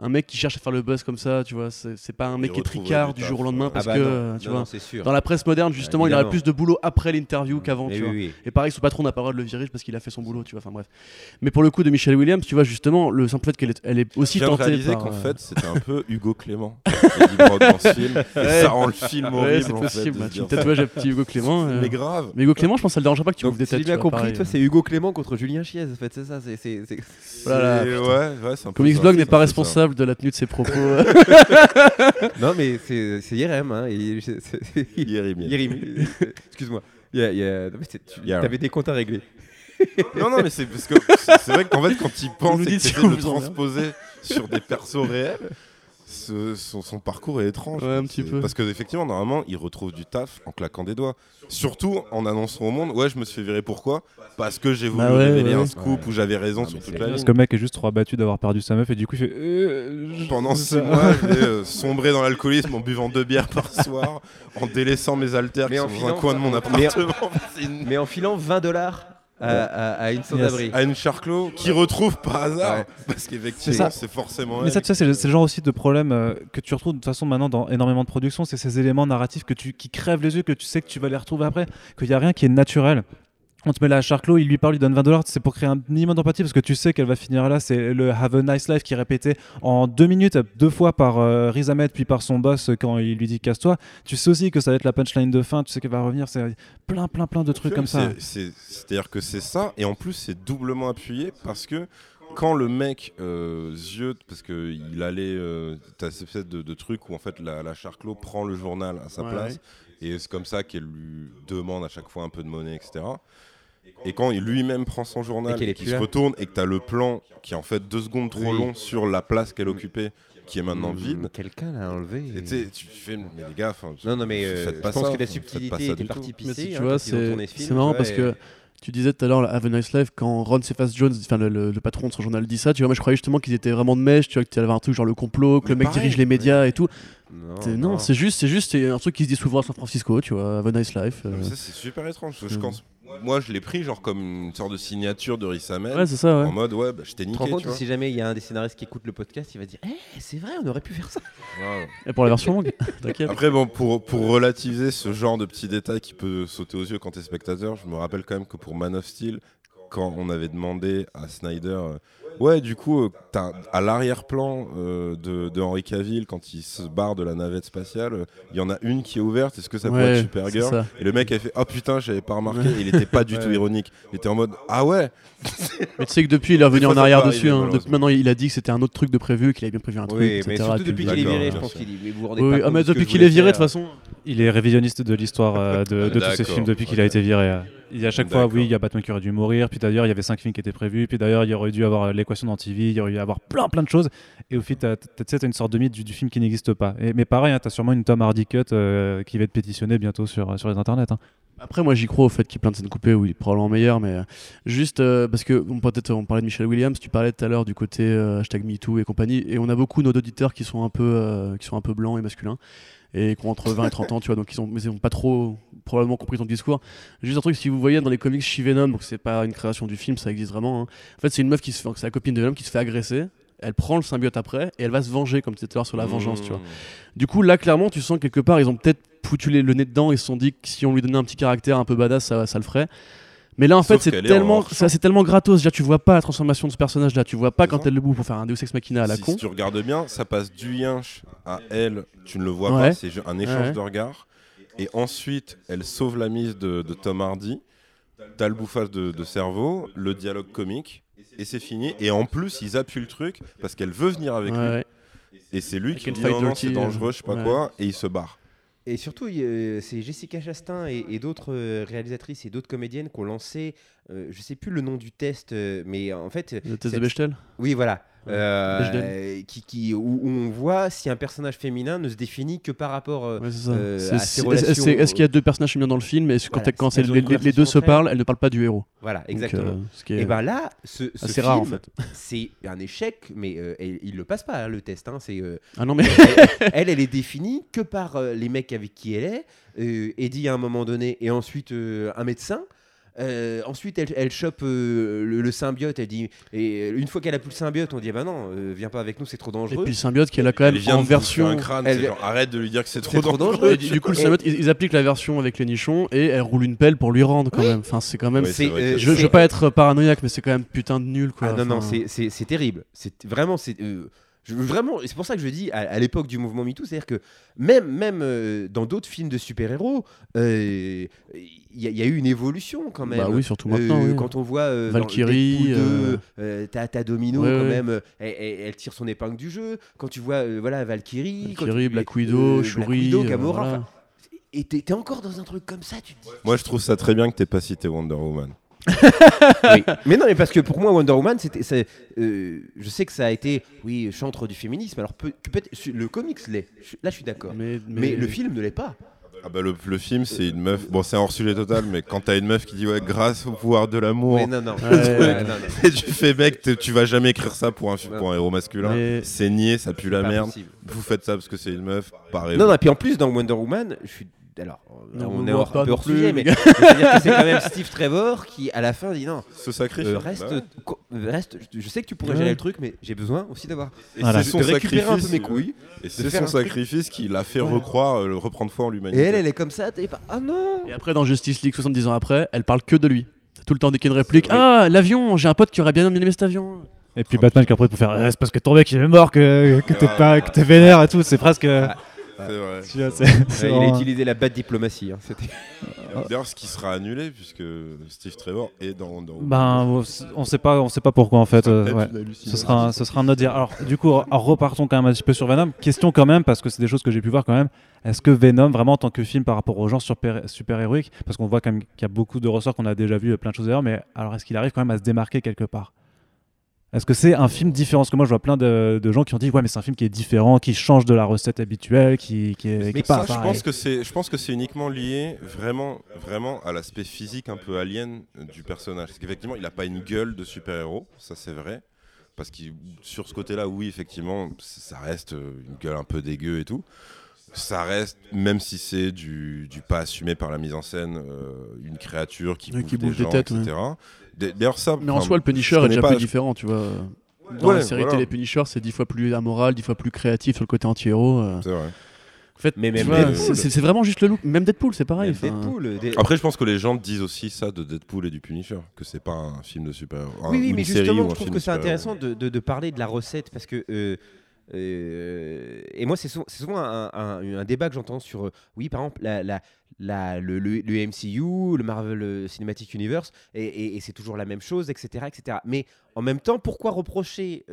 D: Un mec qui cherche à faire le buzz comme ça, tu vois, c'est pas un mec qui est tricard
C: du
D: jour au lendemain
C: ouais.
D: parce
B: ah bah
D: que,
B: non,
D: euh, tu
B: non,
D: vois,
B: non, c'est sûr.
D: dans la presse moderne, justement, il aurait plus de boulot après l'interview qu'avant, tu
B: oui,
D: vois.
B: oui.
D: Et pareil, son patron n'a pas le droit de le virer parce qu'il a fait son boulot, tu vois. Enfin bref. Mais pour le coup de Michelle Williams, tu vois justement le simple fait qu'elle est, elle est
C: Je
D: aussi tentée
C: réaliser
D: par,
C: qu'en
D: euh,
C: fait c'était un peu Hugo Clément Eddie Brock dans ce film. Et
D: Ouais.
C: ça rend le film
D: ouais,
C: horrible.
D: c'est
C: en
D: possible. bah, tu tatouages à petit Hugo Clément. euh.
C: Mais grave.
D: Mais Hugo Clément, je pense que ça le dérangerait pas que tu
B: Donc,
D: ouvres des
B: si j'ai
D: têtes.
B: bien
D: tu vois,
B: compris, toi,
D: euh.
B: c'est Hugo Clément contre Julien Chiez. En fait, c'est ça. c'est- c'est
D: n'est pas
C: peu
D: de la tenue de ses propos.
B: Non, mais c'est c'est Yerem. Hein, c'est-
C: Jérémy.
B: Jérémy. Excuse-moi. Il y a- il y a- non, mais c'est- Tu
C: Yerem.
B: avais des comptes à régler.
C: Non, non, mais c'est parce que c'est c'est vrai qu'en fait, quand il pense
D: nous
C: et
D: dites
C: qu'il
D: si
C: essaie
D: on
C: de transposer sur des persos réels, ce- son, son parcours est étrange.
D: Ouais, un petit peu.
C: Parce que effectivement, normalement, il retrouve du taf en claquant des doigts. Surtout en annonçant au monde, ouais, je me suis fait virer pourquoi? Parce que j'ai voulu
D: Bah ouais,
C: révéler
D: ouais.
C: un scoop où j'avais raison
B: Ah,
C: sur toute la
A: Parce
C: ligne.
A: que le mec est juste trop abattu d'avoir perdu sa meuf et du coup il fait. euh, je-
C: Pendant six
A: ça.
C: mois, je vais euh, sombrer dans l'alcoolisme en buvant deux bières par soir, en délaissant mes haltères qui sont dans un coin de mon appartement.
B: Mais en filant 20 dollars à, à- à une sans-abri.
C: à une Charclot qui retrouve par hasard
B: Ouais.
C: parce
A: C'est
C: qu'effectivement
A: ça.
C: c'est forcément
A: Mais ça, tu sais, c'est le, c'est le genre aussi de problème euh, que tu retrouves de toute façon maintenant dans énormément de productions, c'est ces éléments narratifs que tu, qui crèvent les yeux, que tu sais que tu vas les retrouver après, qu'il n'y a rien qui est naturel. On te met là à Charclot, il lui parle, il donne 20 dollars, c'est pour créer un minimum d'empathie parce que tu sais qu'elle va finir là. C'est le Have a nice life qui est répété en deux minutes, deux fois par euh, Riz Ahmed puis par son boss euh, quand il lui dit casse-toi. Tu sais aussi que ça va être la punchline de fin, tu sais qu'elle va revenir. C'est plein, plein, plein de trucs comme ça.
C: C'est- c'est- C'est-à-dire que c'est ça, et en plus c'est doublement appuyé parce que quand le mec euh, parce qu'il allait, euh, t'as cette espèce de, de truc où en fait la, la Charclot prend le journal à sa
D: Ouais,
C: place, et c'est comme ça qu'elle lui demande à chaque fois un peu de monnaie, etc. Et quand il lui-même prend son
B: Et
C: journal,
B: est
C: qu'il se retourne et que tu as le plan qui est en fait deux secondes trop
B: Oui.
C: long sur la place qu'elle occupait, qui est maintenant
B: Mmh,
C: vide,
B: Quelqu'un l'a enlevé.
C: et tu fais, mais les gars,
B: Non, non, mais euh, je pense
C: ça,
B: que la subtilité
C: ça
B: était partie
D: Mais
B: pisser.
D: si tu
B: hein,
D: vois, c'est marrant parce que
B: et-
D: tu disais tout à l'heure, Have a Nice Life, quand Ron Cephas Jones, enfin le, le- le patron de son journal dit ça, tu vois, moi je croyais justement qu'ils étaient vraiment de mèche, tu vois, que tu allais avoir un truc genre le complot, que
C: Mais
D: le mec dirige les médias et tout.
B: Non,
D: C'est- Non, c'est juste, c'est juste un truc qui se dit souvent à San Francisco, tu vois, Have a Nice Life. euh.
C: C'est super étrange. parce que je
D: Mm.
C: pense, moi, je l'ai pris genre comme une sorte de signature de Riz Ahmed,
D: Ouais, c'est ça, ouais.
C: en mode ouais, bah, je t'ai
B: Tu te
C: niqué.
B: rends compte
C: tu
B: que
C: vois.
B: si jamais il y a un des scénaristes qui écoute le podcast, il va dire Eh, c'est vrai, on aurait pu faire ça.
C: Ouais.
D: Et pour la version longue, t'inquiète.
C: Après, bon, pour, pour relativiser ce genre de petits détails qui peut sauter aux yeux quand t'es spectateur, je me rappelle quand même que pour Man of Steel, quand on avait demandé à Snyder, euh, ouais, du coup, euh, t'as- à l'arrière-plan euh, de, de Henry Cavill, quand il se barre de la navette spatiale, euh, il y en a une qui est ouverte, est-ce que ça pourrait
D: Ouais,
C: être
D: c'est
C: Supergirl. Et le mec a fait, oh putain, j'avais pas remarqué, et il était pas du tout ironique. Il était en mode, ah ouais
D: Mais tu sais que depuis, il est revenu en arrière dessus. hein. Depuis maintenant, il a dit que c'était un autre truc de prévu, qu'il avait bien prévu un truc,
B: Oui,
D: etc.
B: mais surtout
D: puis-
B: depuis qu'il est viré, je pense qu'il mais vous vous rendez
D: Oui,
B: pas
D: oui.
B: compte
D: Ah, mais depuis qu'il est viré, de toute façon.
A: Il est révisionniste de l'histoire euh, de, de tous ces films depuis qu'il a été viré. Il y a à chaque fois, oui, il y a Batman qui aurait dû mourir. Puis d'ailleurs, il y avait cinq films qui étaient prévus. Puis d'ailleurs, il y aurait dû avoir l'équation d'Antivie. Il y aurait dû avoir plein, plein de choses. Et au t'as- tu sais, une sorte de mythe du, du film qui n'existe pas. Et, mais pareil, hein, t'as sûrement une Tom Hardy cut euh, qui va être pétitionnée bientôt sur, sur les internets. hein.
D: Après, moi, j'y crois au fait qu'il y ait plein de scènes coupées où il est probablement meilleur, mais euh, juste euh, parce que peut-être on parlait de Michelle Williams, tu parlais tout à l'heure du côté hashtag MeToo et compagnie, et on a beaucoup nos auditeurs qui sont un peu qui sont un peu blancs et masculins et qui ont entre 20 et 30 ans, tu vois, donc ils ont mais ils ont pas trop probablement compris ton discours. Juste un truc, si vous voyez dans les comics She Venom, donc c'est pas une création du film, ça existe vraiment. hein. En fait, c'est une meuf qui se fait, c'est la copine de Venom qui se fait agresser. Elle prend le symbiote après et elle va se venger, comme tu disais tout à l'heure, sur la vengeance, tu vois. Du coup, là, clairement, tu sens quelque part, ils ont peut-être foutu le nez dedans et se sont dit que si on lui donnait un petit caractère un peu badass, ça, ça le ferait. Mais là, en fait, c'est tellement, ça, c'est tellement gratos. Déjà, tu vois pas la transformation de ce personnage-là. Tu vois pas quand
C: ça.
D: elle le boue pour faire un Deus Ex Machina à la
C: si,
D: con.
C: si tu regardes bien, ça passe du yinche à elle, tu ne le vois
D: Ouais.
C: pas, c'est un échange
D: Ouais.
C: de regards. Et ensuite, elle sauve la mise de, de Tom Hardy. T'as le bouffage de, de cerveau, le dialogue comique, et c'est fini. Et en plus, ils appuient le truc parce qu'elle veut venir avec
D: Ouais,
C: lui. Et c'est lui qui dit non, non, c'est dangereux, je sais pas
D: ouais.
C: quoi, et il se barre.
B: Et surtout, a- c'est Jessica Chastain et, et d'autres euh, réalisatrices et d'autres comédiennes qui ont lancé, euh, je sais plus le nom du test, euh, mais en fait,
D: Le test de Bechtel?
B: oui, voilà. Euh, qui, qui, où, où on voit si un personnage féminin ne se définit que par rapport. euh,
D: Ouais,
B: euh, à ses
D: Est-ce
B: relations,
D: est-ce qu'il y a
B: euh,
D: deux personnages féminins dans le film Et quand,
B: voilà,
D: les, deux se
B: entre
D: parlent, elles ne parlent pas du héros.
B: Voilà, exactement.
D: euh, ce qui est
B: et ben là, ce, ce
D: assez rare en
B: film,
D: fait.
B: c'est un échec, mais euh, elle- il le passe pas hein, le test. hein, c'est euh,
D: Ah non, mais
B: elle, elle est définie que par euh, les mecs avec qui elle est, euh, Eddie à un moment donné, et ensuite euh, un médecin. Euh, ensuite, elle, elle chope euh, le, le symbiote. Elle dit, et une fois qu'elle a plus le symbiote, on dit bah non, euh, viens pas avec nous, c'est trop
D: Et
B: dangereux.
D: puis le symbiote qui est là quand même
C: Elle vient
D: en
C: de
D: version.
C: un crâne,
B: Elle
C: genre, arrête de lui dire que c'est trop, dangereux.
D: Et du, coup, le
B: Et-
D: symbiote, ils, ils appliquent la version avec les nichons et elle roule une pelle pour lui rendre quand
B: Oui.
D: même. Enfin, c'est quand même.
C: Ouais,
B: euh,
D: je, je veux pas être paranoïaque, mais c'est quand même putain de nul quoi.
B: Ah non, non,
D: Enfin,
B: c'est- c'est c'est terrible. C'est vraiment, c'est euh, je- vraiment, c'est pour ça que je dis à, à l'époque du mouvement MeToo, c'est-à-dire que même, même euh, dans d'autres films de super-héros, euh, il y, a- il y a eu une évolution quand même.
D: Bah oui, surtout maintenant.
B: Euh,
D: oui.
B: Quand on voit euh,
D: Valkyrie,
B: Deadpool 2,
D: euh,
B: euh, t'as Domino
D: Ouais,
B: quand
D: ouais.
B: même, elle, tire son épingle du jeu. Quand tu vois euh, voilà Valkyrie, quand
D: Valkyrie,
B: tu-
D: Black Widow,
B: Black
D: Shuri.
B: Widow,
D: euh,
B: Gamora,
D: voilà.
B: enfin, et t'es t'es encore dans un truc comme ça, tu te dis.
C: Moi, je trouve ça très bien que t'aies pas cité Wonder Woman.
B: Oui. Mais non, mais parce que pour moi, Wonder Woman, c'était, c'est, euh, je sais que ça a été, oui, chantre du féminisme. Alors peut, le comics l'est. Là, je suis d'accord. Mais,
D: Mais,
B: le film ne l'est pas.
C: Ah bah le, le film c'est une meuf, bon c'est hors sujet total, mais quand t'as une meuf qui dit ouais grâce au pouvoir de l'amour,
B: Mais non, non.
D: Ouais, ouais,
B: Ouais, non,
C: tu fais mec tu vas jamais écrire ça pour un, pour un héros masculin,
D: Mais-
C: c'est nier, ça pue la merde,
B: possible.
C: vous faites ça parce que c'est une meuf, pareil.
B: Non, non, et puis en plus, dans Wonder Woman, je suis. Alors,
D: Non,
B: on est hors,
D: pas
B: un peu
D: non
B: hors
D: plus,
B: sujet, mais c'est quand même Steve Trevor qui, à la fin, dit non,
C: se sacrifie.
B: euh, reste,
C: Bah ouais.
B: reste. Je sais que tu pourrais
D: Ouais.
B: gérer le truc, mais j'ai besoin aussi d'avoir.
C: Et
A: Voilà.
C: c'est son
B: de récupérer un peu
C: sacrifice,
B: mes couilles.
C: et
B: de
C: c'est son sacrifice qui l'a fait
B: Ouais.
C: recroire, euh, reprendre foi en
B: Et
C: l'humanité.
B: elle, elle est comme ça, t'es pas. Ah non
D: Et après, dans Justice League, 70 ans après, elle parle que de lui. Tout le temps dès qu'il y a une réplique. Ah, l'avion, j'ai un pote qui aurait bien aimé cet avion.
A: Et puis Batman qui après pour faire Eh, c'est parce que ton mec il est mort que, que t'es pas que t'es vénère et tout c'est presque
C: C'est vrai.
A: tu vois, c'est- c'est
B: Ouais, Il a
A: vraiment-
B: utilisé la bad diplomatie. hein, c'était-
C: D'ailleurs, ce qui sera annulé puisque Steve Trevor est dans
A: ben on sait pas on sait pas pourquoi en fait euh, ouais. Ce sera, un- ce sera un autre dire. Alors, du coup, alors, repartons quand même un petit peu sur Venom. Question quand même, parce que c'est des choses que j'ai pu voir quand même. Est-ce que Venom, vraiment en tant que film par rapport aux gens super, super-héroïques, parce qu'on voit quand même qu'il y a beaucoup de ressorts qu'on a déjà vu, plein de choses d'ailleurs, mais alors est-ce qu'il arrive quand même à se démarquer quelque part? Est-ce que c'est un film différent? Parce que moi, je vois plein de, de gens qui ont dit, ouais, mais c'est un film qui est différent, qui change de la recette habituelle, qui, qui est, qui
C: Mais
A: est pas
C: ça, je pense que c'est, je pense que c'est uniquement lié vraiment, vraiment à l'aspect physique un peu alien euh, du personnage. Parce qu'effectivement, il n'a pas une gueule de super-héros, ça c'est vrai. Parce que sur ce côté-là, oui, effectivement, ça reste euh, une gueule un peu dégueu et tout. Ça reste, même si c'est du, du pas assumé par la mise en scène, euh, une créature qui bouffe
D: qui
C: des
D: bouffe des
C: gens,
D: têtes,
C: etc. D'ailleurs, ça.
D: Mais en soi, le Punisher est déjà
C: pas,
D: plus
C: je-
D: différent, tu vois. Dans
C: Ouais,
D: la série
C: voilà.
D: télé Punisher, c'est dix fois plus amoral, dix fois plus créatif sur le côté anti-héros. euh.
C: C'est vrai.
D: En fait,
B: Mais
D: c'est- vraiment juste le look. Même Deadpool, c'est pareil.
B: Deadpool, des-
C: Après, je pense que les gens disent aussi ça de Deadpool et du Punisher, que c'est pas un film de super-héros.
B: Oui, oui, mais justement, je trouve que c'est intéressant de, de- de parler de la recette parce que. euh, euh, et moi, c'est sou- c'est souvent un, débat que j'entends sur. euh, oui, par exemple, le, MCU, le Marvel euh, Cinematic Universe, et, c'est toujours la même chose, etc., etc. Mais en même temps, pourquoi reprocher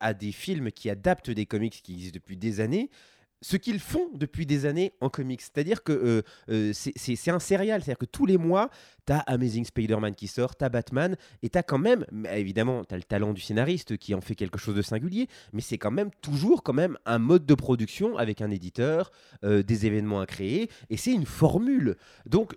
B: à des films qui adaptent des comics qui existent depuis des années ce qu'ils font depuis des années en comics. C'est-à-dire que euh, euh, c'est- un serial, c'est-à-dire que tous les mois, t'as Amazing Spider-Man qui sort, t'as Batman, et t'as quand même, évidemment, t'as le talent du scénariste qui en fait quelque chose de singulier, mais c'est quand même toujours quand même un mode de production avec un éditeur, euh, des événements à créer, et c'est une formule. Donc,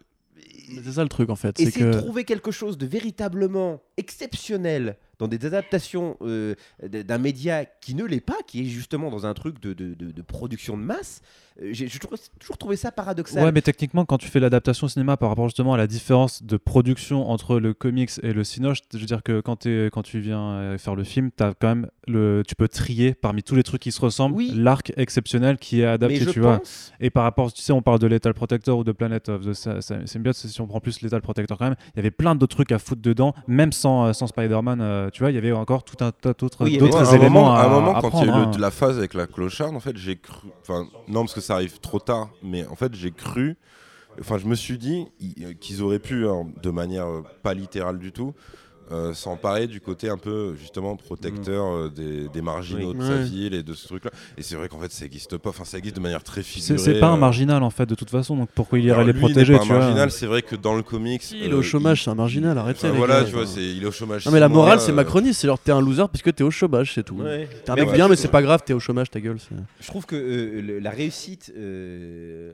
D: C'est ça le truc en fait.
B: et
D: C'est
B: c'est
D: que.
B: trouver quelque chose de véritablement exceptionnel dans des adaptations euh, d'un média qui ne l'est pas, qui est justement dans un truc de production de masse. Euh, J'ai toujours, toujours trouvé ça paradoxal.
A: Ouais, mais techniquement, quand tu fais l'adaptation au cinéma par rapport justement à la différence de production entre le comics et le cinoche, je veux dire que quand, t'es- quand tu viens euh, faire le film, tu as quand même le, tu peux trier parmi tous les trucs qui se ressemblent
B: Oui.
A: l'arc exceptionnel qui est
B: Mais
A: adapté,
B: je
A: tu vois. Et par rapport, tu sais, on parle de Lethal Protector ou de Planet of the Sy- Sy- Symbiote, si on prend plus Lethal Protector quand même, il y avait plein d'autres trucs à foutre dedans, même sans, euh, sans Spider-Man, tu vois, il y avait encore tout un tas d'autres
B: Oui,
A: éléments
C: moment,
A: à,
C: un moment,
A: à
C: quand il y a eu
A: hein.
C: la phase avec la clocharde, en fait, j'ai cru. Enfin, non, parce que ça arrive trop tard, mais en fait, j'ai cru. Enfin, je me suis dit euh, qu'ils auraient pu, hein, de manière euh, pas littérale du tout, euh, s'emparer du côté un peu, justement, protecteur euh, des, des marginaux
B: Oui.
C: de sa
D: Ouais.
C: ville et de ce truc-là. Et c'est vrai qu'en fait, ça n'existe pas. Enfin, ça existe de manière très figurée.
A: c'est pas un
C: euh,
A: marginal en fait, de toute façon, donc pourquoi il irait les protéger,
C: pas un
A: tu vois
C: marginal, c'est vrai que dans le comics.
D: Si, il est
C: euh,
D: au chômage, c'est un marginal, arrêtez.
C: Enfin, voilà,
D: gars.
C: tu vois, c'est- il est au chômage.
D: Non, mais la morale, c'est Macronie, c'est genre t'es un loser parce que t'es au chômage, c'est tout.
B: Ouais.
D: T'es un mec
C: ouais,
D: bien, mais c'est pas grave, t'es au chômage, ta gueule. c'est-
B: Je trouve que euh, le- la réussite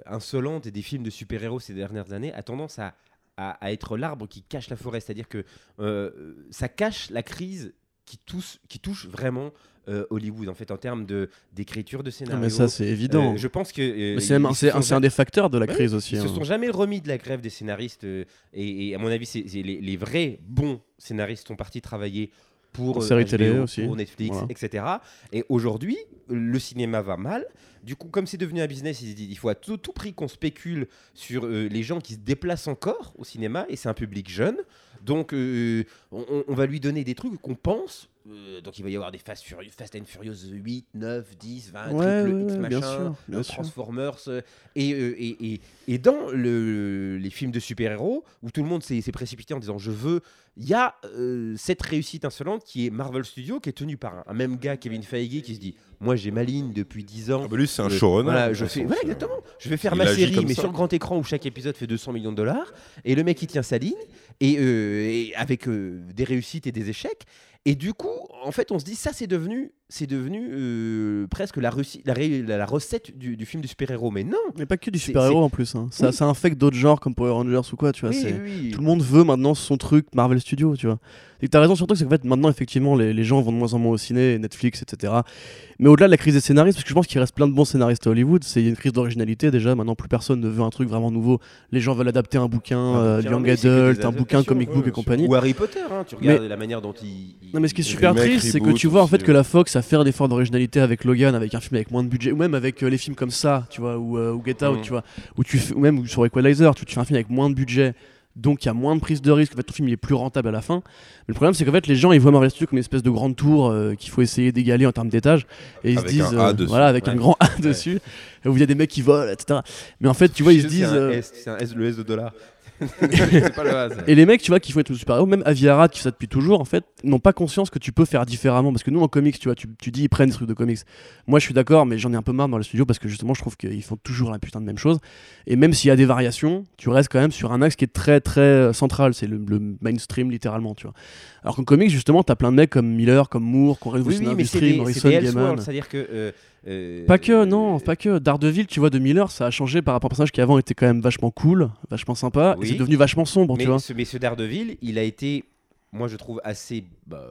B: insolente des films de super-héros ces dernières années a tendance à, à- à être l'arbre qui cache la forêt. C'est-à-dire que euh, ça cache la crise qui touche, qui touche vraiment euh, Hollywood, en fait, en termes de- d'écriture de
D: Non,
B: scénario.
D: mais ça, c'est évident.
B: Euh, je pense que. euh,
D: c'est
B: se
D: un, des facteurs de la
B: Ouais,
D: crise aussi.
B: Ils se
D: hein.
B: sont jamais remis de la grève des scénaristes et, et à mon avis, c'est les, les vrais bons scénaristes sont partis travailler pour
D: Pour
B: HBO,
D: télé aussi.
B: pour Netflix,
D: Voilà.
B: etc. Et aujourd'hui, le cinéma va mal. Du coup, comme c'est devenu un business, il faut à tout, prix qu'on spécule sur euh, les gens qui se déplacent encore au cinéma et c'est un public jeune. Donc, euh, on va lui donner des trucs qu'on pense. Euh, donc, il va y avoir des Fast, Furious, Fast and Furious 8, 9, 10, 20,
D: Ouais,
B: triple
D: ouais,
B: X machin,
D: bien sûr, bien
B: euh,
D: sûr.
B: Transformers. euh, et, euh, et, et, et dans le, les films de super-héros, où tout le monde s'est précipité en disant je veux, il y a euh, cette réussite insolente qui est Marvel Studios, qui est tenue par un, un même gars, Kevin Feige, qui se dit moi j'ai ma ligne depuis 10 ans.
C: Ah bah lui, c'est un
B: Euh,
C: showrunner.
B: Voilà, je fais, exactement. Je vais faire
C: Il
B: ma série, mais
C: ça.
B: sur grand écran où chaque épisode fait 200 millions de dollars. Et le mec, il tient sa ligne, et, euh, et avec euh, des réussites et des échecs. Et du coup, en fait, on se dit, ça, c'est devenu, c'est devenu euh, presque la, réussi- la, ré- la- la recette du, du film du super-héros. Mais non
D: Mais pas que du super-héros en plus. hein. Ça,
B: Oui.
D: ça infecte d'autres genres comme Power Rangers ou quoi, tu vois.
B: Oui,
D: c'est-
B: oui.
D: Tout le monde veut maintenant son truc Marvel Studios, tu vois. Et t'as raison surtout, c'est qu'en fait maintenant effectivement les, les gens vont de moins en moins au ciné, Netflix, etc. Mais au-delà de la crise des scénaristes, parce que je pense qu'il reste plein de bons scénaristes à Hollywood, c'est une crise d'originalité déjà. Maintenant plus personne ne veut un truc vraiment nouveau. Les gens veulent adapter un bouquin,
B: Un
D: euh,
B: bouquin,
D: Young Adult, un bouquin comic
B: ouais,
D: book et compagnie.
B: Ou Harry Potter, hein, tu regardes la manière dont il. il-
D: Non mais ce qui est super triste, c'est que tu vois en fait que la Fox a fait d'efforts d'originalité avec Logan, avec un film avec moins de budget, ou même avec euh, les films comme ça, tu vois, ou, euh, ou Get Out,
C: Mhm.
D: tu vois, où tu fais- ou même sur Equalizer, tu, tu fais un film avec moins de budget, donc il y a moins de prise de risque, en fait ton film il est plus rentable à la fin. Mais le problème c'est qu'en fait les gens ils voient Marvel Studios comme une espèce de grande tour euh, qu'il faut essayer d'égaler en termes d'étage, et ils
C: Avec
D: se disent,
C: un A
D: euh, voilà, avec un grand A dessus, où il y a des mecs qui volent, etc. Mais en fait tu vois ils se disent... euh,
B: S, c'est un S, le S de dollar. Pas le
D: et les mecs, tu vois, qui font être super-héros, même Avi Arad qui fait ça depuis toujours, en fait, n'ont pas conscience que tu peux faire différemment. Parce que nous, en comics, tu vois, tu, tu dis, ils prennent des trucs de comics. Moi, je suis d'accord, mais j'en ai un peu marre dans le studio parce que justement, je trouve qu'ils font toujours la putain de même chose. Et même s'il y a des variations, tu restes quand même sur un axe qui est très, très euh, central. C'est le, le mainstream, littéralement, tu vois. Alors qu'en comics, justement, t'as plein de mecs comme Miller, comme Moore, qui ont
B: Oui,
D: révolutionné
B: oui, c'est
D: l'industrie, Morrison, Gaiman.
B: C'est-à-dire que. euh,
D: Pas que, non, pas que. Daredevil, tu vois, de Miller, ça a changé par rapport à un personnage qui avant était quand même vachement cool, vachement sympa,
B: Oui.
D: et c'est devenu vachement sombre,
B: mais,
D: tu vois.
B: Ce, mais ce Daredevil, il a été, moi je trouve, assez. bah,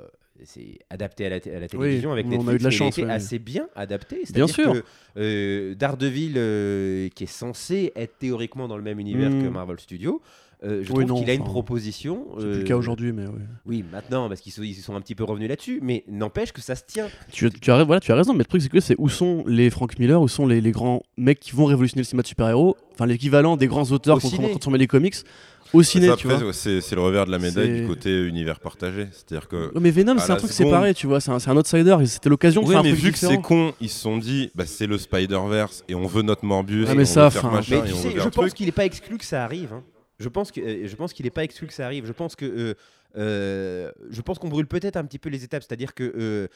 B: c'est adapté à la, t- à la télévision avec
D: on a
B: Netflix.
D: eu de la
B: mais il
D: chance,
B: a été
D: ouais.
B: assez bien adapté.
D: Bien sûr.
B: que, euh, Daredevil, euh, qui est censé être théoriquement dans le même univers
D: Mm.
B: que Marvel Studios, euh, je
D: Oui,
B: trouve
D: non,
B: qu'il a une
D: enfin,
B: proposition.
D: C'est plus
B: euh,
D: le cas aujourd'hui, mais ouais.
B: Oui, maintenant, parce qu'ils sont, ils sont un petit peu revenus là-dessus, mais n'empêche que ça se tient.
D: Tu, tu as, voilà, tu as raison, mais le truc c'est que c'est où sont les Frank Miller, où sont les, les grands mecs qui vont révolutionner le cinéma de super-héros, enfin l'équivalent des grands auteurs
B: Au
D: qui ont transformé les comics au ciné,
C: Ça,
D: tu
C: après,
D: vois.
C: c'est c'est le revers de la médaille
D: C'est-
C: du côté univers partagé. C'est-à-dire que.
D: Ouais, mais Venom, c'est un truc
C: seconde-
D: séparé, tu vois, c'est un, c'est un outsider, et c'était l'occasion de
C: Oui,
D: faire un
C: mais
D: truc
C: vu que c'est con, ils se sont dit, bah, c'est le Spider-Verse et on veut notre Morbius.
D: Ah,
C: et
D: mais
C: on
D: ça,
C: veut faire
D: enfin,
C: machin,
B: Mais
C: et
B: tu
C: on
B: sais,
C: faire
B: je pense
C: truc.
B: qu'il n'est pas exclu que ça arrive. hein. Je pense que euh, je pense qu'il n'est pas exclu que ça arrive. Je pense que euh, euh, je pense qu'on brûle peut-être un petit peu les étapes. C'est-à-dire que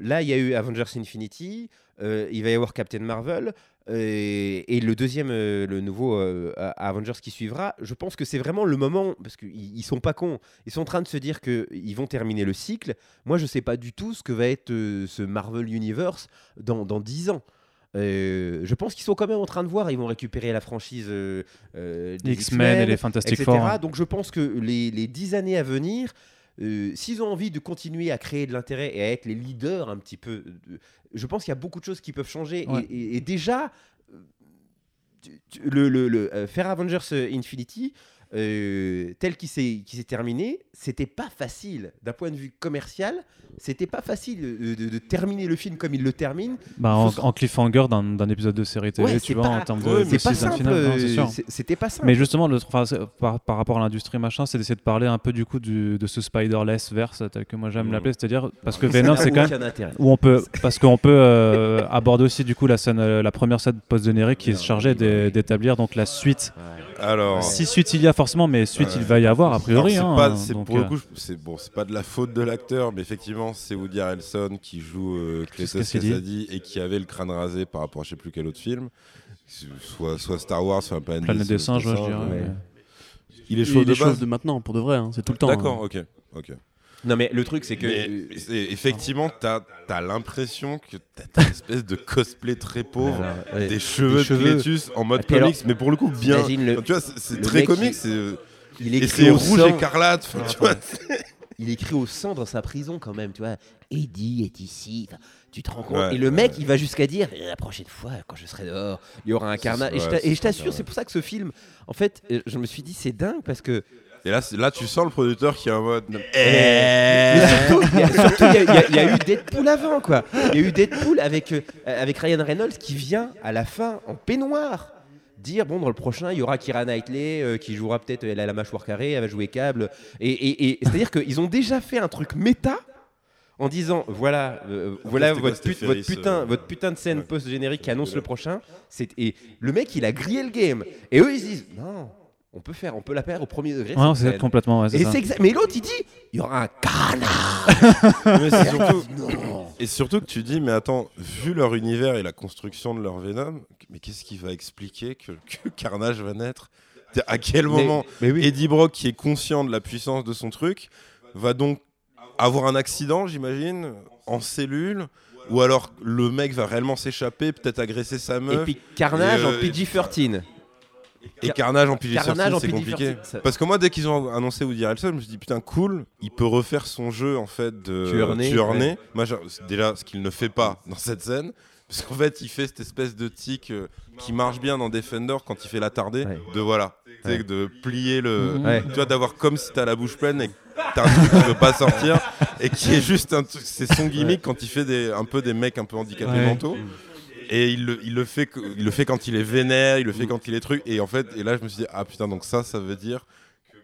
B: là, il y a eu Avengers Infinity, il va y avoir Captain Marvel. et le deuxième, le nouveau Avengers qui suivra, je pense que c'est vraiment le moment, parce qu'ils ils sont pas cons, ils sont en train de se dire qu'ils vont terminer le cycle. Moi, je sais pas du tout ce que va être ce Marvel Universe dans, dans 10 ans. Euh, je pense qu'ils sont quand même en train de voir, ils vont récupérer la franchise euh, euh, des
A: X-Men et les Fantastic
B: etc.
A: Four.
B: Donc je pense que les, les 10 années à venir, s'ils ont envie de continuer à créer de l'intérêt et à être les leaders un petit peu, je pense qu'il y a beaucoup de choses qui peuvent changer. Et-
A: Ouais.
B: Et, et déjà, le, le- le, faire Avengers Infinity, tel qu'il s'est qui s'est terminé, c'était pas facile d'un point de vue commercial. C'était pas facile de, de terminer le film comme il le termine.
A: Bah, en, en cliffhanger d'un épisode de série télé,
B: Ouais,
A: tu vois,
B: pas-
A: en termes de,
C: ouais,
A: de
B: pas simple.
A: non,
B: C'était pas simple.
A: Mais justement, le, enfin, par, par rapport à l'industrie machin, c'est d'essayer de parler un peu du coup du- de ce Spider-less verse tel que moi j'aime
C: Mm.
A: l'appeler, c'est-à-dire parce que Venom c'est quand même où on peut parce qu'on peut euh, aborder aussi du coup la scène, euh, la première scène post générique qui chargeait d'é- d'établir donc la suite.
C: Alors.
A: Si suite il y a forcément, mais suite
C: Ouais.
A: il va y avoir a priori. Hein,
C: c'est pas, c'est-
A: donc,
C: pour le
A: euh,
C: coup, c'est bon, c'est pas de la faute de l'acteur, mais effectivement, c'est Woody Harrelson qui joue euh, Cletus
A: Cassidy.
C: Et qui avait le crâne rasé par rapport à je sais plus quel autre film, soit, soit Star Wars, soit Planète,
A: Planète des singes, je dirais.
B: ouais.
C: Il est chaud de base.
D: de maintenant, pour de vrai, hein, c'est tout le temps.
C: D'accord,
D: hein.
C: ok, ok.
B: Non, mais le truc, c'est que.
C: Mais
B: euh,
C: effectivement, t'as as, l'impression que t'as une espèce de cosplay très pauvre,
B: ouais.
C: des cheveux de
B: cheveux.
C: Cletus en mode comics, mais pour le coup bien.
B: le-
C: Tu vois, c'est- très comics,
B: qui-
C: c'est-
B: il
C: et
B: écrit
C: c'est
B: au
C: rouge
B: sang-
C: écarlate. enfin, tu vois,
B: il écrit au sang dans sa prison quand même, tu vois. Eddie est ici. Enfin, tu te rends compte
C: Ouais,
B: Et le mec,
C: ouais.
B: il va jusqu'à dire Et la prochaine fois, quand je serai dehors, il y aura un carnage. Et je
C: ouais,
B: et t'assure, c'est pour ça que ce film, en fait, euh, je me suis dit, c'est dingue parce que.
C: Et là, tu sens le producteur qui est en mode.
B: Mais surtout, y y, il y a eu Deadpool avant, quoi. Il y a eu Deadpool avec, euh, avec Ryan Reynolds qui vient à la fin en peignoir dire bon dans le prochain il y aura Kira Knightley euh, qui jouera peut-être elle a la mâchoire carrée elle va jouer câble. Et, et- et- c'est à dire qu'ils ont déjà fait un truc méta en disant voilà euh, voilà
C: c'était quoi,
B: votre, put- putain
C: euh,
B: votre putain de scène
C: ouais.
B: post générique qui annonce le prochain c'est et le mec il a grillé le game. Et eux ils se disent non on peut faire on peut la faire au premier degré
A: Ouais, c'est complètement. ouais, c'est
B: Et
A: ça.
B: c'est exact- Mais l'autre, il dit il y aura un canard.
C: Mais c'est surtout,
B: Non.
C: et surtout que tu dis, mais attends, vu leur univers et la construction de leur Venom, mais qu'est-ce qui va expliquer que, que Carnage va naître? À quel moment
B: Mais oui.
C: Eddie Brock, qui est conscient de la puissance de son truc, va donc avoir un accident, j'imagine, en cellule? Ou alors le mec va réellement s'échapper, peut-être agresser sa
B: Et
C: meuf.
B: puis Carnage
C: Et,
B: en
C: euh,
B: PG-13.
C: Et Carnage en PG-13,
B: Carnage en
C: c'est compliqué.
B: PG-13, ça-
C: Parce que moi, dès qu'ils ont annoncé Woody Harrelson, je me suis dit putain cool, il peut refaire son jeu en fait de
B: ouais.
C: C'est déjà ce qu'il ne fait pas dans cette scène, parce qu'en fait, il fait cette espèce de tic euh, qui marche bien dans Defender quand il fait l'attardé,
B: Ouais.
C: de voilà,
B: Ouais.
C: de plier le,
A: Mhm.
B: Ouais.
C: tu vois, d'avoir comme si t'as la bouche pleine et que t'as un truc qui veut pas sortir et qui est juste un truc, c'est son gimmick quand il fait des, un peu des mecs un peu handicapés
A: Ouais.
C: mentaux. Et il le, il, le fait, que- il le fait quand il est vénère, il le fait quand il est truc. Et en fait, et là, je me suis dit, ah putain, donc ça, ça veut dire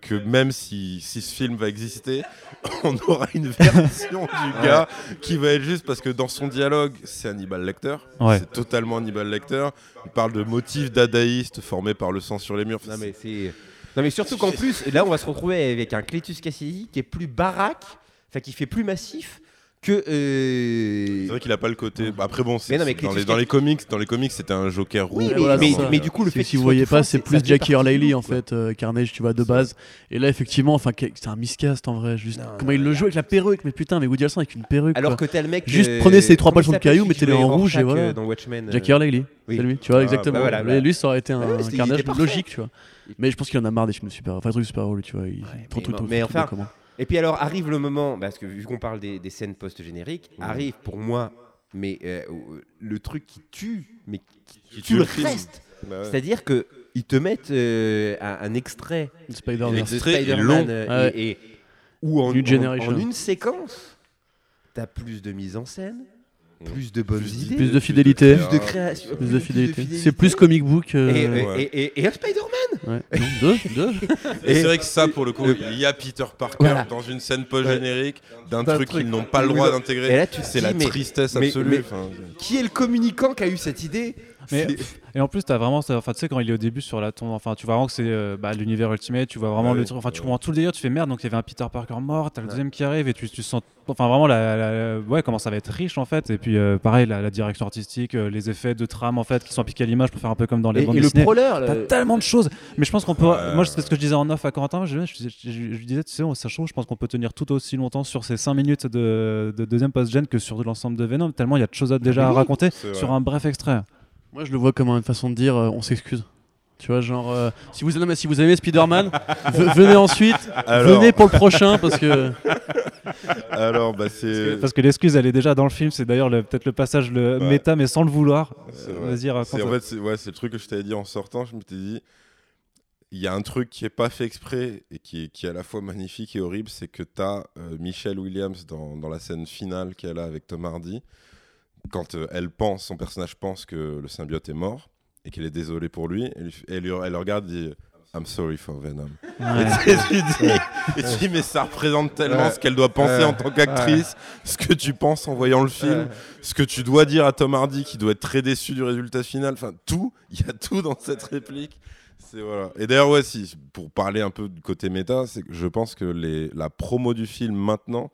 C: que même si, si ce film va exister, on aura une version du gars qui va être juste parce que dans son dialogue, c'est Hannibal Lecter.
A: Ouais.
C: C'est totalement Hannibal Lecter. Il parle de motifs dadaïstes formés par le sang sur les murs.
B: Non mais c'est. Non mais surtout qu'en plus, là on va se retrouver avec un Cletus Cassidy qui est plus baraque, enfin qui fait plus massif que. euh,
C: C'est vrai qu'il a pas le côté. bah, Après bon, c'est dans, les, dans les comics, dans les comics, c'était un Joker rouge.
B: Oui,
D: Ouais,
B: mais,
D: voilà,
B: mais,
D: c'est ça.
B: mais du coup, le
D: Si-
B: fait
D: si
B: qu'il
D: vous voyez pas, c'est plus Jackie
B: du
D: en fait, euh, Carnage, tu vois, de base. Et là, effectivement, enfin, c'est un miscast en vrai. Juste
B: Non,
D: comment
B: non,
D: il le joue avec la perruque, mais putain, mais Woody Harrelson avec une perruque.
B: Alors
D: quoi.
B: que t'as le mec.
D: Juste
B: euh,
D: prenez ces trois le
B: s'appelle,
D: caillou, mettez-les en rouge et voilà.
B: euh, Dans Watchmen.
D: Jackie Earle Haley,
B: oui.
D: c'est lui, tu vois,
C: Ah,
D: exactement.
B: bah bah.
D: lui, ça aurait été un, carnage logique, tu vois. Mais je pense qu'il en a marre des films de super, enfin, des trucs de super héros, tu vois. Il, trop,
B: mais
D: trop,
B: mais enfin,
D: comment.
B: Et puis alors arrive le moment, parce que vu qu'on parle des, des scènes post-génériques, arrive pour moi, mais euh, le truc qui tue, mais qui,
C: Qui
B: tue le
C: film.
B: reste.
C: Bah ouais.
B: C'est-à-dire que ils te mettent euh, un, un extrait
D: Spider-Man.
B: de
C: L'extrait est
B: Spider-Man
C: long.
B: euh,
D: Ouais.
B: et, et- ou en,
D: New
B: en- une séquence, t'as plus de mise en scène. Plus de bonnes
C: Plus
B: idées,
D: Plus de fidélité.
B: plus de création,
D: Plus de fidélité. C'est plus comic book.
B: Et,
D: euh,
B: et-
C: Ouais.
B: et- et- et un Spider-Man
D: deux, deux.
C: Et
B: Et-
C: c'est vrai que ça, pour le coup, il y a Peter Parker
B: voilà.
C: dans une scène post-générique d'un
B: D'un
C: truc
B: truc.
C: qu'ils n'ont pas le droit d'intégrer. C'est la tristesse
B: mais-
C: absolue.
B: mais-
C: enfin,
B: Qui est le communicant qui a eu cette idée
A: Mais- Et en plus, t'as vraiment, ça- enfin, tu sais, quand il est au début sur la tombe, enfin, tu vois vraiment que c'est euh, bah, l'univers Ultimate, tu vois vraiment
C: Ouais,
A: le truc, enfin, tu comprends tout le délire, tu fais merde, donc il y avait un Peter Parker mort, t'as le deuxième qui arrive et tu, tu sens, enfin, vraiment, la, la- la- ouais, comment ça va être riche en fait. Et puis, euh, pareil, la, direction artistique, euh, les effets de trame en fait, qui sont appliqués à l'image pour faire un peu comme dans les
B: Et,
A: bandes
B: et le
A: dessinées.
B: proleur,
A: T'as
B: le-
A: tellement de choses, mais je pense qu'on peut. Moi, c'est ce que je disais en off à Corentin. Je, je, je- je- disais, tu sais, on- ça chaud, je pense qu'on peut tenir tout aussi longtemps sur ces 5 minutes de, de deuxième post-gen que sur l'ensemble de Venom, tellement il y a de choses à, déjà à raconter sur un bref extrait.
D: Moi, je le vois comme une façon de dire euh, on s'excuse. Tu vois, genre, euh, si, vous, non, mais si vous aimez Spider-Man, ve- venez ensuite,
C: Alors,
D: venez pour le prochain parce que.
C: alors bah,
A: Parce
C: c'est.
A: que, parce que l'excuse, elle est déjà dans le film. C'est d'ailleurs le- peut-être le passage le
C: Ouais.
A: méta, mais sans le vouloir.
C: C'est
A: Euh. Vas-y, raconte.
C: C'est en fait, c'est ouais, le truc que je t'avais dit en sortant. Je m'étais dit, il y a un truc qui est pas fait exprès et qui est, qui est à la fois magnifique et horrible, c'est que tu as Michelle Williams dans, dans la scène finale qu'elle a avec Tom Hardy, quand euh, elle pense, son personnage pense que le symbiote est mort et qu'elle est désolée pour lui, elle, elle le regarde et dit I'm sorry for Venom.
A: Ouais.
C: Et tu dis, et tu dis, mais ça représente tellement
B: Ouais.
C: ce qu'elle doit penser en tant qu'actrice, ce que tu penses en voyant le film, ce que tu dois dire à Tom Hardy qui doit être très déçu du résultat final. Enfin, tout, il y a tout dans cette réplique. C'est voilà. Et d'ailleurs, ouais, si, pour parler un peu du côté méta, c'est que je pense que les, la promo du film maintenant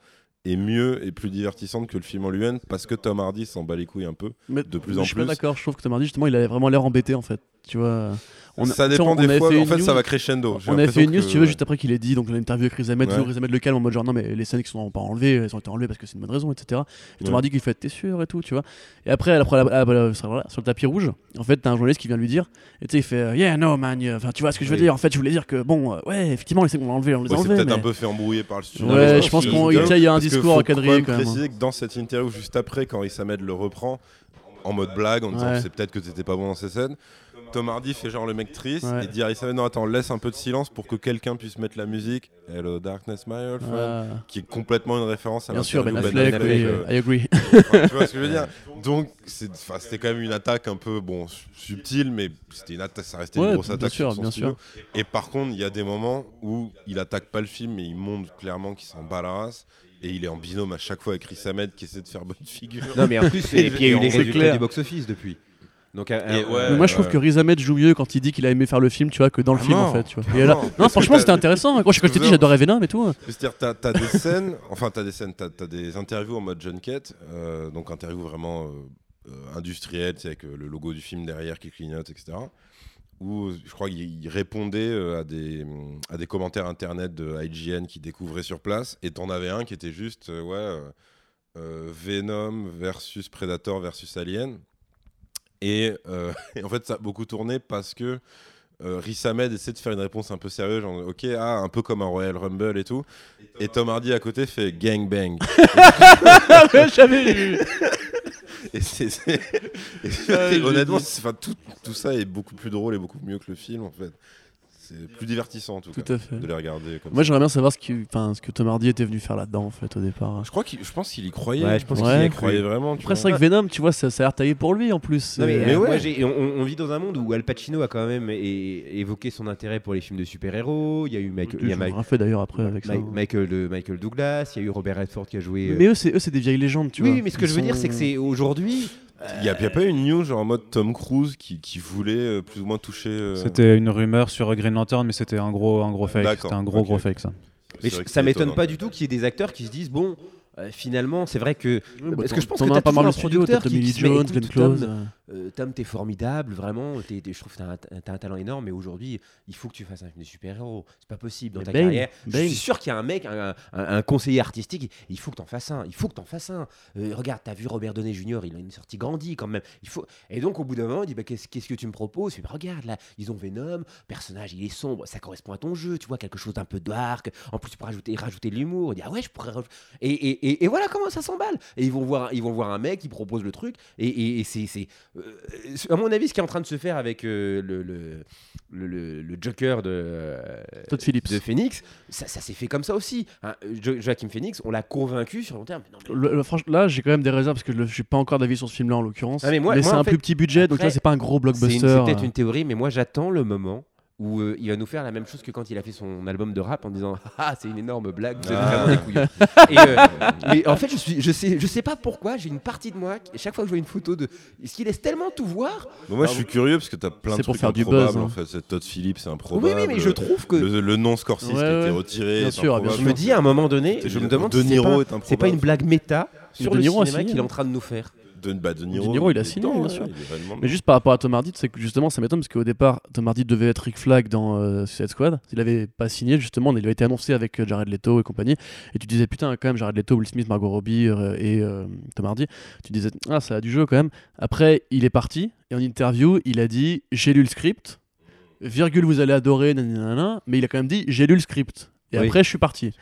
C: est mieux et plus divertissante que le film en lui-même parce que Tom Hardy s'en bat les couilles un peu.
D: Mais
C: de plus
D: je
C: en
D: suis pas
C: plus.
D: d'accord. Je trouve que Tom Hardy, justement, il avait vraiment l'air embêté en fait. Tu vois. On a-
C: ça dépend
D: on
C: des fois.
D: fait
C: En fait, ça va crescendo.
D: On avait fait une news, tu veux, juste après qu'il ait dit, donc l'interview avec Riz Ahmed,
C: Ouais.
D: toujours Riz Ahmed le calme en mode genre non, mais les scènes qui sont pas enlevées, elles ont été enlevées parce que c'est une bonne raison, etc. Et
C: Ouais.
D: Hardy qui fait t'es sûr et tout, tu vois. Et après, après, la- la- la- sur le tapis rouge, en fait, t'as un journaliste qui vient lui dire, et tu sais, il fait euh, yeah, no man, yeah. enfin, tu vois ce que je veux
B: Oui.
D: dire. En fait, je voulais dire que bon, euh, ouais, effectivement, les scènes qu'on a enlevées, on les a enlevées.
C: peut-être un peu fait embrouiller par le studio.
D: Ouais, je pense
C: que
D: qu'on-
C: c'est
D: il y a- a un discours quadriller,
C: quand même
D: hein.
C: dans cette interview juste après, quand Med le reprend en mode blague, en disant c'est peut-être que t'étais pas bon dans ces scènes, Tom Hardy fait genre le mec triste
D: Ouais.
C: et dit à non attends laisse un peu de silence pour que quelqu'un puisse mettre la musique Hello Darkness My Old Friend qui est complètement une référence à
D: bien sûr, Ben Affleck,
C: Affleck,
D: oui,
C: euh,
D: I agree.
C: Enfin, tu vois ce que je veux dire Donc c'était quand même une attaque un peu bon su- subtile, mais c'était une attaque, ça restait
D: Ouais,
C: une grosse
D: bien
C: attaque
D: sûr,
C: sur son
D: bien
C: studio. Et par contre, il y a des moments où il attaque pas le film, mais il montre clairement qu'il s'en bat la race. Et il est en binôme à chaque fois avec Chris Ahmed qui essaie de faire bonne figure.
B: Non, mais en plus, et puis il y a eu les résultats
D: clair.
B: du box-office depuis. Donc,
C: Et ouais,
D: Mais moi, je trouve que Riz Ahmed joue mieux quand il dit qu'il a aimé faire le film, tu vois, que dans le
C: Ah
D: film,
C: non.
D: en fait. Tu vois. Et là-
C: non.
D: franchement,
C: t'as-
D: c'était intéressant. Moi, je- quand je t'ai dit, j'adorais Venom et tout.
C: C'est-à-dire, t'as as des scènes, enfin, t'as des scènes, t'as as des interviews en mode junket, euh, donc interview vraiment euh, euh, industrielle, tu sais, avec euh, le logo du film derrière qui clignote, etc. Où je crois qu'il il répondait euh, à des, à des commentaires internet de IGN qui découvraient sur place, et t'en avais un qui était juste, euh, ouais, euh, euh, Venom versus Predator versus Alien. Et, euh, et en fait, ça a beaucoup tourné parce que euh, Riz Ahmed essaie de faire une réponse un peu sérieuse, genre ok, ah, un peu comme un Royal Rumble et tout. Et Tom Hardy à côté fait gang bang.
D: J'avais vu.
C: et c'est, honnêtement, tout, tout ça est beaucoup plus drôle et beaucoup mieux que le film en fait. C'est plus divertissant en tout,
D: Tout
C: cas
D: à fait.
C: de les regarder comme
D: Moi, j'aimerais bien savoir ce, qui, ce que Tom Hardy était venu faire là-dedans, en fait, au départ.
C: Je crois qu'il, je pense qu'il y croyait.
B: Ouais, je pense
D: qu'il y
C: qu'il croyait vraiment.
D: Après, c'est vrai que Venom, tu vois, ça, ça a l'air taillé pour lui en plus.
B: Non, mais,
D: Euh,
C: Mais
B: euh,
C: ouais.
B: moi, on, on vit dans un monde où Al Pacino a quand même é- évoqué son intérêt pour les films de super-héros. Il y a eu Michael, il y a Mike-
D: fait d'ailleurs après avec ça.
B: Michael, de- Michael Douglas, il y a eu Robert Redford qui a joué. euh,
D: Mais eux, c'est eux, c'est des vieilles légendes, tu
B: oui,
D: vois.
B: mais ce que
D: Ils
B: je veux dire, c'est que c'est aujourd'hui.
C: Il n'y a, a pas eu une news genre en mode Tom Cruise qui, qui voulait euh, plus ou moins toucher. euh,
A: C'était une rumeur sur Green Lantern, mais c'était un gros, un gros fake. C'était un gros, gros fake, ça.
B: Mais ça m'étonne pas du tout qu'il y ait des acteurs qui se disent bon, euh, finalement, c'est vrai que.
D: Ouais, bah,
B: Parce que je pense
D: as
B: t'as
D: pas mal le
B: producteur qui- qui
D: Lee
B: se met,
D: Jones,
B: écoute,
D: Glenn Close.
B: Tom,
D: euh,
B: Tom, t'es formidable, vraiment. t'es- t'es- je trouve que t'as un, t'as un talent énorme, mais aujourd'hui, il faut que tu fasses un film de super-héros. C'est pas possible dans ta
D: Bane,
B: carrière. Je suis sûr qu'il y a un mec, un, un- un conseiller artistique, il faut que t'en fasses un. Il faut que t'en fasses un. Euh, regarde, t'as vu Robert Downey Jr., il a une sortie grandie quand même. Il faut... Et donc, au bout d'un moment, il dit bah, qu'est-ce, qu'est-ce que tu me proposes? Il fait, bah, Regarde, là, ils ont Venom, personnage, il est sombre, ça correspond à ton jeu, tu vois, quelque chose d'un peu dark. En plus, tu peux rajouter, rajouter de l'humour. Il dit Ah ouais, je pourrais. Et, et, et, et voilà comment ça s'emballe. Et ils vont voir, ils vont voir un mec qui propose le truc. Et, c'est, c'est à mon avis, ce qui est en train de se faire avec euh, le, le, le, le- le Joker de, euh,
D: Todd Phillips.
B: de Phoenix, ça, ça s'est fait comme ça aussi. Hein, Jo- Joaquin Phoenix, on l'a convaincu sur long terme. Mais non, mais-
D: Le- le- franchement, là, j'ai quand même des réserves parce que je n'ai pas encore d'avis sur ce film-là en l'occurrence.
B: Ah, mais
D: c'est un
B: fait,
D: plus petit budget, donc là, c'est pas un gros blockbuster.
B: c'est peut-être
D: euh.
B: une théorie, mais moi j'attends le moment où euh, il va nous faire la même chose que quand il a fait son album de rap en disant ah c'est une énorme blague vous êtes
C: Ah.
B: vraiment des couillons et, euh, mais en fait je suis je sais je sais pas pourquoi j'ai une partie de moi qui- chaque fois que je vois une photo de est-ce qu'il laisse tellement tout voir?
C: Moi, je suis curieux parce que t'as plein de
D: C'est pour
C: trucs
D: faire du
C: improbables.
D: buzz, hein.
C: En fait, c'est Todd Phillips, c'est improbable.
B: oui oui mais je trouve que
C: le, le nom Scorsese
D: Ouais,
C: qui a été retiré.
D: Bien sûr, bien
C: improbable.
B: je me dis à un moment donné je me demande
C: De
B: si c'est pas,
C: est
B: c'est pas une blague méta sur
D: De
B: le
D: Niro a
B: cinéma qu'il est
D: hein.
B: en train de nous faire
C: De, bah, de Niro,
D: Niro, il a signé,
C: dedans,
D: bien sûr. Mais juste par rapport à Tom Hardy, c'est que justement, ça m'étonne parce qu'au départ, Tom Hardy devait être Rick Flag dans euh, Suicide Squad. Il avait pas signé, justement, il avait été annoncé avec euh, Jared Leto et compagnie. Et tu disais, putain, quand même, Jared Leto, Will Smith, Margot Robbie euh, et euh, Tom Hardy. Tu disais, ah, ça a du jeu quand même. Après, il est parti et en interview, il a dit, j'ai lu le script, virgule, vous allez adorer, nanana, mais il a quand même dit, j'ai lu le script. Et
B: Oui.
D: après, je suis parti.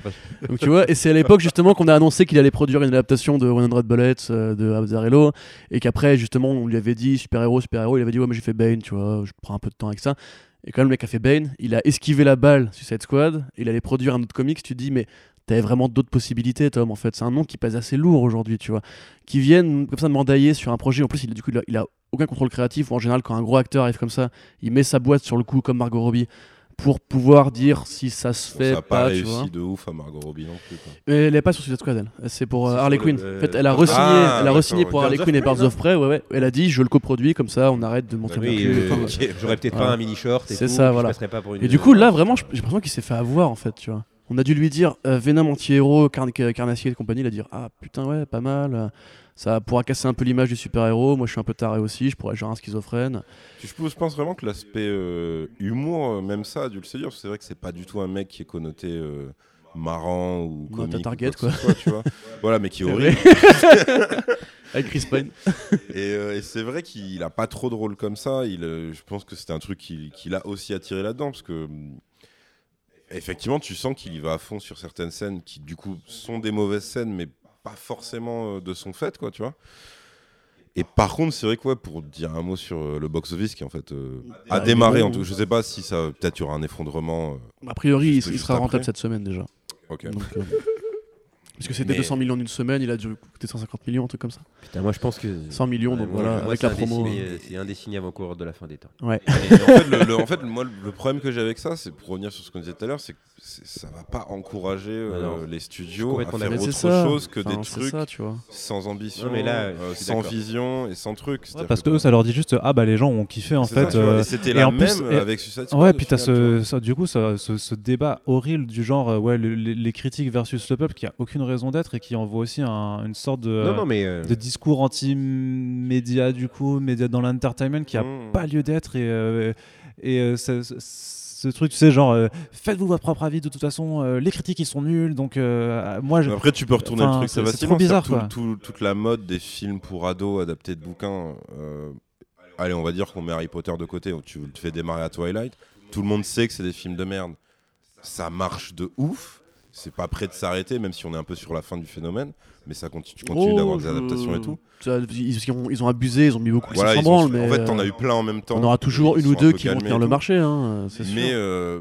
D: Donc tu vois, et c'est à l'époque justement qu'on a annoncé qu'il allait produire une adaptation de 100 Bullets euh, de Azzarello, et qu'après justement on lui avait dit super héros, super héros, il avait dit ouais mais j'ai fait Bane, tu vois, je prends un peu de temps avec ça. Et quand même, le mec a fait Bane, il a esquivé la balle Suicide Squad, il allait produire un autre comics, tu te dis, mais t'avais vraiment d'autres possibilités, Tom, en fait. C'est un nom qui pèse assez lourd aujourd'hui, tu vois. Qui viennent comme ça de m'endailler sur un projet. En plus, il, du coup, il a, il a aucun contrôle créatif, ou en général, quand un gros acteur arrive comme ça, il met sa boîte sur le coup, comme Margot Robbie, pour pouvoir dire si ça se
C: Bon,
D: fait
C: ça a pas
D: pas, tu vois.
C: réussi de ouf à Margot Robbie non plus. quoi.
D: Elle est pas sur Suicide Squad, elle. C'est pour euh, Harley
B: le-
D: Quinn. En fait, elle a
B: Ah,
D: re-signé, elle a re-signé pour Harley Quinn et Birds of Prey. Ouais, ouais. Elle a dit, je le coproduis, comme ça, on arrête de monter
B: Oui,
D: le cul.
B: euh, J'aurais peut-être
D: voilà.
B: pas un mini short et
D: C'est
B: tout,
D: ça, voilà.
B: passerais pas pour une-
D: Et du coup, là, vraiment, j'ai l'impression qu'il s'est fait avoir, en fait, tu vois. On a dû lui dire euh, Venom anti-héros, Carn Carnassier et compagnie. Il a dit Ah putain, ouais, pas mal. Ça pourra casser un peu l'image du super-héros. Moi, je suis un peu taré aussi. Je pourrais être genre un schizophrène.
C: Je, pense vraiment que l'aspect euh, humour, euh, même ça, a dû le séduire. C'est vrai que c'est pas du tout un mec qui est connoté euh, marrant ou
D: Non,
C: comique. ou
D: Target,
C: quoi. soit, tu vois. voilà, mais qui est horrible.
D: Avec Chris Pine.
C: Et, euh, et c'est vrai qu'il a pas trop de rôle comme ça. Il, je pense que c'était un truc qui, qui l'a aussi attiré là-dedans parce que effectivement, tu sens qu'il y va à fond sur certaines scènes qui du coup sont des mauvaises scènes, mais pas forcément euh, de son fait, quoi, tu vois. Et par contre, c'est vrai que ouais, pour dire un mot sur euh, le box-office qui en fait euh, a démarré, en tout, je sais pas si ça peut-être il y aura un effondrement. euh,
D: A priori, il,
C: Juste-
D: il
C: juste
D: sera rentable
C: après.
D: cette semaine déjà.
C: ok.
D: Donc, euh, Parce que c'était
C: Mais-
D: 200 millions d'une semaine, il a dû coûter 150 millions, un truc comme ça.
B: Putain, moi je pense que.
D: 100 millions,
B: Ouais,
D: donc
B: moi,
D: voilà,
B: moi,
D: avec
B: c'est
D: la
B: un des
D: promo.
B: signes,
D: euh,
B: C'est un des signes avant-coureurs de la fin des temps.
D: Ouais.
C: Et en fait, le, le- en fait, moi, le problème que j'ai avec ça, c'est pour revenir sur ce qu'on disait tout à l'heure, c'est que c'est- ça va pas encourager euh,
B: Ah non.
C: les studios à faire autre
D: ça.
C: chose que
D: Enfin,
C: des trucs
D: ça, tu vois.
C: sans ambition,
B: Non, mais là,
C: euh, sans vision et sans truc.
A: Ouais, parce
C: que-
A: que eux, ça leur dit juste ah bah les gens ont kiffé en
C: ça,
A: fait. euh,
C: et c'était la
A: en plus-
C: même
A: et-
C: avec Suicide Squad.
A: Ouais, puis t'as ce, ça- du coup ça- ce, ce débat horrible du genre euh, ouais le- les, les critiques versus le peuple qui a aucune raison d'être et qui envoie aussi un- une sorte de,
B: Non, non, mais. euh,
A: de discours anti-média du coup, média dans l'entertainment qui a
C: Mmh.
A: pas lieu d'être et, euh, et euh, ce, ce- truc tu sais genre euh, faites-vous votre propre avis de toute façon euh, les critiques ils sont nuls donc euh, moi je,
C: Après, tu peux retourner
A: Enfin,
C: le truc, ça va
A: c'est trop bizarre, quoi.
C: toute la mode des films pour ados adaptés de bouquins. euh, allez, on va dire qu'on met Harry Potter de côté. Tu te fais démarrer à Twilight. Tout le monde sait que c'est des films de merde. Ça marche de ouf. C'est pas prêt de s'arrêter, même si on est un peu sur la fin du phénomène. Mais ça continue, tu continues
D: Oh,
C: d'avoir des adaptations et tout.
D: Ça, ils, ils ont, ils ont abusé, ils ont mis beaucoup de
C: Voilà,
D: branle, mais
C: en fait, t'en
D: euh,
C: as eu plein en même temps.
D: on aura toujours une ou deux qui vont tenir le marché, hein.
C: Mais, euh,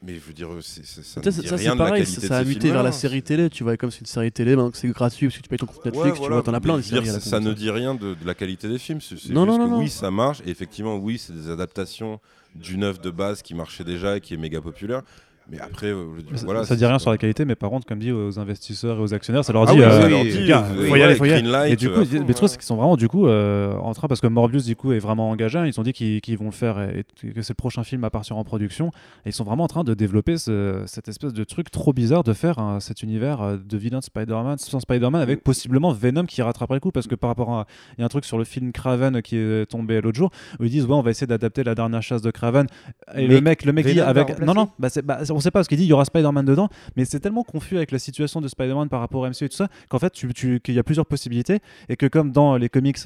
C: mais je veux dire, c'est- ça, ne dit
D: ça,
C: rien de la qualité
D: ça, ça a muté vers la série télé, tu vois, comme c'est une série télé, maintenant que c'est gratuit, parce que tu payes ton compte Netflix,
C: Ouais,
D: tu
C: voilà,
D: vois, t'en as plein des séries.
C: ça, ça ne
D: ça.
C: dit rien de, de la qualité des films. C'est juste
D: non,
C: que
D: non,
C: oui, ça marche. Et effectivement, oui, c'est des adaptations d'une œuvre de base qui marchait déjà et qui est méga populaire. Mais après, euh,
A: ça,
C: voilà,
A: ça
C: c'est
A: dit rien sur la qualité mais par contre comme dit aux investisseurs et aux actionnaires ça leur dit euh,
C: euh,
A: Et du coup, il-
C: fond,
A: mais le truc, c'est qu'ils sont vraiment du coup euh, en train parce que Morbius du coup est vraiment engagé. hein, Ils ont dit qu'ils vont le faire et, et que c'est le prochain film à partir en production. Et ils sont vraiment en train de développer ce- cette espèce de truc trop bizarre de faire hein, cet univers euh, de vilain de Spider-Man sans Spider-Man avec possiblement Venom qui rattraperait le coup parce que par rapport à il y a un truc sur le film Craven qui est tombé l'autre jour où ils disent ouais on va essayer d'adapter la dernière chasse de Craven et
B: Mais
A: le mec le mec dit avec non non bah, c'est- bah, on sait pas parce qu'il dit il y aura Spider-Man dedans mais c'est tellement confus avec la situation de Spider-Man par rapport au MCU et tout ça qu'en fait tu- qu'il y a plusieurs possibilités et que comme dans les comics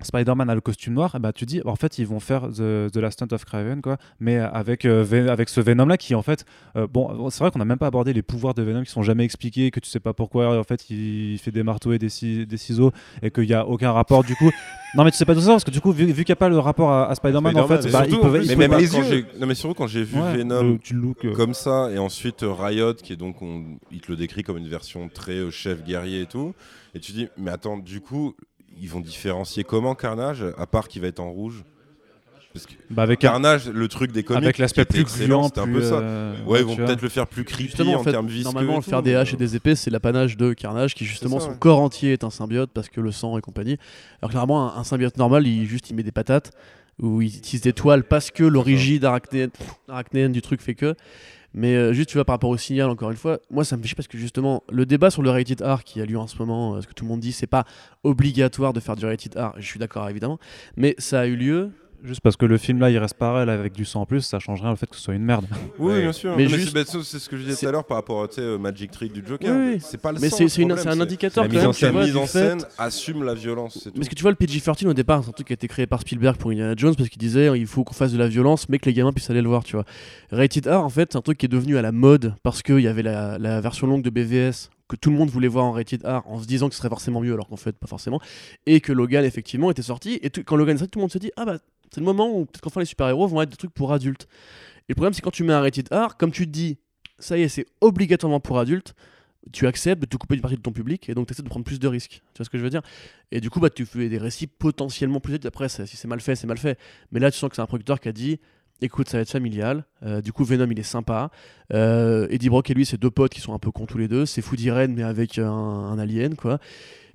A: Spider-Man a le costume noir, et bah tu dis en fait ils vont faire The, The Last Hunt of Craven quoi, mais avec euh, Ven- avec ce Venom là qui en fait euh, bon c'est vrai qu'on n'a même pas abordé les pouvoirs de Venom qui sont jamais expliqués, que tu sais pas pourquoi en fait il fait des marteaux et des, ci- des ciseaux et qu'il y a aucun rapport du coup. non mais tu sais pas tout ça parce que du coup vu, vu qu'il n'y a pas le rapport à, à Spider-Man en fait bah,
C: surtout,
A: ils
C: en
A: peuvent,
C: plus,
A: ils
B: mais même les yeux.
C: Non, mais surtout quand j'ai vu
A: Ouais,
C: Venom
A: le petit look, euh,
C: comme ça, et ensuite euh, Riot, qui est donc, on- il te le décrit comme une version très euh, chef guerrier et tout, et tu dis, mais attends, du coup, ils vont différencier comment Carnage, à part qu'il va être en rouge Parce que
A: bah, avec un-
C: Carnage, le truc des comics,
A: avec l'aspect plus
C: excellent,
A: gluant,
C: c'était un peu ça.
A: euh,
C: Ouais, ils vont peut-être le faire plus creepy
D: Justement, en
C: en
D: fait,
C: termes visqueux.
D: normalement, le
C: tout,
D: faire des haches et
C: euh,
D: des épées, c'est l'apanage de Carnage, qui justement
C: ça,
D: son
C: ouais.
D: corps entier est un symbiote parce que le sang et compagnie. Alors clairement, un, un symbiote normal, il juste il met des patates ou il utilise des toiles parce que l'origine arachnéenne, arachnéenne du truc fait que. Mais euh, juste, tu vois, par rapport au signal, encore une fois, moi ça me fait parce que justement, le débat sur le rated R qui a lieu en ce moment, euh, ce que tout le monde dit, c'est pas obligatoire de faire du rated R, je suis d'accord évidemment, mais ça a eu lieu.
A: Juste parce que le film là il reste pareil là, avec du sang en plus, ça change rien le fait que ce soit une merde.
C: Oui,
B: Ouais.
C: bien sûr.
D: Mais
C: Mais,
D: juste-
C: c'est bah, c'est ce que je disais tout à l'heure par rapport tu sais, au Magic Trick du Joker.
D: Oui, oui.
C: C'est pas le
D: Mais
C: sang,
D: c'est un indicateur
B: la
D: quand
B: mise
D: même,
B: en scène.
D: vois,
C: mise
D: fait-
C: scène assume la violence. tout.
D: Parce que tu vois, le PG-13 au départ, c'est un truc qui a été créé par Spielberg pour Indiana Jones parce qu'il disait il faut qu'on fasse de la violence, mais que les gamins puissent aller le voir, tu vois. Rated R, en fait, c'est un truc qui est devenu à la mode parce qu'il y avait la, la version longue de BVS que tout le monde voulait voir en Rated R en se disant que ce serait forcément mieux, alors qu'en fait, pas forcément. Et que Logan, effectivement, était sorti. Et tout- quand Logan est sorti, tout le monde se dit ah bah C'est le moment où peut-être qu'enfin les super-héros vont être des trucs pour adultes. Et le problème, c'est quand tu mets un rated R, comme tu te dis, ça y est, c'est obligatoirement pour adultes, tu acceptes de te couper une partie de ton public et donc tu essaies de prendre plus de risques. Tu vois ce que je veux dire? Et du coup, bah, tu fais des récits potentiellement plus adultes. Après, si c'est mal fait, c'est mal fait. Mais là, tu sens que c'est un producteur qui a dit écoute, ça va être familial. Euh, du coup, Venom, il est sympa. Euh, Eddie Brock et lui, c'est deux potes qui sont un peu cons tous les deux. C'est Food Irene, mais avec un, un alien, quoi.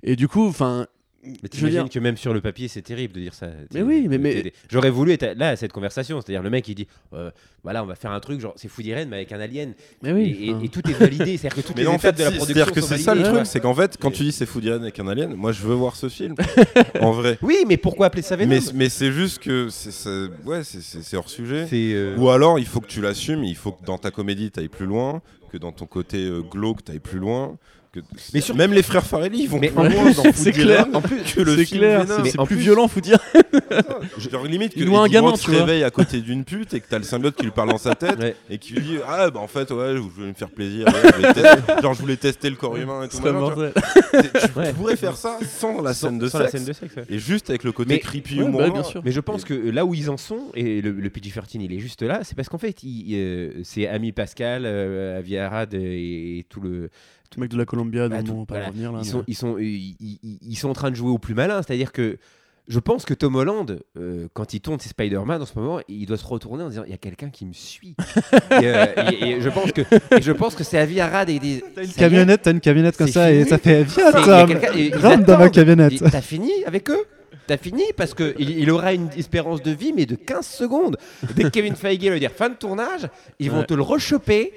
D: Et du coup, enfin.
B: Mais t'imagines
D: dire-
B: que même sur le papier, c'est terrible de dire ça.
D: Mais oui, mais- mais-
B: J'aurais voulu être là à cette conversation. C'est-à-dire le mec qui dit euh, voilà, on va faire un truc, genre c'est Foudiren, mais avec un alien.
D: Mais oui.
B: et, et-
D: enfin.
B: et tout est validé. C'est-à-dire que toutes
C: Mais
B: les
C: en
B: étapes
C: fait,
B: de la production
C: c'est-à-dire que c'est ça le truc, c'est qu'en fait, quand tu dis c'est Foodiren avec un alien, moi je veux voir ce film. en vrai.
B: Oui, mais pourquoi appeler ça Venom
C: Mais, mais c'est juste que ça- ouais, c'est- hors sujet.
B: Euh,
C: Ou alors, il faut que tu l'assumes, il faut que dans ta comédie, tu ailles plus loin, que dans ton côté euh, glauque, tu ailles plus loin. Que...
B: Mais sur-
C: Même les frères Farelli, ils vont
B: Mais
C: plus
B: en
C: loin
B: plus,
C: dans
D: c'est
C: Food
D: clair.
C: Irene que le
D: C'est
C: film
D: clair, c'est-
B: en
D: plus
B: plus-
D: violent, faut dire.
C: Genre limite que
D: Il noie un
C: Eddie
D: gamin,
C: se réveille à côté d'une pute et que t'as le symbiote qui lui parle dans sa tête
B: Ouais.
C: et qui lui dit ah bah en fait ouais je voulais me faire plaisir ouais, je voulais tester- genre je voulais tester le corps humain et tout tu pourrais faire ça sans la scène de sexe
B: scène de sexe. ouais.
C: et juste avec le côté
B: Mais-
C: creepy
D: Ouais,
C: humour
D: bah, bien sûr.
B: Mais je pense que là où ils en sont, et le, le PG-13 il est juste là, c'est parce qu'en fait, euh, c'est Ami Pascal, euh, Avi Arad et, et tout le.
D: Le mec de la Columbia,
B: Bah, tout- voilà.
D: revenir là.
B: ils,
D: mais-
B: sont, ils, sont, ils, ils- ils sont en train de jouer au plus malin, c'est-à-dire que je pense que Tom Holland, euh, quand il tourne ses Spider-Man en ce moment, il doit se retourner en disant il y a quelqu'un qui me suit. et, euh, et- et je pense que et je pense que c'est Avi Arad et des.
A: T'as une camionnette, t'as une camionnette comme ça et ça fait viens
B: c'est- il y a
A: Tom,
B: quelqu'un- et ils
A: rentre dans ma camionnette.
B: Et T'as fini avec eux? T'as fini parce qu'il il aura une espérance de vie, mais de 15 secondes. Dès que Kevin Feige va dire fin de tournage, ils vont te le rechoper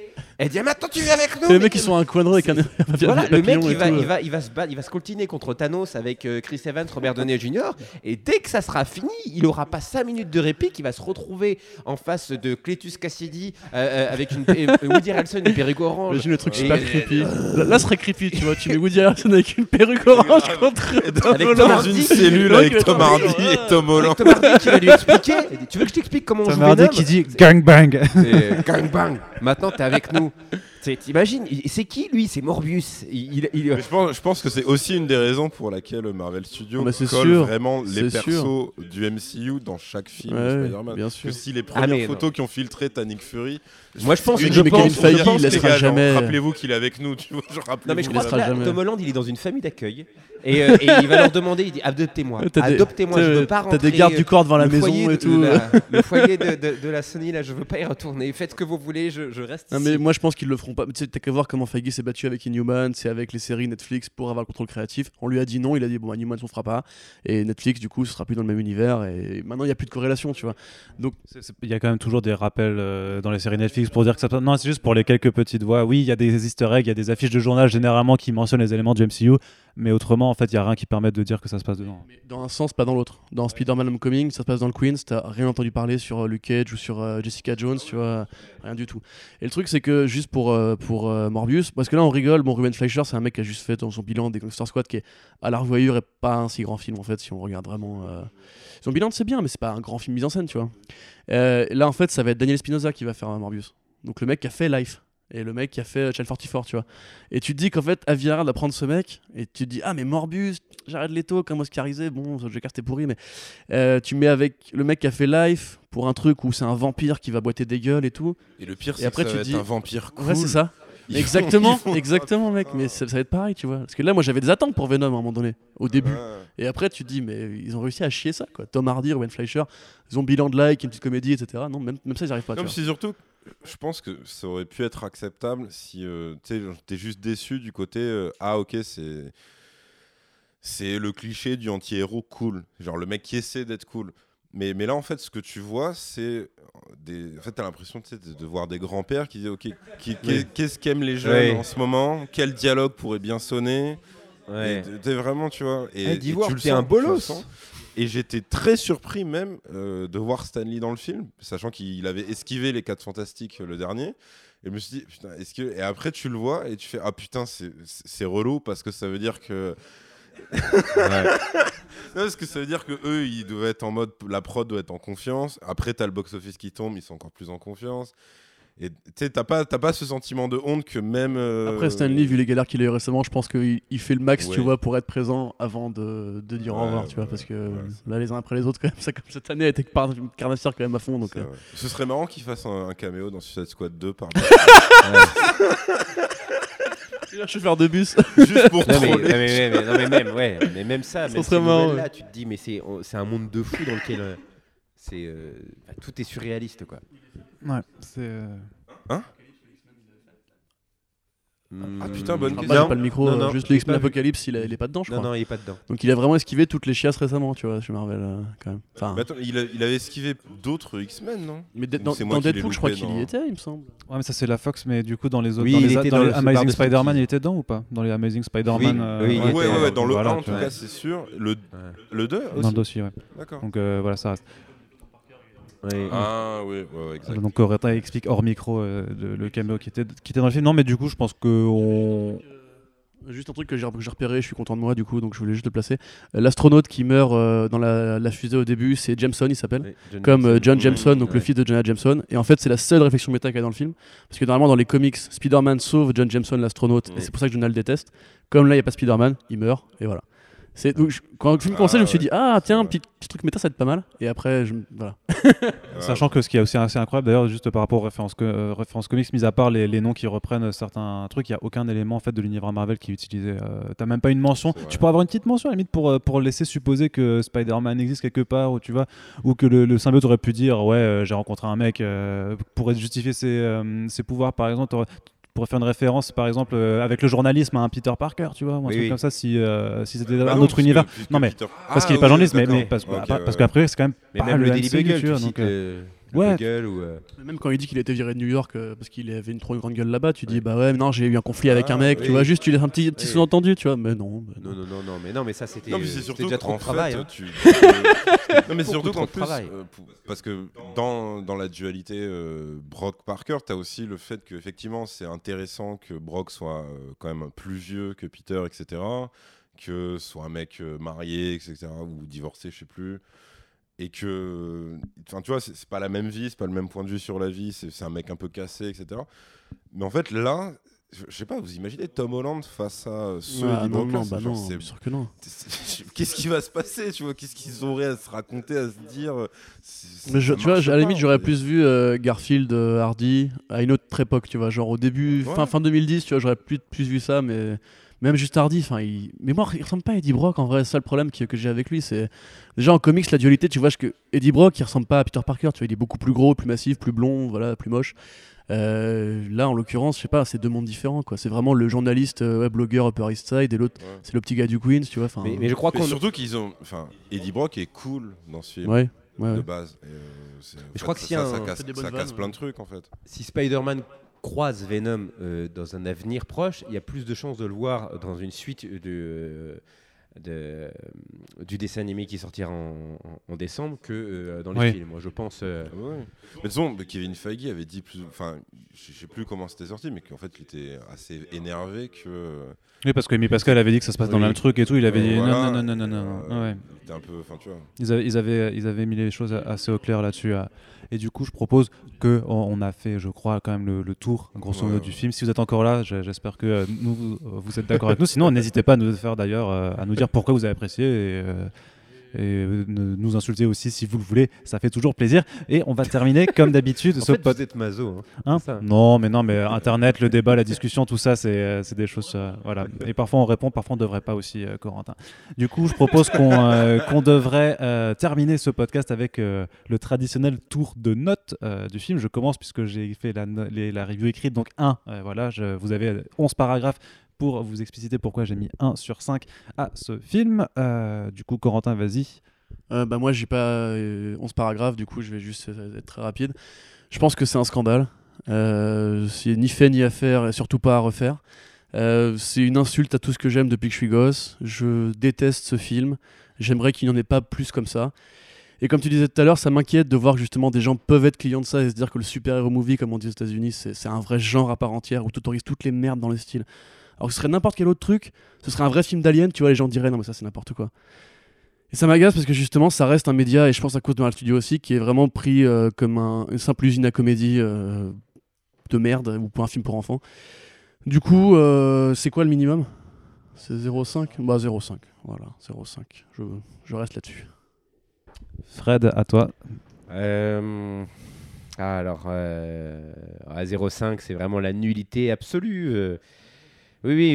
B: et dire maintenant tu viens avec nous.
D: Les
B: mais
D: mecs qui sont à un coin de rue avec un
B: voilà, le mec il
D: et
B: va, il, va, il, va se battre, il va se coltiner contre Thanos avec euh, Chris Evans, Robert Downey Jr. Et dès que ça sera fini, il aura pas 5 minutes de réplique, il va se retrouver en face de Cletus Cassidy euh, euh, avec une euh, Woody Harrelson, une perruque orange.
D: Imagine le truc
B: Et-
D: super
B: et-
D: creepy. Là, là, ce serait creepy, tu vois. Tu mets Woody Harrelson avec une perruque orange contre Tom
B: Avec
D: Holland.
B: Tom
C: dans
B: Hardy
C: une
B: qui-
C: cellule avec
D: qui
C: Tom Hardy et Tom Holland
B: Tom Hardy qui va lui expliquer. Dit, Tu veux que je t'explique comment on
A: Tom
B: joue
A: Hardy
B: Venom
A: qui dit gangbang.
B: C'est Maintenant, t'es avec nous. C'est- T'imagines, c'est qui lui? C'est Morbius. Il, il- il-
C: Mais je pense, je pense que c'est aussi une des raisons pour laquelle Marvel Studios
D: Bah, c'est
C: colle
D: sûr,
C: vraiment les persos du MCU dans chaque film de
D: Ouais,
C: Spider-Man.
D: bien
C: Que si les
B: Ah,
C: premières
B: mais
C: photos qui ont filtré t'as Nick Fury.
B: Moi, je pense-
C: une-
B: je
C: pense-
B: pense-
C: je
B: Kevin Feige,
C: pense,
D: il laissera jamais-
C: Rappelez-vous qu'il est avec nous, tu vois. genre,
B: Non, mais je crois que là. Tom Holland, il est dans une famille d'accueil. Et, euh, et il va leur demander, il dit adoptez-moi,
D: T'as des-
B: adoptez-moi, je
D: t'as-
B: veux pas
D: T'as
B: rentrer.
D: des gardes du corps devant la maison et
B: de
D: tout.
B: le foyer de, de- de la Sony, là, je veux pas y retourner. Faites ce que vous voulez, je, je reste
D: Non mais moi je pense qu'ils le feront Tu sais, t'as qu'à voir comment Feige s'est battu avec Inhuman, c'est avec les séries Netflix pour avoir le contrôle créatif. On lui a dit non, il a dit bon Inhuman on fera pas. Et Netflix du coup ce sera plus dans le même univers et maintenant il y a plus de corrélation, tu vois.
A: C'est- Il y a quand même toujours des rappels euh, dans les séries Netflix pour dire que ça. Non, c'est juste pour les quelques petites voix. Oui, il y a des Easter eggs, il y a des affiches de journal généralement qui mentionnent les éléments du MCU, mais autrement, en fait, il y a rien qui permette de dire que ça se passe dedans.
D: Mais dans un sens, pas dans l'autre. Dans Spider-Man Homecoming, ça se passe dans le Queens, t'as rien entendu parler sur euh, Luke Cage ou sur euh, Jessica Jones, tu vois, rien du tout. Et le truc, c'est que juste pour, euh, pour euh, Morbius, parce que là on rigole, bon, Ruben Fleischer, c'est un mec qui a juste fait son bilan des Gangster Squad qui est à la revoyure et pas un si grand film en fait, si on regarde vraiment. euh, Son bilan, c'est bien, mais c'est pas un grand film mis en scène, tu vois. Euh, là, en fait, ça va être Daniel Spinoza qui va faire euh, Morbius. Donc le mec qui a fait Life. Et le mec qui a fait Child 44, tu vois. Et tu te dis qu'en fait, Avi Arad va prendre ce mec, et tu te dis, ah, mais Morbius, Jared Leto, comme Oscarisé, bon, Joker c'était pourri, mais euh, tu mets avec le mec qui a fait Life pour un truc où c'est un vampire qui va boiter des gueules et tout.
C: Et le pire, c'est
D: après,
C: que ça
D: tu
C: va
D: dis-
C: être un vampire cool.
D: Ouais, c'est ça.
C: Ils
D: exactement,
C: font-
D: exactement, mec. Mais ça, ça va être pareil, tu vois. Parce que là, moi, j'avais des attentes pour Venom à un moment donné, au début. Et après, tu te dis, mais ils ont réussi à chier ça, quoi. Tom Hardy, Ruben Fleischer, Zombieland-like, une petite comédie, etc. Non, même, même ça, ils arrivent pas. vois.
C: si surtout, je pense que ça aurait pu être acceptable si euh, tu sais, t'es juste déçu du côté euh, ah ok c'est c'est le cliché du anti-héros cool, genre le mec qui essaie d'être cool. Mais, mais là en fait ce que tu vois c'est des en fait t'as l'impression tu sais, de, de voir des grands-pères qui disent ok
B: Oui.
C: qu'est-ce qu'aiment les jeunes en ce moment, quel dialogue pourrait bien sonner?
B: Ouais.
C: T'es vraiment tu vois et, tu le sens,
B: un bolos.
C: Et j'étais très surpris même euh, de voir Stanley dans le film, sachant qu'il avait esquivé les 4 fantastiques euh, le dernier. Et je me suis dit, putain, est-ce que. Et après, tu le vois et tu fais, ah putain, c'est relou parce que ça veut dire que. Non, parce que ça veut dire que eux, ils doivent être en mode. La prod doit être en confiance. Après, t'as le box-office qui tombe, ils sont encore plus en confiance. Et tu sais, t'as pas, ce sentiment de honte que même. euh,
D: Après, Stanley, vu les galères qu'il a eu récemment, je pense qu'il il fait le max, tu vois, pour être présent avant de, de dire au revoir, tu vois,
C: ouais,
D: parce que là, les uns après les autres, quand même, ça, comme cette année a été carnassière quand même à fond, donc. euh.
C: Ce serait marrant qu'il fasse un, un caméo dans Suicide Squad 2 par
D: Je vais faire de bus.
C: juste pour
B: Non mais, non,
C: troller.
B: mais, mais- non, mais même, ouais, mais même ça, même ces
D: marrant,
B: nouvelles-là, tu te dis, mais c'est un monde de fou dans lequel euh, c'est enfin, tout est surréaliste, quoi.
A: Ouais, c'est. euh,
C: Ah, putain, bonne
D: Bah,
C: question.
D: j'ai pas le micro,
B: Non,
D: euh,
B: non,
D: juste le X-Men. Apocalypse, il, a- il est pas dedans, je
B: Non,
D: crois.
B: non, il est pas dedans.
D: Donc il a vraiment esquivé toutes les chiasses récemment, tu vois, chez Marvel, euh, quand même. Enfin,
C: Mais attends, il, a- il avait esquivé d'autres X-Men, non?
D: Mais de- dans, Deadpool, je crois qu'il y était, il me semble.
A: Ouais, mais ça c'est la Fox, mais du coup dans les autres,
B: Oui,
A: dans
B: il
A: les,
B: était
A: dans les Amazing Spider-Man, il était dedans ou pas? Dans les Amazing Spider-Man.
B: Oui,
A: euh,
B: oui, il
C: Ouais,
B: était,
C: ouais, ouais, dans le
A: voilà,
C: 1 en
A: tu
C: tout
A: vois.
C: cas, c'est sûr. Le,
B: Ouais.
C: le 2
A: Dans le dossier, ouais.
C: D'accord.
A: Donc voilà, ça reste.
C: Ah, oui, ouais, exact.
A: Donc Corentin explique hors micro euh, le, le caméo qui était, qui était dans le film. Non, mais du coup, je pense que on.
D: Juste un truc que j'ai repéré, je suis content de moi du coup, donc je voulais juste le placer. Euh, L'astronaute qui meurt euh, dans la, la fusée au début, c'est Jameson, il s'appelle. Comme euh, John Jameson, donc le fils de Jonah Jameson. Et en fait, c'est la seule réflexion méta qu'il y a dans le film. Parce que normalement, dans les comics, Spider-Man sauve John Jameson, l'astronaute. Et c'est pour ça que Jonah le déteste. Comme là, il n'y a pas Spider-Man, il meurt. Et voilà. C'est- donc, je- quand le film commençait,
C: Ah,
D: je me suis dit, ah tiens, petit, petit truc méta, ça va être pas mal. Et après, je, voilà.
A: Sachant que ce qui est aussi assez incroyable, d'ailleurs, juste par rapport aux références, co- euh, références comics, mis à part les, les noms qui reprennent certains trucs, il n'y a aucun élément en fait de l'univers Marvel qui est utilisé. Euh, T'as même pas une mention. Tu pourrais avoir une petite mention à la limite pour, euh, pour laisser supposer que Spider-Man existe quelque part, ou tu vois, ou que le, le symbiote aurait pu dire ouais, euh, j'ai rencontré un mec euh, pour justifier ses, euh, ses pouvoirs, par exemple. Pourrais faire une référence, par exemple, euh, avec le journalisme à un Peter Parker, tu vois, ou un
B: Oui,
A: truc
B: oui.
A: comme ça, si, euh, si c'était
C: Bah
A: un
C: non,
A: autre univers. Non, mais parce
C: Ah,
A: qu'il est pas
C: oui,
A: journaliste, mais, mais parce,
C: Ok,
A: parce
C: ouais,
A: qu'après, c'est quand même
B: Mais
A: pas
B: même
A: le
B: le Daily
A: tu
B: tu
A: donc, euh,
B: le,
A: ouais.
B: Ou. euh,
D: Même quand il dit qu'il a été viré de New York euh, parce qu'il avait une trop grande gueule là-bas, tu dis, bah ouais, mais non, j'ai eu un conflit avec
C: Ah,
D: un mec,
B: oui.
D: tu vois, juste tu laisses un petit, petit
B: Oui.
D: sous-entendu, tu vois, mais non. bah
B: Non, non, non, non, mais non, mais ça c'était
C: Non, mais
B: euh,
C: c'est
B: c'était
C: surtout
B: déjà trop de travail.
C: fait,
B: hein.
C: tu- non, mais surtout qu'en plus,
B: travail.
C: euh, pour- parce que dans, dans la dualité euh, Brock Parker, tu as aussi le fait qu'effectivement, c'est intéressant que Brock soit euh, quand même plus vieux que Peter, etc. Que ce soit un mec marié, etc. Ou divorcé, je sais plus. Et que, enfin, tu vois, c'est pas la même vie, c'est pas le même point de vue sur la vie, c'est un mec un peu cassé, etc. Mais en fait, là, je je sais pas, vous imaginez Tom Holland face à ce
D: Ah,
C: Eddie
D: non, non,
C: c'est
D: bah non,
C: c'est
D: sûr que non.
C: Qu'est-ce qui va se passer, tu vois Qu'est-ce qu'ils auraient à se raconter, à se dire C'est-
D: Mais je- tu vois, à la limite, j'aurais plus vu euh, Garfield, euh, Hardy à une autre époque, tu vois, genre au début,
C: Ouais.
D: fin, fin 2010, tu vois, j'aurais plus, plus vu ça, mais même juste Hardy, enfin, il... mais moi, il ressemble pas à Eddie Brock en vrai, c'est ça le problème que j'ai avec lui, c'est déjà en comics, la dualité, tu vois, je- que Eddie Brock, il ressemble pas à Peter Parker, tu vois, il est beaucoup plus gros, plus massif, plus blond, voilà, plus moche. Euh, là, en l'occurrence, je sais pas, c'est deux mondes différents, quoi. C'est vraiment le journaliste, euh, ouais, blogueur Upper East Side, et l'autre,
C: Ouais.
D: c'est le petit gars du Queens, tu vois.
B: Mais, mais je crois qu'on.
C: surtout qu'ils ont. Enfin, Eddie Brock est cool dans ce film
D: ouais, ouais, ouais.
C: de base. Et, euh,
B: je crois que a
C: ça,
B: un-
C: ça casse, ça casse
D: vannes,
C: plein
D: ouais.
C: de trucs en fait.
B: si Spider-Man croise Venom euh, dans un avenir proche, il y a plus de chances de le voir dans une suite de, de- du dessin animé qui sortira en, en- en décembre que euh, dans les
A: Oui.
B: films. Moi, je pense. euh,
C: Ah ouais. Mais de toute façon, Kevin Feige avait dit plus. Enfin, je sais plus comment c'était sorti, mais qu'en fait, il était assez énervé que.
A: Oui, parce que Amy Pascal avait dit que ça se passe dans
B: Oui.
A: le même truc et tout. Il avait
C: Euh,
A: dit
C: voilà,
A: non, non, non, non, non, non.
C: euh,
A: Ouais.
C: Il était un peu. Enfin, tu vois.
A: Ils avaient, ils, avaient, ils avaient mis les choses assez au clair là-dessus. euh. Et du coup, je propose que on, on a fait, je crois, quand même le, le tour, grosso modo,
C: Ouais,
A: du film. Si vous êtes encore là, je- j'espère que euh, nous, vous êtes d'accord avec nous. Sinon, n'hésitez pas à nous faire d'ailleurs, euh, à nous dire pourquoi vous avez apprécié et, euh, et euh, nous insulter aussi si vous le voulez. Ça fait toujours plaisir. Et on va terminer comme d'habitude.
B: En
A: ce
B: fait,
A: pod-
B: vous êtes maso. hein.
A: Hein non, mais non, mais Internet, le débat, la discussion, tout ça, c'est euh, c'est des choses. euh, voilà. Et parfois on répond, parfois on ne devrait pas aussi, euh, Corentin. Du coup, je propose qu'on euh, qu'on devrait terminer ce podcast avec le traditionnel tour de notes du film. Je commence puisque j'ai fait la, les- la review écrite. Donc 1, voilà, je, vous avez 11 paragraphes pour vous expliciter pourquoi j'ai mis 1 sur 5 à ce film. Euh, du coup, Corentin, vas-y.
D: Euh, bah moi j'ai pas euh, 11 paragraphes, du coup je vais juste euh, être très rapide. Je pense que c'est un scandale. Euh, c'est ni fait ni à faire et surtout pas à refaire. Euh, c'est une insulte à tout ce que j'aime depuis que je suis gosse. Je déteste ce film. J'aimerais qu'il n'y en ait pas plus comme ça. Et comme tu disais tout à l'heure, ça m'inquiète de voir justement des gens peuvent être clients de ça et se dire que le super-héros movie, comme on dit aux États-Unis, c'est un vrai genre à part entière où tu autorises toutes les merdes dans le style. Alors que ce serait n'importe quel autre truc, ce serait un vrai film d'Alien, tu vois, les gens diraient non, mais ça c'est n'importe quoi. Et ça m'agace parce que justement, ça reste un média, et je pense à cause de Marvel Studio aussi, qui est vraiment pris euh, comme un- une simple usine à comédie. euh, de merde ou pour un film pour enfants. Du coup, euh, c'est quoi le minimum? C'est 0,5 Bah 0,5. Voilà, 0,5. Je, je reste là-dessus.
A: Fred, à toi.
B: Euh, ah, alors, euh, à 0,5, c'est vraiment la nullité absolue. euh. Oui, oui,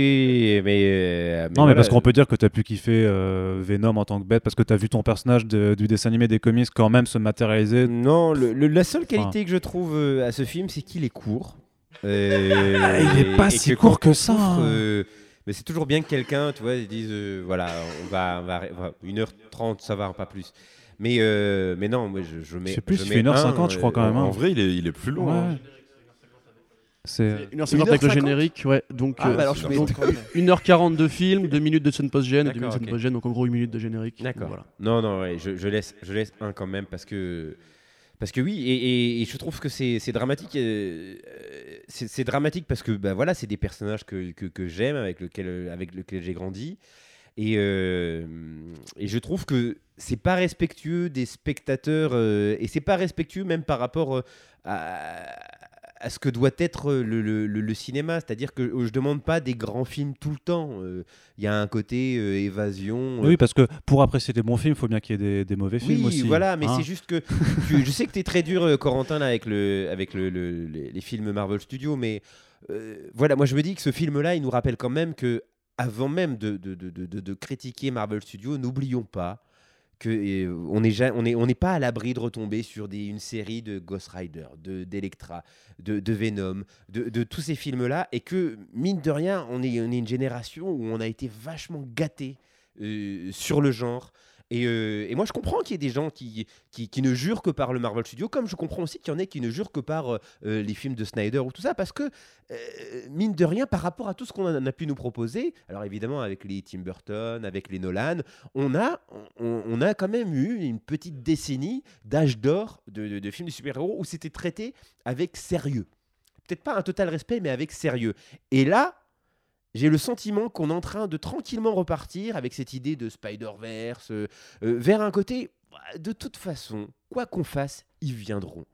B: oui, mais. euh,
A: non, mais parce qu'on peut dire que t'as pu kiffer euh, Venom en tant que bête, parce que t'as vu ton personnage de- du dessin animé des comics quand même se matérialiser.
B: Non, le- le- la seule qualité que je trouve euh, à ce film, c'est qu'il est court. Euh,
A: il est pas
B: et
A: si
B: que
A: court que ça, hein.
B: euh, mais c'est toujours bien que quelqu'un, tu vois, dise euh, voilà, on va, on va, voilà, 1h30, ça va, pas plus. Mais, euh, mais non, moi je, je mets.
A: Je sais plus,
B: je
A: il
B: mets
A: fait 1h50,
B: un,
A: je crois, quand même, hein.
C: En vrai, il est, il est plus long. hein.
A: C'est
D: 1h50 avec le
B: 1h50?
D: générique, ouais. Donc,
B: Ah,
D: euh,
B: bah alors je mets.
D: donc 1h40 de film, 2 minutes de scène post-gène, 2
B: D'accord,
D: minutes de post-gène, donc en gros 1 minute de générique.
B: D'accord.
D: Voilà.
B: Non, non, ouais, je, je laisse, je laisse un quand même parce que. Parce que oui, et, et- et je trouve que c'est dramatique. euh, euh, c'est dramatique parce que bah, voilà, c'est des personnages que, que, que j'aime, avec lesquels avec lequel j'ai grandi. Et, euh, et je trouve que c'est pas respectueux des spectateurs euh, et c'est pas respectueux même par rapport euh, à, à ce que doit être le, le- le- le cinéma. C'est-à-dire que euh, je demande pas des grands films tout le temps. Euh, Il y a un côté euh, évasion. euh,
A: Oui, parce que pour apprécier des bons films, il faut bien qu'il y ait des, des mauvais films
B: oui,
A: aussi.
B: voilà, mais
A: hein.
B: c'est juste que tu- je sais que tu es très dur, euh, Corentin, là, avec, le, avec le, le- les, films Marvel Studios, mais euh, voilà, moi je me dis que ce film-là, il nous rappelle quand même que, avant même de, de, de, de- de critiquer Marvel Studios, n'oublions pas que euh, on n'est pas à l'abri de retomber sur une série de Ghost Rider, de d'Electra, de, Venom, de, tous ces films-là, et que mine de rien, on est, on est une génération où on a été vachement gâté sur le genre. Et, euh, et moi, je comprends qu'il y ait des gens qui, qui, ne jurent que par le Marvel Studio, comme je comprends aussi qu'il y en ait qui ne jurent que par euh, euh, les films de Snyder ou tout ça, parce que, mine de rien, par rapport à tout ce qu'on a, pu nous proposer, alors évidemment avec les Tim Burton, avec les Nolan, on a, on a quand même eu une petite décennie d'âge d'or de, de- de films de super-héros où c'était traité avec sérieux. Peut-être pas un total respect, mais avec sérieux. Et là, j'ai le sentiment qu'on est en train de tranquillement repartir avec cette idée de Spider-Verse euh, euh, vers un côté, bah, de toute façon, quoi qu'on fasse, ils viendront.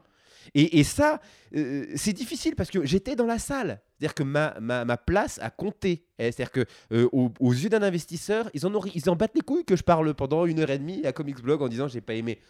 B: Et, et ça, euh, c'est difficile parce que j'étais dans la salle. C'est-à-dire que ma, ma, ma place a compté. Eh, C'est-à-dire que euh, aux, aux yeux d'un investisseur, ils en, ont, ils en battent les couilles que je parle pendant une heure et demie à Comics Blog en disant j'ai pas aimé.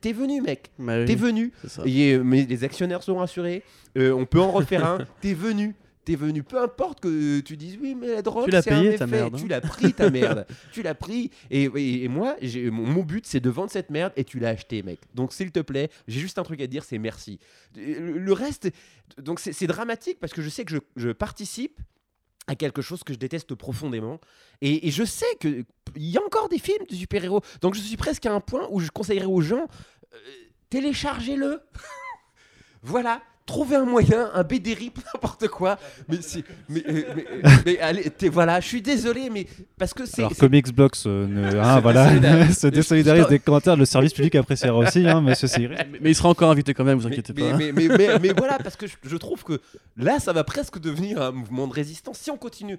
B: T'es- venu, mec.
D: Bah oui,
B: T'es venu.
D: c'est ça.
B: Et, mais les actionnaires sont rassurés. Euh, on peut en refaire un. T'es venu. T'es venu. Peu importe que tu dises oui, mais la drogue,
D: Tu l'as
B: c'est un
D: payé, ta merde, hein.
B: Tu l'as pris, ta merde. tu l'as pris. Et, et- et moi, mon, mon but, c'est de vendre cette merde et tu l'as acheté, mec. Donc, s'il te plaît, j'ai juste un truc à te dire, c'est merci. Le, le reste, donc c'est c'est dramatique parce que je sais que je, je participe à quelque chose que je déteste profondément. Et, et je sais qu'il y a encore des films de super-héros. Donc je suis presque à un point où je conseillerais aux gens, euh, téléchargez-le. voilà. Trouvez un moyen, un BD-RIP, n'importe quoi. Mais, c'est- mais, euh, mais, euh, mais allez, t'es- voilà, je suis désolé, mais parce que c'est.
A: Alors,
B: c'est-
A: Comics Blocks euh, ne- hein,
B: Se
A: voilà,
B: désolidarise.
A: se désolidarise des commentaires. Le service public appréciera aussi, hein, monsieur Cyril.
D: Mais, mais il sera encore invité quand même, vous inquiétez
B: mais-
D: pas.
B: mais- mais- mais- mais voilà, parce que je, je trouve que là, ça va presque devenir un mouvement de résistance. Si on continue,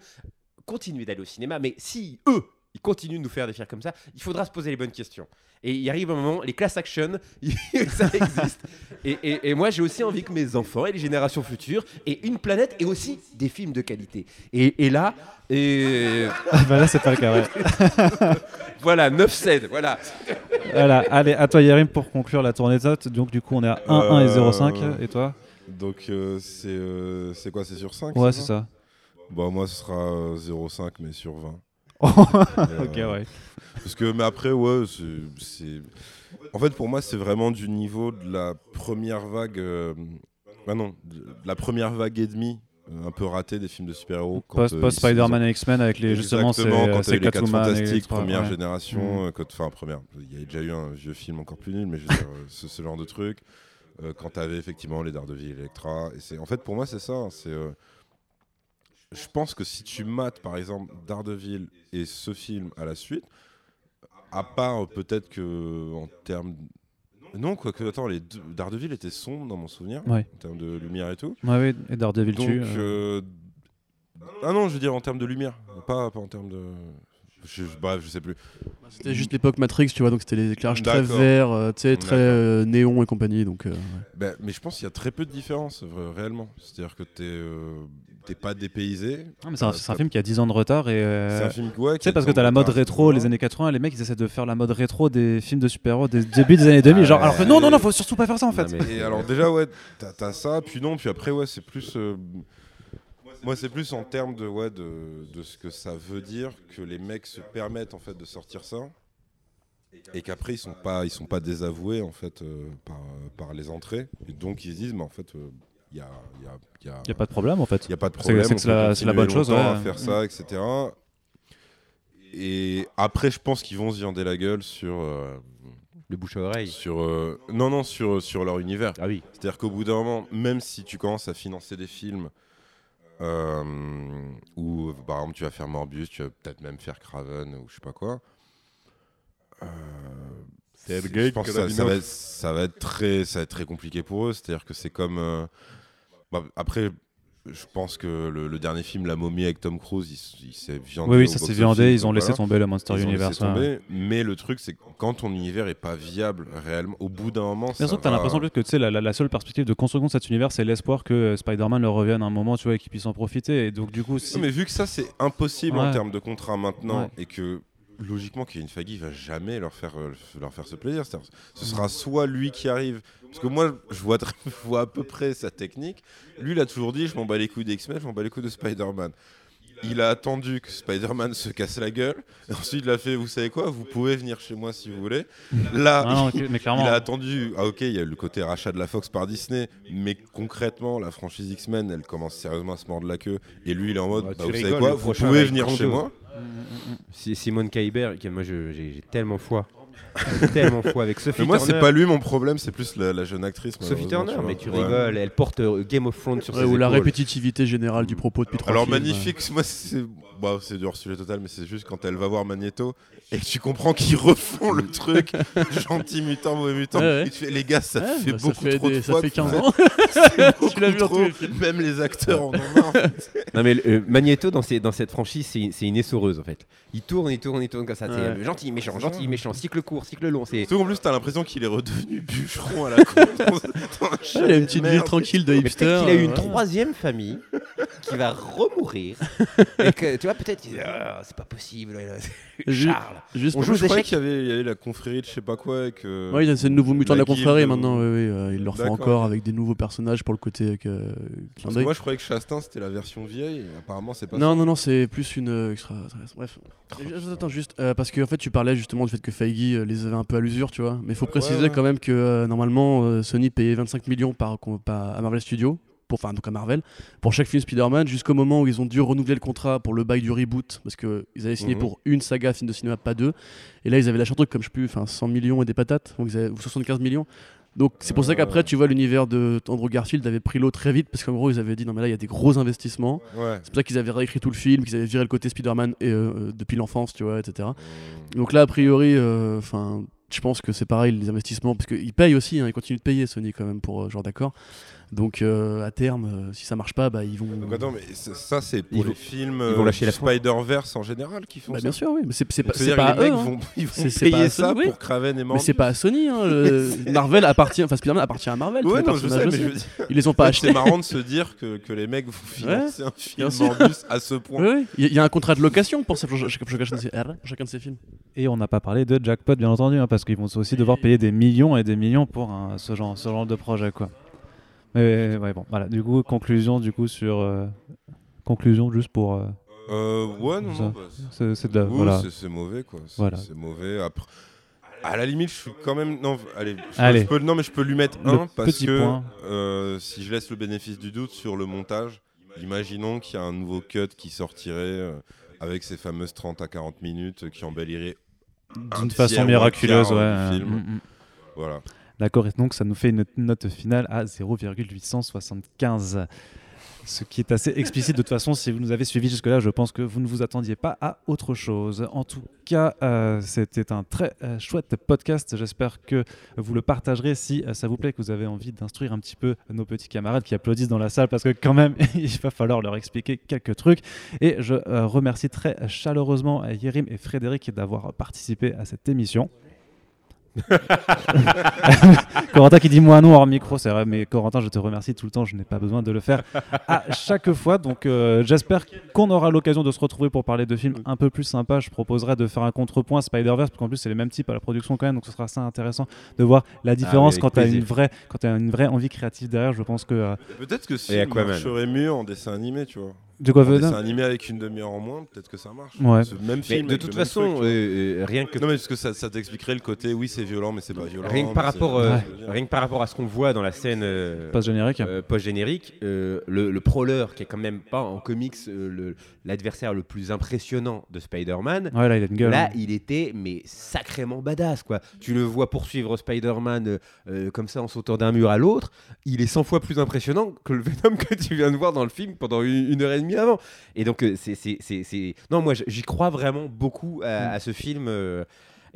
B: continuer d'aller au cinéma, mais si eux, ils continuent de nous faire des films comme ça, il faudra se poser les bonnes questions. Et il arrive un moment, les class action, ça existe. Et, et- et moi, j'ai aussi envie que mes enfants et les générations futures aient une planète et aussi des films de qualité. Et, et là, et
A: Ah, bah là, c'est pas le cas. ouais.
B: voilà, 9 cèdes, voilà.
A: Voilà, allez, à toi, Yerim, pour conclure la tournée de notes. Donc, du coup, on est à 1, 1 et 0,5. Et toi?
C: Donc, euh, c'est euh, c'est quoi? C'est sur 5
A: Ouais, c'est ça?
C: Bah, moi, ce sera euh, 0,5, mais sur 20.
A: Ok,
C: Euh,
A: ouais.
C: Parce que, mais après, ouais, c'est-. En fait, pour moi, c'est vraiment du niveau de la première vague. euh, Ah non, de la première vague et demie, euh, un peu ratée des films de super-héros.
A: Post,
C: euh,
A: post Spider-Man et X-Men avec les justement c'est
C: quand
A: c'est
C: les 4
A: Catwoman et
C: fantastiques, première
A: ouais.
C: génération,
A: Mm.
C: quand- enfin première, il y a déjà eu un vieux film encore plus nul, mais je veux dire, ce, ce genre de truc, euh, quand t'avais effectivement les Daredevil Electra, et c'est, en fait pour moi c'est ça, hein, c'est, euh, je pense que si tu mates par exemple Daredevil et ce film à la suite, à part euh, peut-être que en termes non, quoique, attends, les deux, Daredevil était sombre dans mon souvenir,
A: Ouais.
C: en termes de lumière et tout.
A: Ouais, ouais, et Daredevil
C: Donc,
A: tue. euh.
C: euh, ah non, je veux dire en termes de lumière, pas, pas en termes de. je, bref, je sais plus.
D: C'était juste l'époque Matrix, tu vois, donc c'était les éclairages très verts, euh, tu sais, très euh, néon et compagnie. Donc, euh, ouais.
C: Ben, mais je pense qu'il y a très peu de différence réellement. C'est-à-dire que t'es euh, t'es pas dépaysé.
A: Ah, mais c'est un,
C: Euh,
A: c'est un film qui a 10 ans de retard et. euh,
C: C'est un film ouais,
A: Tu sais, parce que t'as la mode rétro, les années 80, les mecs ils essaient de faire la mode rétro des films de super-héros des début des années 2000.
B: Ah
A: genre, alors que non, non, non, faut surtout pas faire ça en fait.
B: Non, mais-
C: Et alors déjà ouais, t'as t'as ça, puis non, puis après ouais, c'est plus. euh, moi c'est plus en termes de ouais de, de ce que ça veut dire que les mecs se permettent en fait de sortir ça et qu'après ils sont pas ils sont pas désavoués en fait euh, par, par les entrées et donc ils se disent mais en fait il y a y a, y a-
A: Y a pas de problème en fait.
C: Il n'y a pas de
A: C'est-
C: problème.
A: c'est la- c'est la bonne chose, ouais.
C: à faire ça, etc. Et après, je pense qu'ils vont se viander la gueule sur. euh,
B: Le bouche à oreille.
C: sur euh, non, non, sur, sur leur univers.
B: Ah oui.
C: C'est-à-dire qu'au bout d'un moment, même si tu commences à financer des films euh, où, par exemple, tu vas faire Morbius, tu vas peut-être même faire Craven ou je sais pas quoi. euh, je pense que ça, va être, ça va être très, ça va être très compliqué pour eux. C'est-à-dire que c'est comme. euh, bah, après, je pense que le, le dernier film, La Momie avec Tom Cruise, il, il s'est viandé.
A: Oui, oui, ça s'est viandé, ils ont laissé tomber le Monster
C: Ils ont
A: Universe. ouais.
C: tomber, mais le truc, c'est que quand ton univers est pas viable réellement, au bout d'un moment,
A: que t'as
C: va-
A: l'impression que tu sais, la, la- la seule perspective de construction de cet univers, c'est l'espoir que euh, Spider-Man leur revienne un moment, tu vois, et qu'ils puissent en profiter. Et donc, du coup, si.
C: Non, mais vu que ça c'est impossible en termes de contrat maintenant
A: Ouais.
C: et que logiquement Kevin Feige va jamais leur faire euh, leur faire ce plaisir, ce sera soit lui qui arrive parce que moi je vois je vois à peu près sa technique. Lui il a toujours dit je m'en bats les couilles d'X-Men, je m'en bats les couilles de Spider-Man. Il a attendu que Spider-Man se casse la gueule. Et ensuite, il a fait, vous savez quoi, vous pouvez venir chez moi si vous voulez. Là,
A: Ah non, ok, mais clairement.
C: il a attendu. Ah ok, il y a eu le côté rachat de la Fox par Disney, mais concrètement, la franchise X-Men, elle commence sérieusement à se mordre la queue. Et lui, il est en mode,
B: Bah,
C: bah, vous savez quoi, vous pouvez venir chez moi.
B: Si- Simone Kaiber, moi je- j'ai j'ai tellement foi. Tellement foi avec Sophie
C: Mais moi,
B: Turner.
C: c'est pas lui mon problème, c'est plus la, la jeune actrice.
B: Sophie
C: malheureusement,
B: Turner,
C: vois.
B: mais tu
C: Ouais.
B: rigoles, elle porte euh, Game of Thrones sur
D: Ouais,
B: ses
D: ou la
B: épaules.
D: répétitivité générale du propos depuis trois
C: Alors
D: films,
C: magnifique, moi c'est bah, c'est du hors sujet total, mais c'est juste quand elle va voir Magneto et que tu comprends qu'ils refont le truc gentil mutant mauvais mutant.
D: Ouais, ouais.
C: Et tu fais les gars, ça
D: Ouais,
C: fait
D: bah, ça
C: beaucoup
D: fait
C: trop
D: des-
C: de
D: ça
C: fois.
D: fait
C: que-
D: 15 ans. Tu l'as vu dans
C: trop.
D: tous les films.
C: Même les acteurs en ont marre.
B: Non mais euh, Magneto dans, ces- dans cette franchise c'est c'est une essoreuse en fait. Il tourne, il tourne, il tourne comme ça. c'est,
D: Ouais.
B: gentil, méchant, gentil, méchant, cycle court, cycle long. C'est
C: Surtout en plus, t'as l'impression qu'il est redevenu bûcheron à la con.
D: Il a une petite
C: merde.
D: vie tranquille de hipster.
B: qu'il a eu une
D: euh,
B: troisième famille qui va remourir. et que, tu vois, peut-être, il Ah, c'est pas possible. Charles.
D: Juste
B: On joue
C: Je croyais qu'il y avait, il y avait la confrérie de je sais pas quoi. Et que...
D: Ouais, il y a- c'est le nouveau mutant de
C: La
D: confrérie maintenant.
C: ou-
D: Oui, oui, euh, ils le refont
C: D'accord,
D: encore avec des nouveaux personnages pour le côté avec, euh, clin
C: Parce que
D: d'œil.
C: moi, je croyais que Chastain c'était la version vieille. et apparemment, c'est pas
D: Non, non, non, c'est plus une euh, extra. Bref. Et- Attends, juste, euh, parce que en fait, tu parlais justement du fait que Feige euh, les avait un peu à l'usure, tu vois. Mais il faut préciser
C: ouais.
D: quand même que euh, normalement, euh, Sony payait 25 millions par, con- par- à Marvel Studios. Pour, enfin, donc à Marvel, pour chaque film Spider-Man, jusqu'au moment où ils ont dû renouveler le contrat pour le bail du reboot, parce qu'ils avaient signé
C: Mhm.
D: pour une saga film de cinéma, pas deux. Et là, ils avaient lâché un truc comme je sais plus, enfin 100 millions et des patates, donc ils avaient- ou 75 millions. Donc c'est pour ça
C: Euh.
D: qu'après, tu vois, l'univers de Andrew Garfield avait pris l'eau très vite, parce qu'en gros, ils avaient dit non, mais là, il y a des gros investissements.
C: Ouais.
D: C'est pour ça qu'ils avaient réécrit tout le film, qu'ils avaient viré le côté Spider-Man et, euh, depuis l'enfance, tu vois, etc.
C: Mmh.
D: Donc là, a priori, euh, enfin, je pense que c'est pareil, les investissements, parce qu'ils payent aussi, hein, ils continuent de payer Sony quand même pour euh, genre d'accord. Donc euh, à terme, euh, si ça marche pas, bah ils vont.
C: Donc attends, mais ça, c'est pour
B: Ils
C: les films
B: ils vont
C: euh,
B: lâcher la
C: Spider-Verse en général qui font
D: Bah,
C: ça.
D: bien sûr, oui, mais c'est c'est pas, c'est à
C: les
D: eux.
C: mecs
D: hein.
C: vont, ils vont
D: C'est- c'est pas
C: payer ça
D: Sony, oui.
C: pour Craven et
D: Mais
C: Morbius.
D: c'est pas à Sony, hein, le- Marvel appartient, enfin Spider-Man appartient à Marvel.
C: Ouais, non, je sais, mais je veux dire,
D: Ils les ont pas
C: c'est
D: achetés.
C: marrant de se dire que, que les mecs vont financer un film
D: bien sûr.
C: Morbius à ce point.
D: Oui, oui. Il y, a- il y a un contrat de location pour, pour chacun, pour de ces- pour films.
A: Et on n'a pas parlé de jackpot, bien entendu, hein, parce qu'ils vont aussi devoir payer des millions et des millions pour ce genre de projet, quoi. Mais ouais, bon, voilà. Du coup, conclusion, du coup, sur. euh, conclusion, juste pour. euh,
C: Euh, ouais, non,
A: Ça.
C: non. bah, c'est-
A: c'est c'est de la- voilà.
C: c'est- c'est mauvais, quoi. C'est
A: Voilà.
C: c'est mauvais. Après, à la limite, je suis quand même. Non, allez. Je,
A: Allez.
C: je peux, non, mais je peux lui mettre
A: Le
C: un parce
A: petit
C: que
A: point.
C: euh, si je laisse le bénéfice du doute sur le montage, imaginons qu'il y a un nouveau cut qui sortirait euh, avec ces fameuses 30 à 40 minutes qui embellirait. un
A: D'une
C: tiers
A: façon
C: ou un
A: miraculeuse, ouais.
C: du film.
A: mm, mm.
C: Voilà.
A: D'accord, et donc ça nous fait une note finale à 0,875. Ce qui est assez explicite de toute façon, si vous nous avez suivis jusque-là, je pense que vous ne vous attendiez pas à autre chose. En tout cas, euh, c'était un très euh, chouette podcast. J'espère que vous le partagerez si euh, ça vous plaît, que vous avez envie d'instruire un petit peu nos petits camarades qui applaudissent dans la salle, parce que quand même, il va falloir leur expliquer quelques trucs. Et je remercie très chaleureusement Yérim et Frédéric d'avoir participé à cette émission. Corentin qui dit moi non hors micro, c'est vrai, mais Corentin, je te remercie tout le temps, je n'ai pas besoin de le faire à chaque fois. Donc euh, j'espère qu'on aura l'occasion de se retrouver pour parler de films un peu plus sympas. Je proposerai de faire un contrepoint Spider-Verse, parce qu'en plus c'est les mêmes types à la production quand même, donc ce sera assez intéressant de voir la différence
B: avec
A: quand tu as une vraie, quand tu as une vraie envie créative derrière. Je pense que euh,
C: Peut-être que
B: Aquaman.
C: marcherait mieux en dessin animé, tu vois.
A: De quoi Venom
C: dessin animé avec une demi-heure en moins, peut-être que ça marche.
A: Ouais.
C: Ce même
B: Mais
C: film.
B: de toute façon,
C: truc,
B: rien que
C: Non mais parce que ça, ça t'expliquerait le côté oui c'est violent mais c'est pas violent.
B: rien que par
C: c'est-
B: rapport, euh,
C: c'est
B: rien que par rapport à ce qu'on voit dans la scène euh,
A: Pas générique.
B: euh, post-générique, euh, le, le prowler qui est quand même pas en comics euh, le- l'adversaire le plus impressionnant de Spider-Man.
A: Ouais, là il a une gueule.
B: Là,
A: hein.
B: il était mais sacrément badass quoi. Tu le vois poursuivre Spider-Man euh, euh, comme ça en sautant d'un mur à l'autre. Il est 100 fois plus impressionnant que le Venom que tu viens de voir dans le film pendant une, une heure et demie avant. Et donc euh, c'est c'est c'est c'est- non moi j'y crois vraiment beaucoup à, à ce film. euh,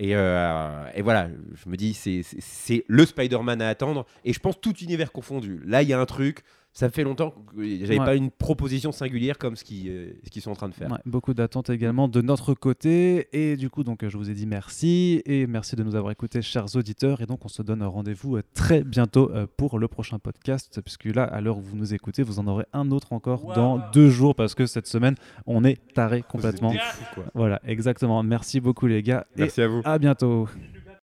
B: et, euh, et voilà, je me dis, c'est- c'est c'est le Spider-Man à attendre. Et je pense tout univers confondu. Là, il y a un truc. Ça fait longtemps que j'avais
A: Ouais.
B: pas une proposition singulière comme ce qu'ils euh, ce qu'ils sont en train de faire.
A: Ouais, beaucoup d'attentes également de notre côté. Et du coup, donc, je vous ai dit merci. Et merci de nous avoir écoutés, chers auditeurs. Et donc, on se donne rendez-vous euh, très bientôt euh, pour le prochain podcast. Puisque là, à l'heure où vous nous écoutez, vous en aurez un autre encore dans deux jours. Parce que cette semaine, on est taré complètement.
C: Fous, quoi.
A: Voilà, exactement. Merci beaucoup, les gars.
B: Merci à vous.
A: À bientôt.